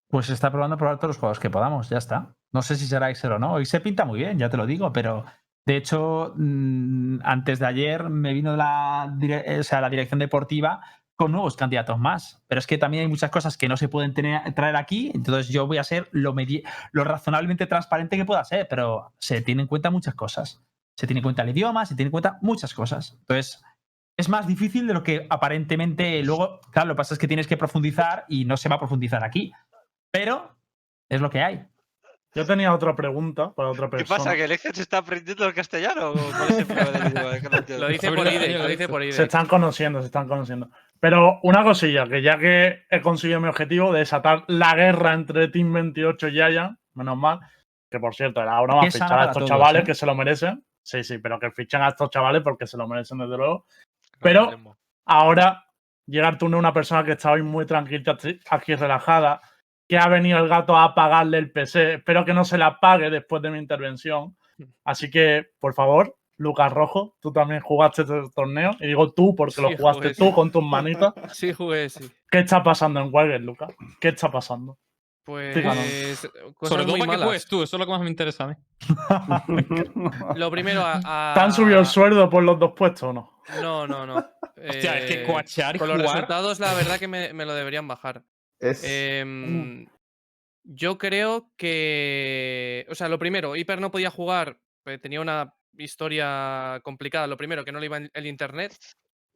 Pues se está probando probar todos los juegos que podamos, ya está. No sé si será Excel o no. Hoy se pinta muy bien, ya te lo digo, pero de hecho, mm, antes de ayer me vino la, dire- o sea, la dirección deportiva con nuevos candidatos más. Pero es que también hay muchas cosas que no se pueden traer aquí, entonces yo voy a ser lo, razonablemente transparente que pueda ser, pero se tiene en cuenta muchas cosas. Se tiene en cuenta el idioma, se tiene en cuenta muchas cosas. Entonces, es más difícil de lo que aparentemente luego, claro, lo que pasa es que tienes que profundizar y no se va a profundizar aquí. Pero es lo que hay. Yo tenía otra pregunta para otra ¿Qué persona. pasa? ¿Que el Exer se está aprendiendo el castellano? ¿O ¿Cuál es el problema del idioma? Es que no entiendo. Lo dice por IDEX, lo dice por Se IDEX. están conociendo, se están conociendo. Pero una cosilla, que ya que he conseguido mi objetivo de desatar la guerra entre Team 28 y Yaya, menos mal, que por cierto, era ahora Qué más fichar a estos todos, chavales ¿eh? que se lo merecen. Sí, sí, pero que fichen a estos chavales porque se lo merecen desde luego. Pero- Capitalismo. Ahora llega el turno de una persona que está hoy muy tranquila, aquí relajada, que ha venido el gato a apagarle el PC. Espero que no se la apague después de mi intervención. Así que, por favor, Lucas Rojo, tú también jugaste este torneo. Y digo tú porque lo jugaste jugué, tú sí. con tus manitas. Sí, jugué, sí. ¿Qué está pasando en Wargate, Lucas? ¿Qué está pasando? Pues. Sí, claro. cosas Sobre todo muy para que malas. juegues tú, eso es lo que más me interesa a mí. Lo primero a. a- ¿Te han subido el sueldo por los dos puestos o no? No, no, no. Hostia, es que Eh, coachear y Con los jugar. resultados, la verdad que me, me lo deberían bajar. Es. Em, yo creo que. O sea, lo primero, Hyper no podía jugar. eh, Tenía una historia complicada. Lo primero, que no le iba el el internet.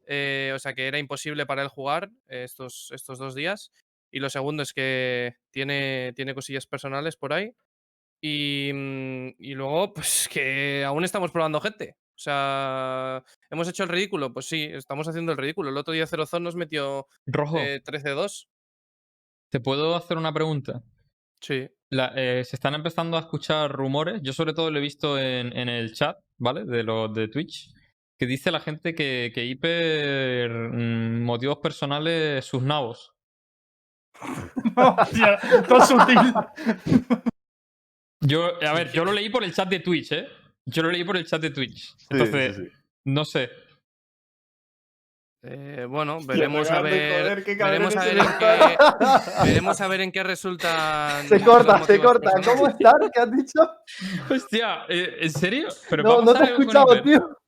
eh, o sea, que era imposible para él jugar eh, estos, estos dos días. Y lo segundo es que tiene, tiene cosillas personales por ahí. Y, mm, y luego, pues que aún estamos probando gente. O sea, ¿hemos hecho el ridículo? Pues sí, estamos haciendo el ridículo. El otro día Zerozón nos metió Rojo, eh, 13-2. ¿te puedo hacer una pregunta? Sí. La- eh, se están empezando a escuchar rumores. Yo, sobre todo, lo he visto en, en el chat, ¿vale? De los de Twitch. Que dice la gente que, que Hiper. mm, motivos personales, sus nabos. Hostia, todo sutil. Yo, a ver, yo lo leí por el chat de Twitch, ¿eh? Yo lo leí por el chat de Twitch. Sí, sí, Entonces, sí. no sé. Eh, bueno, veremos a ver. joder, veremos, a ver en qué, veremos a ver en qué resulta. Se corta, se corta. ¿Cómo estás? ¿Qué has dicho? Hostia, ¿eh, ¿en serio? ¿Pero No, no te he escuchado, tío.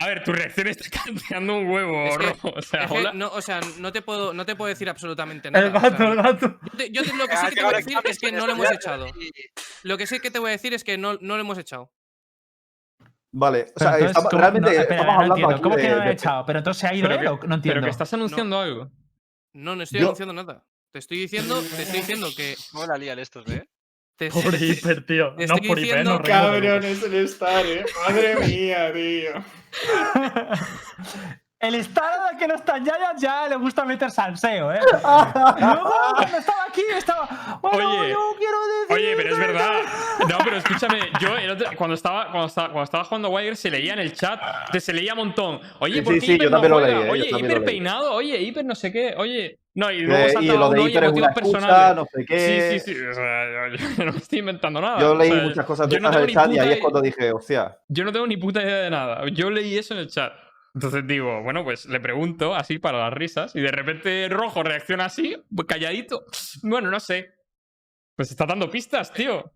A ver, tu reacción está canteando un huevo, Es que- rojo. O sea, Es que hola. no, o sea, no te puedo, no te puedo decir absolutamente nada. El o sea, gato, el gato. yo, te- yo te- lo que sí que te voy a decir es que no lo hemos echado. Lo que sí que te voy a decir es que no, no lo hemos echado. Vale, o sea, entonces, estamos- ¿cómo- realmente no, espera, estamos no hablando aquí ¿Cómo que no lo he echado? ¿Pero entonces se ha ido él o no entiendo? Pero que estás anunciando algo. No, no estoy Yo- anunciando nada. Te estoy diciendo, te estoy diciendo que. ¿Cómo la lían estos, eh? Te, Pobre te- Hiper, tío. te No estoy por Hiper, diciendo- no reímos de Cabrón, es el Star, eh. Madre mía, tío. El Star que no está en Giants ya le gusta meter salseo, ¿eh? Luego, cuando estaba aquí, estaba. Bueno, Oye, yo quiero decir. Oye, pero es verdad. No, pero escúchame, yo el otro- cuando, estaba, cuando, estaba, cuando estaba jugando Wire se leía en el chat, te se leía un montón. Oye, Sí, ¿por sí, qué sí, Hiper yo no también lo juega? leí, eh, yo Oye, hiper leí. peinado, oye, hiper no sé qué, oye. No, y luego Eh, salta y lo de Hiper es una excusa, no sé qué. Sí, sí, sí. O sea, yo, yo no estoy inventando nada. Yo o leí sea, muchas cosas de no en el chat y puta ahí es cuando dije, hostia. Yo no tengo ni puta idea de nada. Yo leí eso en el chat. Entonces digo, bueno, pues le pregunto así para las risas y de repente Rojo reacciona así, calladito. Bueno, no sé. Pues está dando pistas, tío.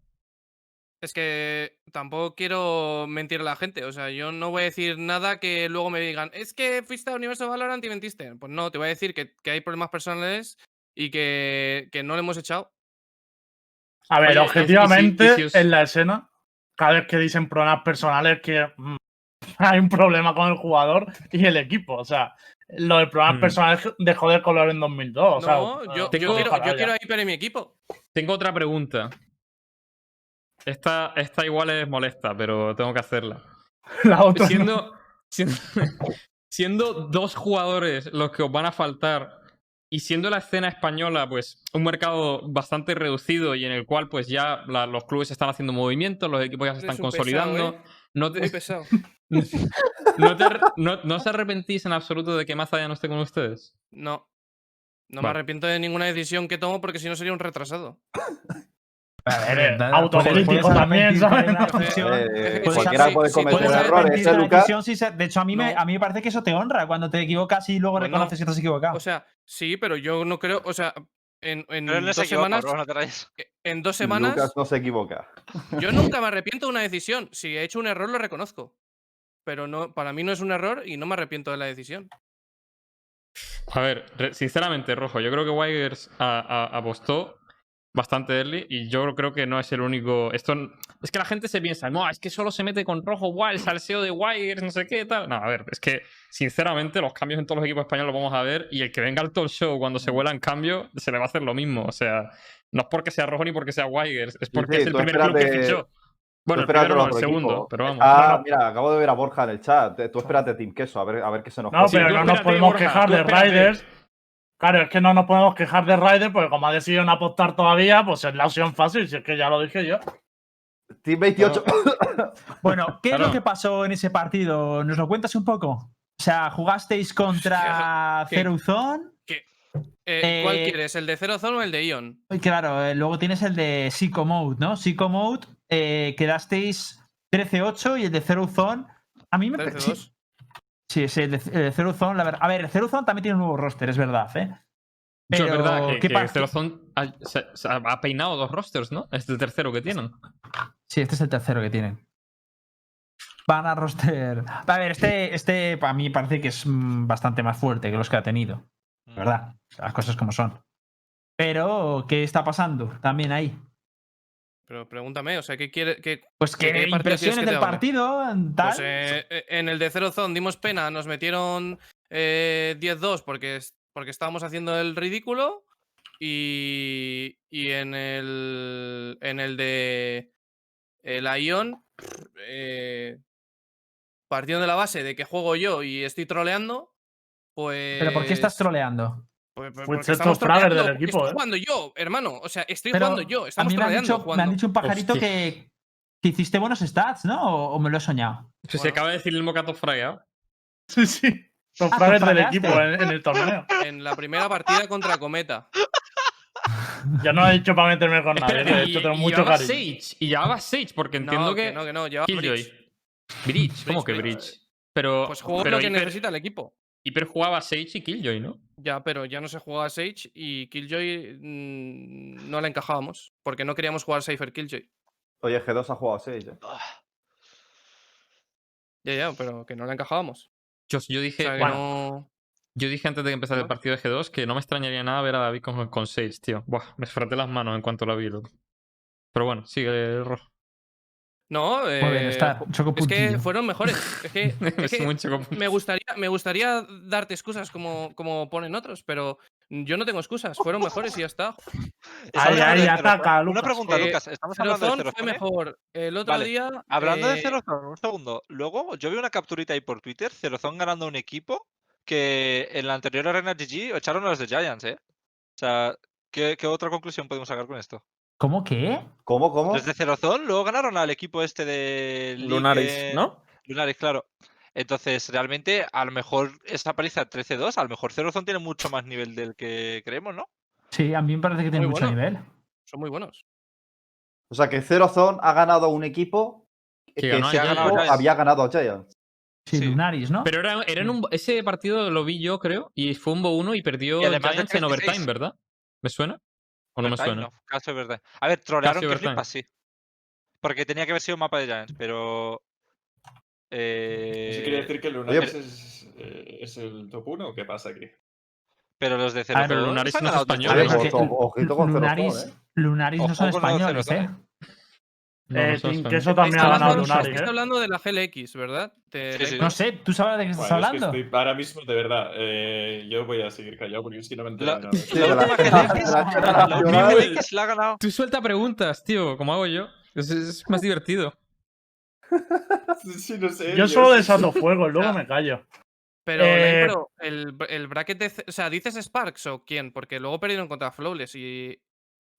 Es que tampoco quiero mentir a la gente. O sea, yo no voy a decir nada que luego me digan, es que fuiste a Universo Valorant y mentiste. Pues no, te voy a decir que, que hay problemas personales y que, que no le hemos echado. A ver, Oye, objetivamente, en la escena, cada vez que dicen problemas personales, que mm, hay un problema con el jugador y el equipo. O sea, lo de problemas Mm. personales dejó de color en 2002. o sea, no, yo, yo tengo- quiero, yo quiero a Hyper en mi equipo. Tengo otra pregunta. Esta, esta igual es molesta, pero tengo que hacerla. La otra. no. Siendo, siendo, dos jugadores los que os van a faltar y siendo la escena española, pues, un mercado bastante reducido y en el cual, pues, ya la- los clubes están haciendo movimientos, los equipos ya se están consolidando. pesado, ¿eh? no, te, Muy pesado. no, te no- no os arrepentís en absoluto de que Maza ya no esté con ustedes? No. No me arrepiento de ninguna decisión que tomo porque si no sería un retrasado. A ver, Eh, autocrítico también, ¿sabes? Eh, cualquiera puede cometer errores, ¿eh, de hecho, a mí, me, a mí me parece que eso te honra cuando te equivocas y luego No, no. reconoces que te has equivocado. O sea, sí, pero yo no creo. O sea, en, en no dos semanas. bro, no te rayes. En dos semanas. Lucas no se equivoca. Yo nunca me arrepiento de una decisión. Si he hecho un error, lo reconozco. Pero no, para mí no es un error y no me arrepiento de la decisión. A ver, sinceramente, Rojo, yo creo que a- apostó bastante early y yo creo que no es el único. Esto es que la gente se piensa, no, es que solo se mete con Rojo, guay, el salseo de Wigers, no sé qué, tal. No, a ver, es que sinceramente los cambios en todos los equipos españoles los vamos a ver y el que venga al talk show cuando se vuela en cambio se le va a hacer lo mismo. O sea, no es porque sea Rojo ni porque sea Wigers, es porque sí, es el primer club que fichó. Bueno, el primero no, el otro segundo, equipo. pero vamos. Ah, No, no. mira, acabo de ver a Borja en el chat. Tú espérate, Team Queso, a ver, a ver qué se nos No, pero no nos podemos Borja, quejar de. Riders. Claro, es que no nos podemos quejar de Riders porque como ha decidido no apostar todavía, pues es la opción fácil, si es que ya lo dije yo. Team 28. Bueno, ¿qué es lo que pasó en ese partido? ¿Nos lo cuentas un poco? O sea, jugasteis contra ¿Qué? Ceruzón. Eh, ¿Cuál Eh, quieres? ¿El de Zero Zone o el de Ion? Claro, eh, luego tienes el de Psycho Mode, ¿no? Psycho Mode, eh, quedasteis 13-8 y el de Zero Zone. A mí me parece. 13-2. Sí, sí, el de, el de Zero Zone, la verdad. A ver, el Zero Zone también tiene un nuevo roster, es verdad, ¿eh? Eso es Pero, verdad que, ¿qué que parte- Celozón ha, se- se ha- ha peinado dos rosters, ¿no? Es el tercero que tienen. Sí, este es el tercero que tienen. Van a roster. A ver, este, este para mí parece que es mm, bastante más fuerte que los que ha tenido. Mm. ¿Verdad? Las cosas como son. Pero, ¿qué está pasando también ahí? Pero pregúntame, o sea, ¿qué quiere? Qué, Pues ¿De que qué impresiones que del partido, tal. Pues eh, eh, en el de Zero Zone dimos pena, nos metieron eh, 10-2 porque, porque estábamos haciendo el ridículo. Y, y en el en el de el Ion, eh, partiendo de la base de que juego yo y estoy troleando, pues. Pero ¿por qué estás troleando? Pues, pues Fue porque sexto estamos fragger del equipo, estoy ¿eh? jugando yo, hermano. O sea, estoy Pero jugando yo. a Estamos mí me han, dicho, me jugando. han dicho un pajarito que, que hiciste buenos stats, ¿no? ¿O, o me lo he soñado? Se Bueno. acaba de decir el mocato fragueado. Sí, sí. Son Ah, fraggers ¿te del equipo en, en el torneo. En la primera partida contra Cometa. Ya no he dicho para meterme con nadie. Espérate, De hecho, tengo y mucho llevaba cariño. Sage. Y llevaba Sage, porque entiendo no, que. no, que no, llevaba Killjoy. Bridge. Bridge, ¿cómo que Bridge? Pero, Pues juego pero lo que necesita el equipo. Hyper jugaba Sage y Killjoy, ¿no? Ya, pero ya no se jugaba Sage y Killjoy mm, no la encajábamos. Porque no queríamos jugar Cypher Killjoy. Oye, G2 ha jugado 6, ¿eh? Ya, ya, pero que no la encajábamos. Yo, yo O dije. sea, que bueno. no. Yo dije antes de que empezara el partido de G2 que no me extrañaría nada ver a David con, con Sage, tío. Buah, me fraté las manos en cuanto lo vi, loco. Pero bueno, sigue rojo. No, eh, bien, está. es que fueron mejores. Es que, es me, gustaría, me gustaría darte excusas como, como ponen otros, pero yo no tengo excusas. Fueron mejores y ya está. Ataca. Una pregunta, Eh, Lucas. Estamos hablando de Cerozón fue Cerozón. mejor el otro Vale, día. Hablando de eh, Cerozón, un segundo. Luego, yo vi una capturita ahí por Twitter, Cerozón ganando un equipo que en la anterior Arena GG echaron a los de Giants, ¿eh? O sea, ¿qué, qué otra conclusión podemos sacar con esto? ¿Cómo que? ¿Cómo, cómo? Los de Cerozón luego ganaron al equipo este de Lunaris, ¿no? Lunaris, claro. Entonces, realmente, a lo mejor esta paliza 13-2, a lo mejor Cerozón tiene mucho más nivel del que creemos, ¿no? Sí, a mí me parece que tiene Muy mucho bueno. nivel. Son muy buenos. O sea, que Zero Zone ha ganado a un equipo Que que, ese Giants. había ganado a Giants. Sí, Sí. Lunaris, ¿no? Pero era, era en un, ese partido lo vi yo, creo, y fue un 1 y perdió Y Giants en 3-6. overtime, ¿verdad? ¿Me suena? ¿O no me suena? No, caso es verdad. A ver, trolearon que flipas, sí. Porque tenía que haber sido un mapa de Giants, pero. ¿Eso quiere Eh, decir que Lunaris es, eh, es el top 1 o qué pasa aquí? pero los de A ver, Cerozón. pero Lunaris no es español, ¿eh? Lunaris, Zone, ¿eh? Lunaris no son españoles, ¿eh? No, Eh, Team. Queso también ha ganado hablando, Lunaris, estáis ¿eh? hablando de la GLX, ¿verdad? Sí, sí. No sé, ¿tú sabes de qué estás Bueno, es que hablando? estoy ahora mismo, de verdad, eh, yo voy a seguir callado porque es que no me entero La-. Sí, La última GLX, ha ganado. Tú suelta preguntas, tío, como hago yo. Es, es más divertido. Sí, no sé. Yo solo sí, desato fuego, luego me callo. Pero, Eh, pero el, el bracket de. C- O sea, ¿dices Sparks o quién? Porque luego perdieron contra Flawless y.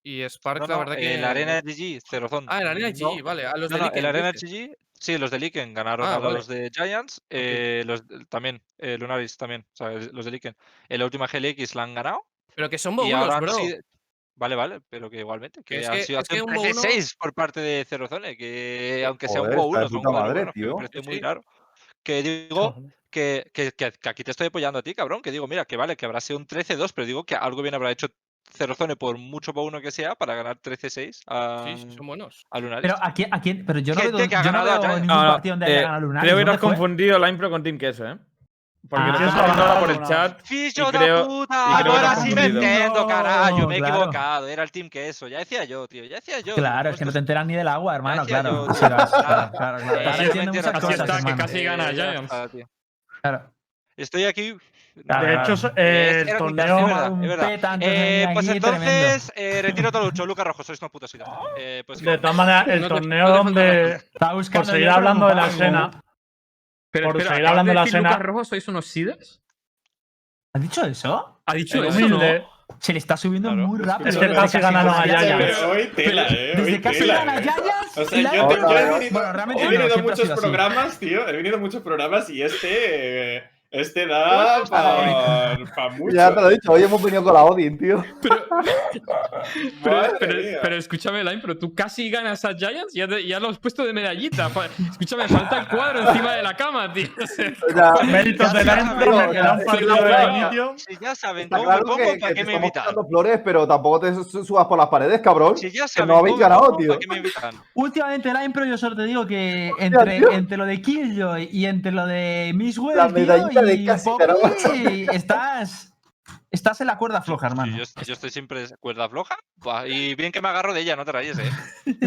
Y Sparks, No, la no, verdad que. en la Arena GG, Cerozón. Ah, en la Arena No, GG, vale. A los No, de no, Liken, la Arena dices. GG, sí, los de Liken ganaron Ah, a vale. los de Giants, eh, los también, eh, Lunaris también, o sea, los de Liken. En la última GLX la han ganado Pero que son han bro. sido- Vale, vale, pero que igualmente, que, es han que- sido es que hace un un Bo uno- 13-6 por parte de Cerozone, que aunque sea un Joder, Bo está 1, de son madre, que me tío. parece muy raro. Que digo que, que- que aquí te estoy apoyando a ti, cabrón, que digo, mira, que vale, que habrá sido un 13-2, pero digo que algo bien habrá hecho Cerozone por mucho Bo 1 que sea para ganar 13-6 a, Sí, sí, son buenos. a Lunaris. Pero a quién, a quién, pero yo no Gente veo, que ha yo no ganado a veo Giants. ningún No, no, partido donde haya eh, ganado Lunaris. Creo que has ¿Dónde fue? confundido Line Pro con Team Queso, ¿eh? Porque Ah, estás viendo ahora por el chat. ¡Ficho y de creo- puta! y creo que Ahora sí has me confundido. entiendo, carajo. Me he Claro. equivocado. Era el team queso. Ya decía yo, tío. Ya decía yo. Claro, es que no te enteras ni del agua, hermano, claro. yo, Sí, claro, Claro. claro, claro. Eh, Ahora yo me entiendo entiendo, muchas así cosas, está, que hermano. casi gana Eh, ya Giants. está, tío. Claro. Estoy aquí. Claro, De hecho, Eh, eh, el torneo. versión, verdad, un es verdad. peta antes de Eh, pues entonces, eh, retiro todo lucho. Lucas Rojo, sois unos putos idos. Eh, pues De todas maneras, el No te- torneo no donde. Por seguir hablando de la escena. Pero Por espera, seguir ¿acabas hablando de la escena- Lucas Rojo, ¿sois unos seeders? ¿Has dicho eso? ¿Ha dicho eso? humilde. no? Se le está subiendo Claro. muy rápido. Es que desde casi ganaron a gana Giants. Pero hoy tela, eh. Desde casi tela, gana eh. Giants. O sea, yo, te- yo he venido, Bueno, realmente he no, venido a ha muchos programas, tío. He venido a muchos programas y este. Este da para mucho. Ya te lo he dicho, hoy hemos venido con la Odin, tío. Pero, pero, pero- pero escúchame, Line, pero tú casi ganas a Giants y ya, te- ya lo has puesto de medallita. Escúchame, falta el cuadro encima de la cama, tío. Méritos de la intro, me queda un partido de inicio. Si ya saben me claro pongo, que, ¿para que qué me invitan? flores, pero tampoco te su- subas por las paredes, cabrón. Si ya que saben no habéis ganado, tío. ¿para qué me invitan? Últimamente, la Impro, yo solo te digo que entre, entre lo de Killjoy y entre lo de Miss Well, de casi estás, estás en la cuerda floja, Sí, hermano. yo, yo estoy siempre cuerda floja. Y bien que me agarro de ella, no te rayes, eh.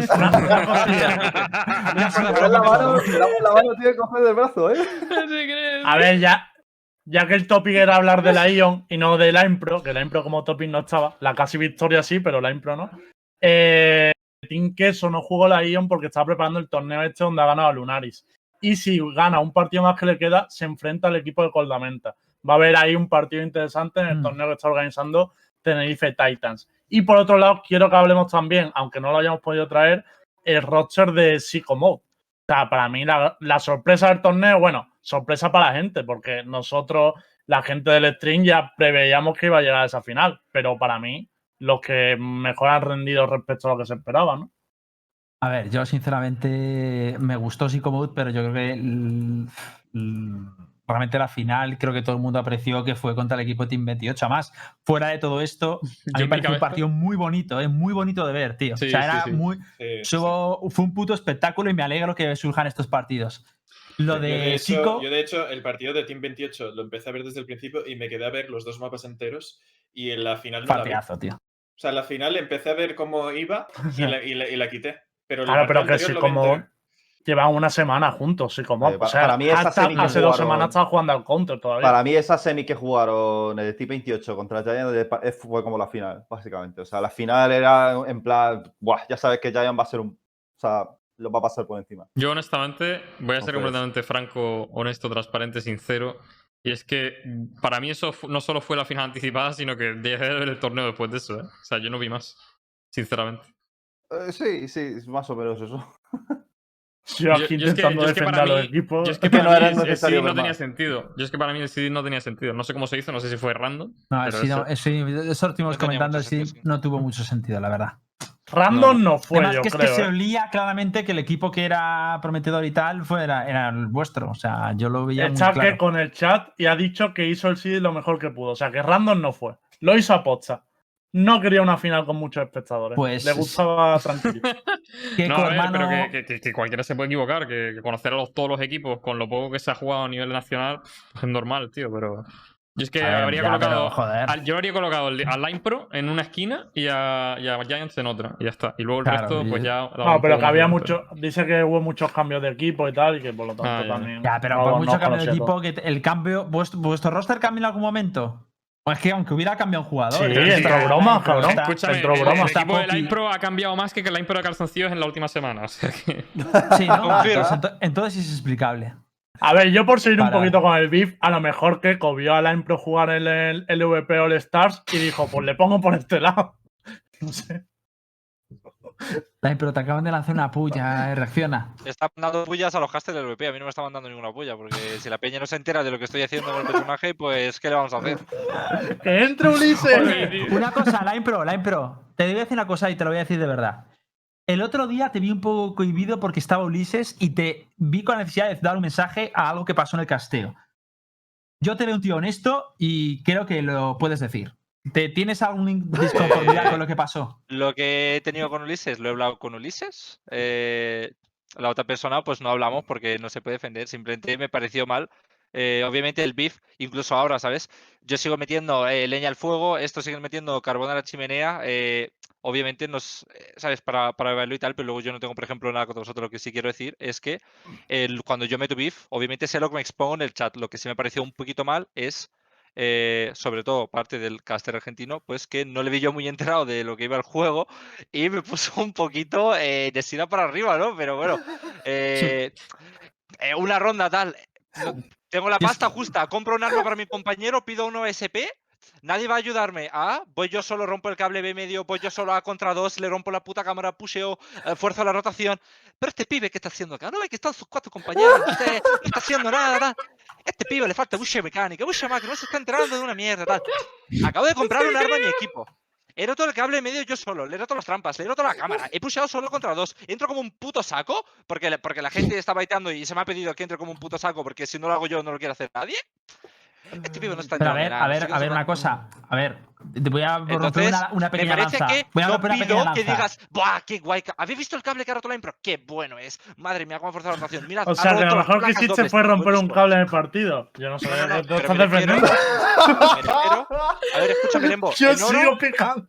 La mano, la mano, coger del brazo, ¿eh? A ver, ya, ya que el topic era hablar de la Ion y no de la Impro, que la Impro como topic no estaba, la casi victoria sí, pero la Impro no. Eh, Team Queso no jugó la Ion porque estaba preparando el torneo este donde ha ganado a Lunaris. Y si gana un partido más que le queda, se enfrenta al equipo de Coldamenta. Va a haber ahí un partido interesante en el Mm. torneo que está organizando Tenerife Titans. Y por otro lado, quiero que hablemos también, aunque no lo hayamos podido traer, el roster de Psychomode. O sea, para mí la, la sorpresa del torneo, bueno, sorpresa para la gente, porque nosotros, la gente del stream, ya preveíamos que iba a llegar a esa final, pero para mí, los que mejor han rendido respecto a lo que se esperaba, ¿no? A ver, yo sinceramente me gustó Psychomode, pero yo creo que realmente la final creo que todo el mundo apreció que fue contra el equipo Team 28. Más, fuera de todo esto, a mí Yo me pareció un partido muy bonito, es muy bonito de ver, tío. Sí, o sea, sí, era sí. muy. Sí, sí. Hubo- fue un puto espectáculo y me alegro que surjan estos partidos. Lo Yo, de hecho, Psycho. yo, de hecho, el partido de Team 28 lo empecé a ver desde el principio y me quedé a ver los dos mapas enteros y en la final no la vi. Partidazo, tío. O sea, en la final empecé a ver cómo iba y la, y la- y la quité. Pero Claro, pero que vi como llevan una semana juntos, sí, como. Eh, o pa- sea, para mí esa hasta- semi que hace dos jugaron- semanas estaba jugando al counter todavía. Para mí, esa semi que jugaron el T28 contra Giant fue como la final, básicamente. O sea, la final era en plan, Buah, ya sabes que Giant va a ser un. O sea, lo va a pasar por encima. Yo, honestamente, voy a ser Entonces- completamente franco, honesto, transparente, sincero. Y es que para mí eso no solo fue la final anticipada, sino que dejé de ver el torneo después de eso. ¿eh? O sea, yo no vi más, sinceramente. Eh, sí, sí, es más o menos eso. Yo aquí yo- yo es que- intentando es que defender a los mí- equipos. Yo es que Es que para no mí era el- el necesario seed no ver tenía sentido. Yo es que para mí el seed no tenía sentido. No sé cómo se hizo, no sé si fue random. No, el no- eso- el seed- eso lo estuvimos No comentando, el sí. no tuvo mucho sentido, la verdad. Random no, fue, Además, yo que es creo. que se ¿eh? olía claramente que el equipo que era prometedor y tal fue, era, era el vuestro. O sea, yo lo veía muy Está que claro. con el chat y ha dicho que hizo el seed lo mejor que pudo. O sea, que random no fue. Lo hizo a posta. No quería una final con muchos espectadores. Pues- Le gustaba tranquilito. Que No, ver, pero que, que- que cualquiera se puede equivocar. Que, que conocer a los- todos los equipos con lo poco que se ha jugado a nivel nacional es normal, tío. Pero yo es que ver, habría ya, colocado. pero, al- yo habría colocado al- a Line Pro en una esquina y a, y a Giants en otra. Y ya está. Y luego el Claro, resto, y- pues ya. No, pero que había mucho. Dice que hubo muchos cambios de equipo y tal, y que por lo tanto Ah, también. Ya, pero no- por no mucho cambio de todo. equipo, que el cambio. ¿vuestro, vuestro roster cambia en algún momento? O es que aunque hubiera cambiado un jugador. Sí, ¿eh? entró broma, está- cabrón. está- Escúchame, Entró el, broma. el equipo de. Line Pro ha cambiado más que el Line Pro de Calzoncillos en la última semana. O sea que. Sí, ¿no? Pues entonces sí es explicable. A ver, yo por seguir un poquito con el beef, a lo mejor que vio a la Impro jugar el, el LVP All Stars y dijo, pues le pongo por este lado. No sé. Ay, pero te acaban de lanzar una puya, eh, reacciona. Está mandando pullas a los casters del VP. A mí no me está mandando ninguna puya, porque si la peña no se entera de lo que estoy haciendo con el personaje, pues ¿qué le vamos a hacer? ¡Que entre Ulises! Una cosa, Line Pro, Line Pro. Te voy a decir una cosa y te lo voy a decir de verdad. El otro día te vi un poco cohibido porque estaba Ulises y te vi con la necesidad de dar un mensaje a algo que pasó en el casteo. Yo te veo un tío honesto y creo que lo puedes decir. ¿Te tienes alguna disconformidad con lo que pasó? Lo que he tenido con Ulises, lo he hablado con Ulises. eh, la otra persona, pues no hablamos porque no se puede defender. Simplemente me pareció mal. Eh, obviamente el beef, incluso ahora, ¿sabes? Yo sigo metiendo eh, leña al fuego, estos siguen metiendo carbón a la chimenea. eh, obviamente nos, eh, ¿sabes? Para, para verlo y tal, pero luego yo no tengo, por ejemplo, nada contra vosotros. Lo que sí quiero decir es que el- cuando yo meto beef, obviamente sé lo que me expongo en el chat. Lo que sí me pareció un poquito mal es eh, sobre todo parte del caster argentino, pues que no le vi yo muy enterado de lo que iba el juego y me puso un poquito eh, de sida para arriba, ¿no? Pero bueno, eh, eh, una ronda tal. tengo la pasta justa, compro un arma para mi compañero, pido un OSP, nadie va a ayudarme. Ah, voy yo solo, rompo el cable B medio, voy yo solo a contra dos, le rompo la puta cámara, pusheo, eh, fuerzo la rotación. Pero este pibe, ¿qué está haciendo acá? No ve que están sus cuatro compañeros, no está haciendo nada. Este pibe le falta buche mecánica, buche máquina, no se está enterando de una mierda, tal. Acabo de comprar un arma a mi equipo. He roto el cable medio yo solo, le he roto las trampas, le he roto la cámara, he pusheado solo contra dos. Entro como un puto saco, porque, porque la gente está baiteando y se me ha pedido que entre como un puto saco, porque si no lo hago yo no lo quiere hacer nadie. Este pibe no está Pero a ver, a ver, a ver una cosa. A ver, te voy a romper Entonces, una, una me pequeña parece lanza. que Voy a no romper una pido que digas, ¡buah, qué guay! ¿Habéis visto el cable que ha roto la impro? ¡Qué bueno es! Madre mía, cómo ha forzado la rotación. Mira, O sea, que lo mejor que hiciste fue romper un cable en el partido. Yo no sé, No, no, no, ¿te pero estás me defendiendo? Me A ver, escúchame, Lembo. Yo en, oro, sigo picando.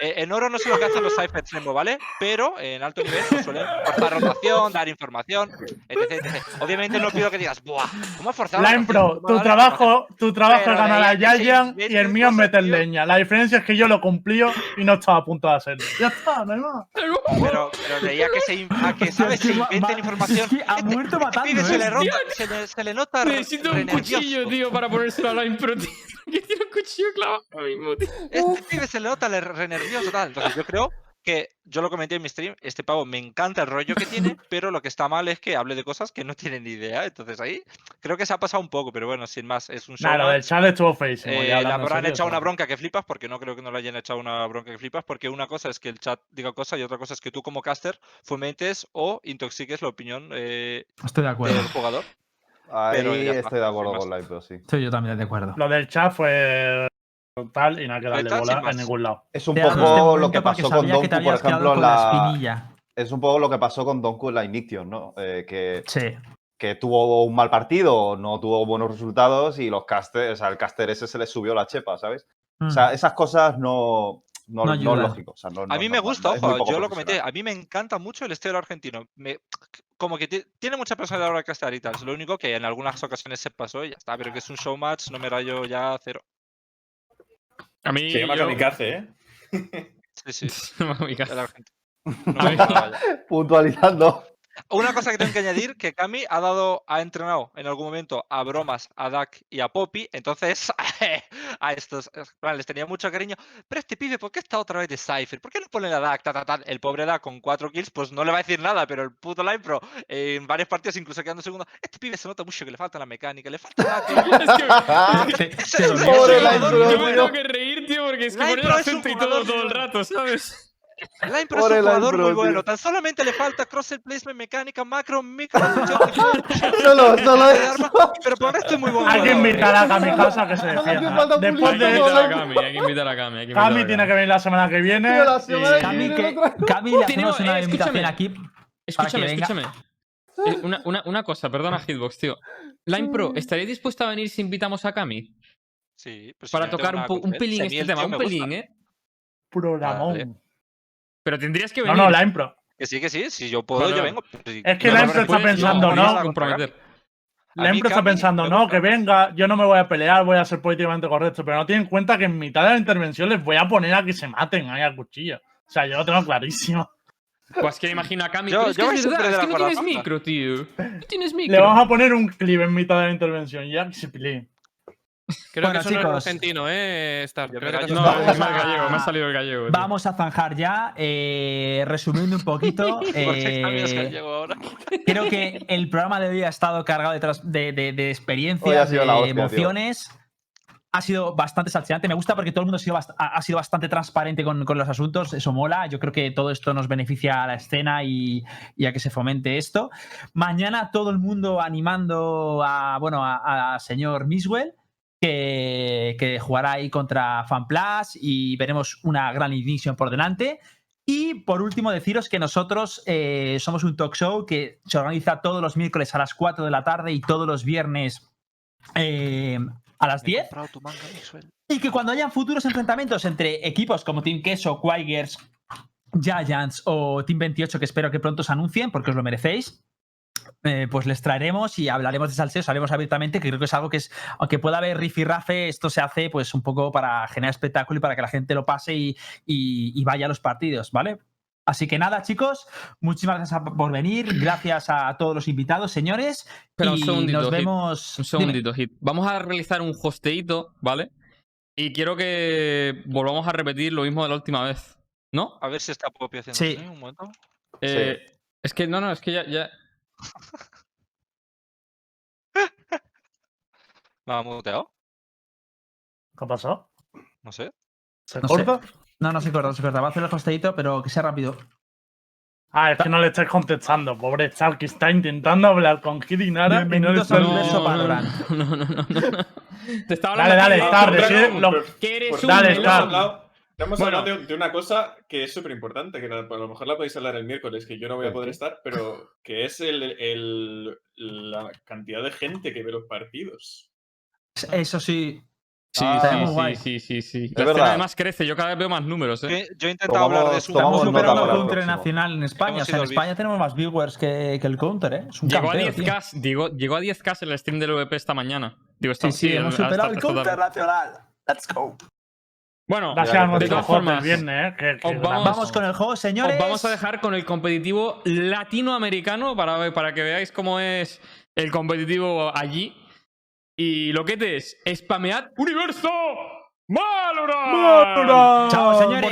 eh, en oro no sé lo que hacen los ciphers, Lembo, ¿vale? Pero en alto nivel pues, suelen forzar rotación, dar información, etc, etc. Obviamente no pido que digas, ¡buah! ¿Cómo ha forzado la Line rotación? Pro, ¿Cómo tu trabajo, tu trabajo es ganar a se Yayan y el mío es meter leña. La diferencia es que yo lo cumplí y no estaba a punto de hacerlo. Ya está, no hay más. Pero, pero leía que se, a que, ¿sabes? Se inventen ma- información. es que ha Este- muerto este matando, pibe se ¿eh? le, rota, se, le, se le nota Necesito un cuchillo, tío, para ponérselo a la impro, tío. Que tiene un cuchillo clavado. Este pibe se le nota le- re nervioso tal. Entonces yo creo que, yo lo comenté en mi stream, este pavo me encanta el rollo que tiene, pero lo que está mal es que hable de cosas que no tiene ni idea. Entonces ahí creo que se ha pasado un poco, pero bueno, sin más, es un show. Lo del chat estuvo feísimo. Eh, le habrán serio, echado una bronca que flipas, porque no creo que no le hayan echado una bronca que flipas, porque una cosa es que el chat diga cosas y otra cosa es que tú como caster fomentes o intoxiques la opinión eh, Estoy de acuerdo. del jugador. Ahí Pero estoy de acuerdo con Live, pero sí. Estoy yo también de acuerdo. Lo del chat fue total y no hay que darle bola en ningún lado. Es un poco lo que pasó con que Donku, por ejemplo, la. Es un poco lo que pasó con Donku en la Ignition, ¿no? Eh, que, Sí. que tuvo un mal partido, no tuvo buenos resultados y los casters, o sea, el caster ese se le subió la chepa, ¿sabes? O Mm. sea, esas cosas no, no, No no lógico. o sea, no- A mí me gusta, ojo, yo lo comenté, a mí me encanta mucho el estilo argentino. Me- como que ti- tiene mucha personalidad a la hora de castear y tal. Es lo único que en algunas ocasiones se pasó y ya está, pero que es un showmatch, no me rayo ya cero. A mí. Se llama yo- kamikaze, ¿eh? Sí, sí, Mami, el argentino. No raya. Puntualizando. Una cosa que tengo que añadir, que Cami ha dado, ha entrenado en algún momento a Bromas, a Dak y a Poppy, entonces a estos, plan, les tenía mucho cariño. Pero este pibe, ¿por qué está otra vez de Cypher? ¿Por qué no pone a Dak? Ta, ta, ta? El pobre Dak con cuatro kills, pues no le va a decir nada, pero el puto Line Pro, eh, en varios partidos, incluso quedando segundo, este pibe se nota mucho que le falta la mecánica, le falta la... Es que. Ese te es un Pobre Line Pro, Yo me tengo que reír, tío, porque es que pone el es acento y jugador todo todo el rato, ¿sabes? Line Pro es un jugador muy bueno, tan solamente le falta cross placement, mecánica, macro, micro, Solo, solo de eso. pero por el resto es muy bueno. Hay que invitar a Cami Casa que se defienda. Después pulso, Hay que de invitar a eso, Cami, hay que invitar a Cami. Cami tiene que venir la semana que viene. Cami, que, vez. Cami, le Tenemos- hacemos una eh, invitación escúchame. aquí. Escúchame, escúchame. Eh, una, una, una cosa, perdona, Hitbox, tío. Line Pro, ¿estaríais dispuesto a venir si invitamos a Cami? Sí, pues Para tocar un, un pelín este tema, un pelín, ¿eh? Programón. Pero tendrías que No, venir. no, Line Pro. Que sí, que sí, si yo puedo, yo vengo. si- Es que no, la no, Impro no, está pensando, no, ¿no? comprometer. La Impro está pensando, no, que venga, yo no me voy a pelear, voy a ser políticamente correcto, pero no tienen en cuenta que en mitad de la intervención les voy a poner a que se maten ahí a cuchillo. O sea, yo lo tengo clarísimo. Pues que imagina a Cami. Yo- es yo que es verdad, de es la que no tienes micro, tío. No tienes micro. Le vamos a poner un clip en mitad de la intervención ya que se peleen. Creo Bueno, que eso no es chicos. argentino, ¿eh? Star. Creo que No, es el Vamos a- gallego, me ha salido el gallego. tío. Vamos a zanjar ya. eh, resumiendo un poquito, ¿Por qué Cami es eh, ahora? creo que el programa de hoy ha estado cargado de, de, de- experiencias, de hostia, tío. emociones. Ha sido bastante salseante. Me gusta porque todo el mundo ha sido, bast- ha ha sido bastante transparente con, con los asuntos. Eso mola. Yo creo que todo esto nos beneficia a la escena y, y a que se fomente esto. Mañana todo el mundo animando a, bueno, a, a señor Miswell, que, que jugará ahí contra FanPlus y veremos una gran ignición por delante. Y por último, deciros que nosotros eh, somos un talk show que se organiza todos los miércoles a las 4 de la tarde y todos los viernes eh, a las Me he 10. comprado tu manga, Mixwell. Y que cuando hayan futuros enfrentamientos entre equipos como Team Queso, Quigers, Giants o Team 28, que espero que pronto se anuncien porque os lo merecéis, eh, pues les traeremos y hablaremos de salseo, haremos abiertamente, que creo que es algo que es, aunque pueda haber rifirrafe, esto se hace pues un poco para generar espectáculo y para que la gente lo pase y, y- y vaya a los partidos, ¿vale? Así que nada, chicos, muchísimas gracias por venir, gracias a todos los invitados, señores, un y segundito, nos Hit. vemos... Un Dime. segundito, Hit. Vamos a realizar un hosteito, ¿vale? Y quiero que volvamos a repetir lo mismo de la última vez. ¿No? A ver si está Poppy haciendo Sí. un momento. Eh, Es que no, no, es que ya. ya... ¿Me ha muteado? ¿Qué ha pasado? No sé. ¿Se No sé. corta? No, no se corta, no se corta. Va a hacer el hosteito, pero que sea rápido. Ah, es que no le estáis contestando, pobre Chal, que está intentando hablar con Hidinara y no le está... no, no, no, no. Te estaba Dale, hablando dale, ti, Star, lo- que eres Pues un dale, Star. Hemos Bueno. hablado de, de una cosa que es súper importante, que a lo mejor la podéis hablar el miércoles, que yo no voy a ¿El poder estar, pero que es el, el- la cantidad de gente que ve los partidos. Eso sí. Sí, Ah, sí, sí, guay. sí, sí, sí. La Es escena verdad. además crece, yo cada vez veo más números, ¿eh? Yo he intentado hablar de eso. Estamos superando el counter nacional en España. O sea, en España tenemos más viewers que, que el counter, ¿eh? Es un Llegó a campeo, tío. 10k, llegó, llegó a 10k el stream del VP esta mañana. Digo, esta, Sí, sí, hemos superado el hasta counter nacional. Let's go. Bueno, de todas formas, viernes, ¿eh? Que, que os gran- vamos- Vamos con el juego, señores. os vamos a dejar con el competitivo latinoamericano para, para que veáis cómo es el competitivo allí. Y lo que es, spamead universo Valorant. ¡Valorant! Chao, señores.